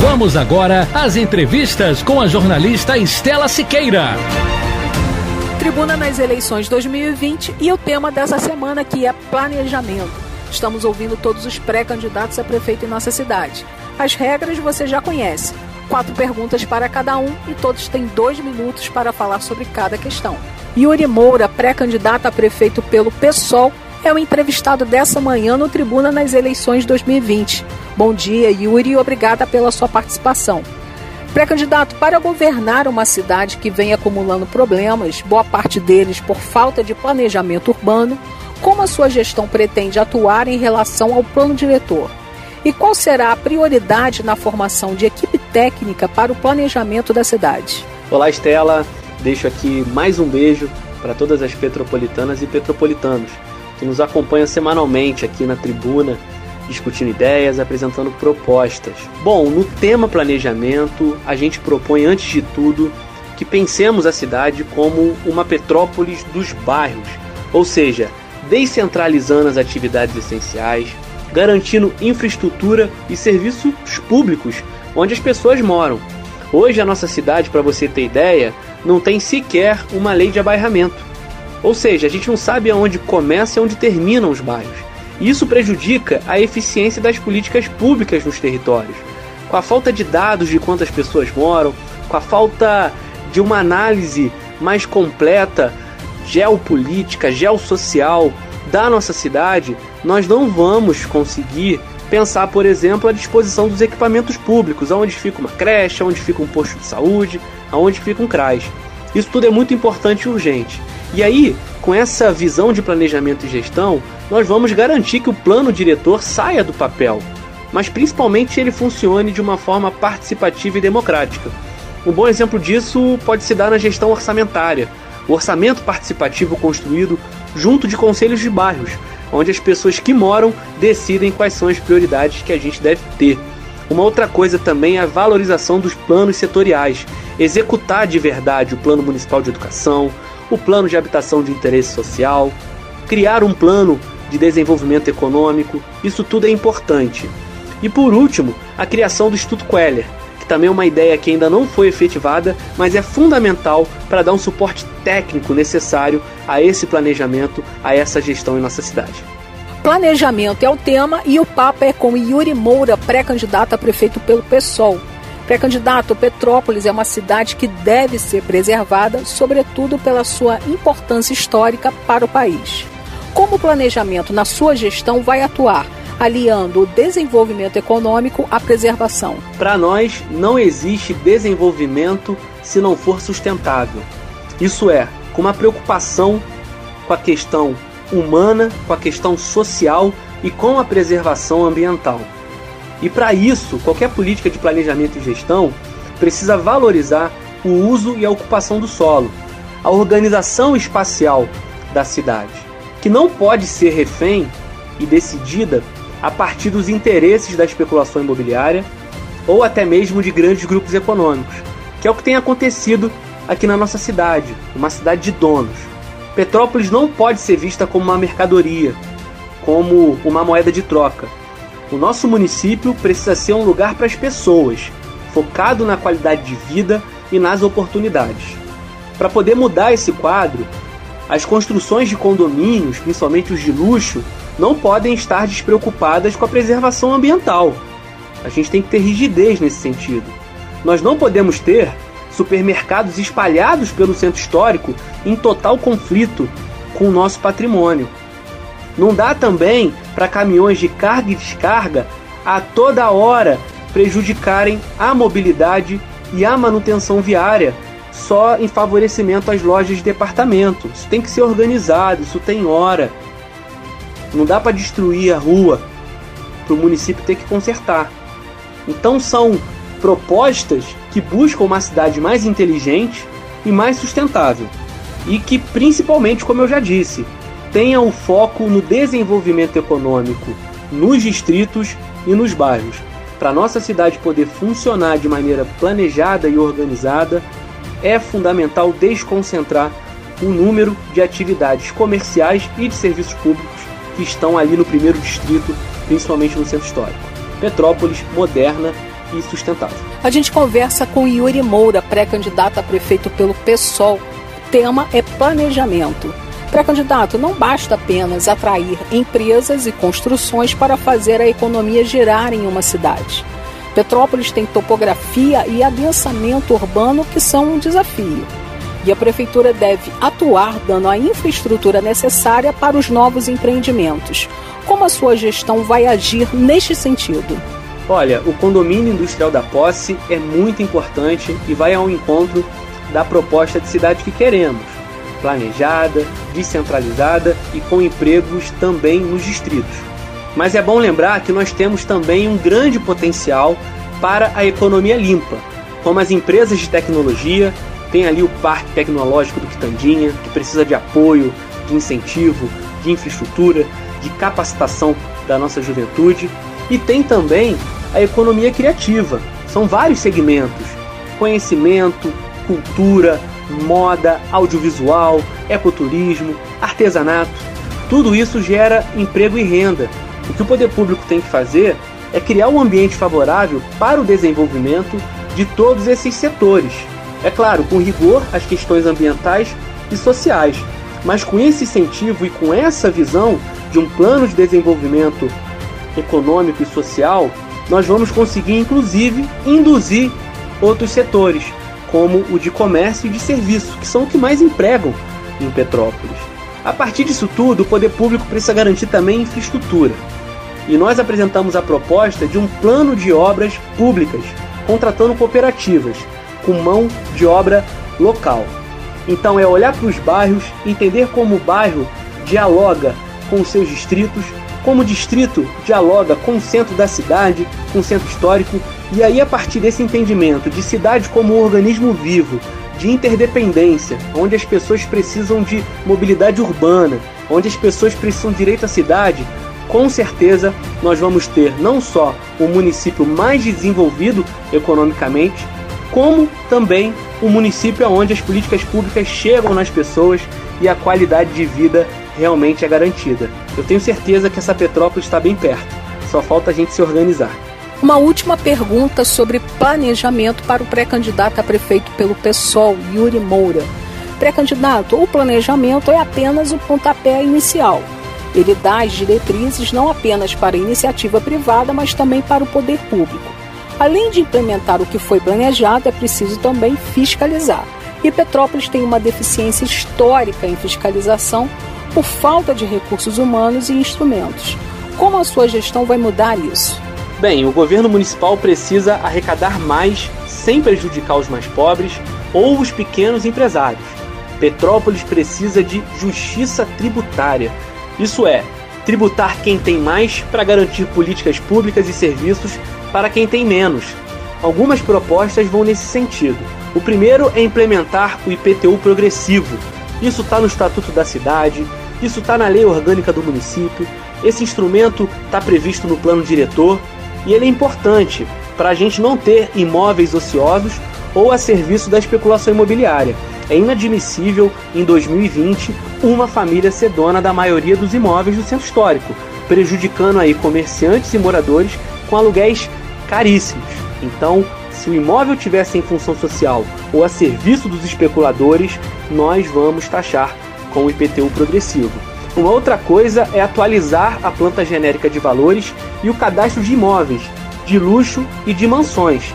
Speaker 1: Vamos agora às entrevistas com a jornalista Estela Siqueira.
Speaker 2: Tribuna nas eleições 2020 e o tema dessa semana que é planejamento. Estamos ouvindo todos os pré-candidatos a prefeito em nossa cidade. As regras você já conhece. Quatro perguntas para cada um e todos têm dois minutos para falar sobre cada questão. Yuri Moura, pré-candidato a prefeito pelo PSOL, é o entrevistado dessa manhã no Tribuna nas eleições 2020. Bom dia, Yuri, e obrigada pela sua participação. Pré-candidato para governar uma cidade que vem acumulando problemas, boa parte deles por falta de planejamento urbano, como a sua gestão pretende atuar em relação ao plano diretor? E qual será a prioridade na formação de equipe técnica para o planejamento da cidade?
Speaker 16: Olá, Estela. Deixo aqui mais um beijo para todas as petropolitanas e petropolitanos que nos acompanham semanalmente aqui na tribuna, discutindo ideias, apresentando propostas. Bom, no tema planejamento, a gente propõe, antes de tudo, que pensemos a cidade como uma petrópolis dos bairros, ou seja, descentralizando as atividades essenciais, garantindo infraestrutura e serviços públicos onde as pessoas moram. Hoje a nossa cidade, para você ter ideia, não tem sequer uma lei de abairramento. Ou seja, a gente não sabe aonde começa e onde terminam os bairros. E isso prejudica a eficiência das políticas públicas nos territórios. Com a falta de dados de quantas pessoas moram, com a falta de uma análise mais completa, geopolítica, geossocial da nossa cidade, nós não vamos conseguir pensar, por exemplo, a disposição dos equipamentos públicos, aonde fica uma creche, aonde fica um posto de saúde, aonde fica um CRAS. Isso tudo é muito importante e urgente. E aí, com essa visão de planejamento e gestão, nós vamos garantir que o plano diretor saia do papel, mas principalmente ele funcione de uma forma participativa e democrática. Um bom exemplo disso pode se dar na gestão orçamentária, o orçamento participativo construído junto de conselhos de bairros, onde as pessoas que moram decidem quais são as prioridades que a gente deve ter. Uma outra coisa também é a valorização dos planos setoriais, executar de verdade o Plano Municipal de Educação, o Plano de Habitação de Interesse Social, criar um plano de desenvolvimento econômico, isso tudo é importante. E por último, a criação do Instituto Queller, que também é uma ideia que ainda não foi efetivada, mas é fundamental para dar um suporte técnico necessário a esse planejamento, a essa gestão em nossa cidade.
Speaker 2: Planejamento é o tema e o papo é com Yuri Moura, pré-candidato a prefeito pelo PSOL. Pré-candidato, Petrópolis é uma cidade que deve ser preservada, sobretudo pela sua importância histórica para o país. Como o planejamento na sua gestão vai atuar, aliando o desenvolvimento econômico à preservação?
Speaker 16: Para nós, não existe desenvolvimento se não for sustentável. Isso é, com uma preocupação com a questão humana, com a questão social e com a preservação ambiental. E para isso, qualquer política de planejamento e gestão precisa valorizar o uso e a ocupação do solo, a organização espacial da cidade, que não pode ser refém e decidida a partir dos interesses da especulação imobiliária ou até mesmo de grandes grupos econômicos, que é o que tem acontecido aqui na nossa cidade, uma cidade de donos. Petrópolis não pode ser vista como uma mercadoria, como uma moeda de troca. O nosso município precisa ser um lugar para as pessoas, focado na qualidade de vida e nas oportunidades. Para poder mudar esse quadro, as construções de condomínios, principalmente os de luxo, não podem estar despreocupadas com a preservação ambiental. A gente tem que ter rigidez nesse sentido. Nós não podemos ter supermercados espalhados pelo centro histórico em total conflito com o nosso patrimônio. Não dá também para caminhões de carga e descarga a toda hora prejudicarem a mobilidade e a manutenção viária só em favorecimento às lojas de departamento. Isso tem que ser organizado, isso tem hora. Não dá para destruir a rua para o município ter que consertar. Então são propostas que buscam uma cidade mais inteligente e mais sustentável. E que, principalmente, como eu já disse, tenha o foco no desenvolvimento econômico nos distritos e nos bairros. Para nossa cidade poder funcionar de maneira planejada e organizada, é fundamental desconcentrar o número de atividades comerciais e de serviços públicos que estão ali no primeiro distrito, principalmente no centro histórico. Petrópolis moderna e sustentável.
Speaker 2: A gente conversa com Yuri Moura, pré-candidato a prefeito pelo PSOL. O tema é planejamento. Pré-candidato, não basta apenas atrair empresas e construções para fazer a economia girar em uma cidade. Petrópolis tem topografia e adensamento urbano que são um desafio. E a prefeitura deve atuar dando a infraestrutura necessária para os novos empreendimentos. Como a sua gestão vai agir neste sentido?
Speaker 16: Olha, o condomínio industrial da posse é muito importante e vai ao encontro da proposta de cidade que queremos, planejada, descentralizada e com empregos também nos distritos. Mas é bom lembrar que nós temos também um grande potencial para a economia limpa, como as empresas de tecnologia, tem ali o Parque Tecnológico do Quitandinha, que precisa de apoio, de incentivo, de infraestrutura, de capacitação da nossa juventude, e tem também a economia criativa. São vários segmentos: conhecimento, cultura, moda, audiovisual, ecoturismo, artesanato. Tudo isso gera emprego e renda. O que o poder público tem que fazer é criar um ambiente favorável para o desenvolvimento de todos esses setores. É claro, com rigor às questões ambientais e sociais, mas com esse incentivo e com essa visão de um plano de desenvolvimento econômico e social, nós vamos conseguir inclusive induzir outros setores, como o de comércio e de serviço, que são o que mais empregam em Petrópolis. A partir disso tudo, o poder público precisa garantir também infraestrutura. E nós apresentamos a proposta de um plano de obras públicas, contratando cooperativas, com mão de obra local. Então é olhar para os bairros, entender como o bairro dialoga com os seus distritos, como o distrito dialoga com o centro da cidade, com o centro histórico, e aí a partir desse entendimento de cidade como um organismo vivo, de interdependência, onde as pessoas precisam de mobilidade urbana, onde as pessoas precisam direito à cidade, com certeza nós vamos ter não só o município mais desenvolvido economicamente, como também um município onde as políticas públicas chegam nas pessoas e a qualidade de vida realmente é garantida. Eu tenho certeza que essa Petrópolis está bem perto, só falta a gente se organizar.
Speaker 2: Uma última pergunta sobre planejamento para o pré-candidato a prefeito pelo PSOL, Yuri Moura. Pré-candidato, o planejamento é apenas o pontapé inicial. Ele dá as diretrizes não apenas para a iniciativa privada, mas também para o poder público. Além de implementar o que foi planejado, é preciso também fiscalizar. E Petrópolis tem uma deficiência histórica em fiscalização por falta de recursos humanos e instrumentos. Como a sua gestão vai mudar isso?
Speaker 16: Bem, o governo municipal precisa arrecadar mais sem prejudicar os mais pobres ou os pequenos empresários. Petrópolis precisa de justiça tributária. Isso é, tributar quem tem mais para garantir políticas públicas e serviços para quem tem menos. Algumas propostas vão nesse sentido. O primeiro é implementar o IPTU progressivo. Isso está no Estatuto da Cidade, isso está na Lei Orgânica do Município, esse instrumento está previsto no plano diretor e ele é importante para a gente não ter imóveis ociosos ou a serviço da especulação imobiliária. É inadmissível, em 2020, uma família ser dona da maioria dos imóveis do centro histórico, prejudicando aí comerciantes e moradores com aluguéis caríssimos. Então, se o imóvel tivesse em função social ou a serviço dos especuladores, nós vamos taxar com o IPTU progressivo. Uma outra coisa é atualizar a planta genérica de valores e o cadastro de imóveis, de luxo e de mansões.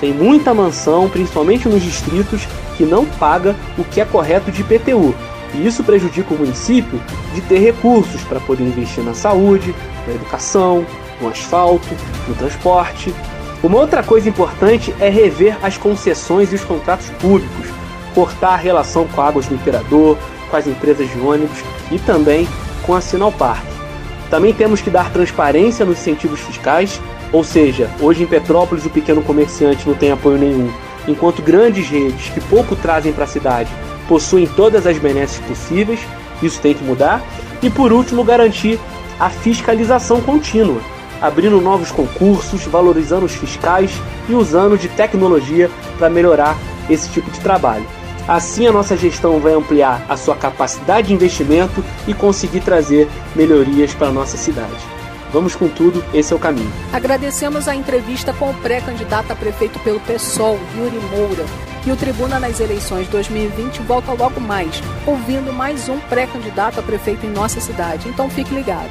Speaker 16: Tem muita mansão, principalmente nos distritos, que não paga o que é correto de IPTU. E isso prejudica o município de ter recursos para poder investir na saúde, na educação, no asfalto, no transporte. Uma outra coisa importante é rever as concessões e os contratos públicos, cortar a relação com a Águas do Imperador, com as empresas de ônibus e também com a Sinalpark. Também temos que dar transparência nos incentivos fiscais, ou seja, hoje em Petrópolis o pequeno comerciante não tem apoio nenhum, enquanto grandes redes que pouco trazem para a cidade possuem todas as benesses possíveis, isso tem que mudar. E por último, garantir a fiscalização contínua abrindo novos concursos, valorizando os fiscais e usando de tecnologia para melhorar esse tipo de trabalho. Assim, a nossa gestão vai ampliar a sua capacidade de investimento e conseguir trazer melhorias para a nossa cidade. Vamos com tudo, esse é o caminho.
Speaker 2: Agradecemos a entrevista com o pré-candidato a prefeito pelo PSOL, Yuri Moura. E o Tribuna nas eleições 2020 volta logo mais, ouvindo mais um pré-candidato a prefeito em nossa cidade. Então fique ligado.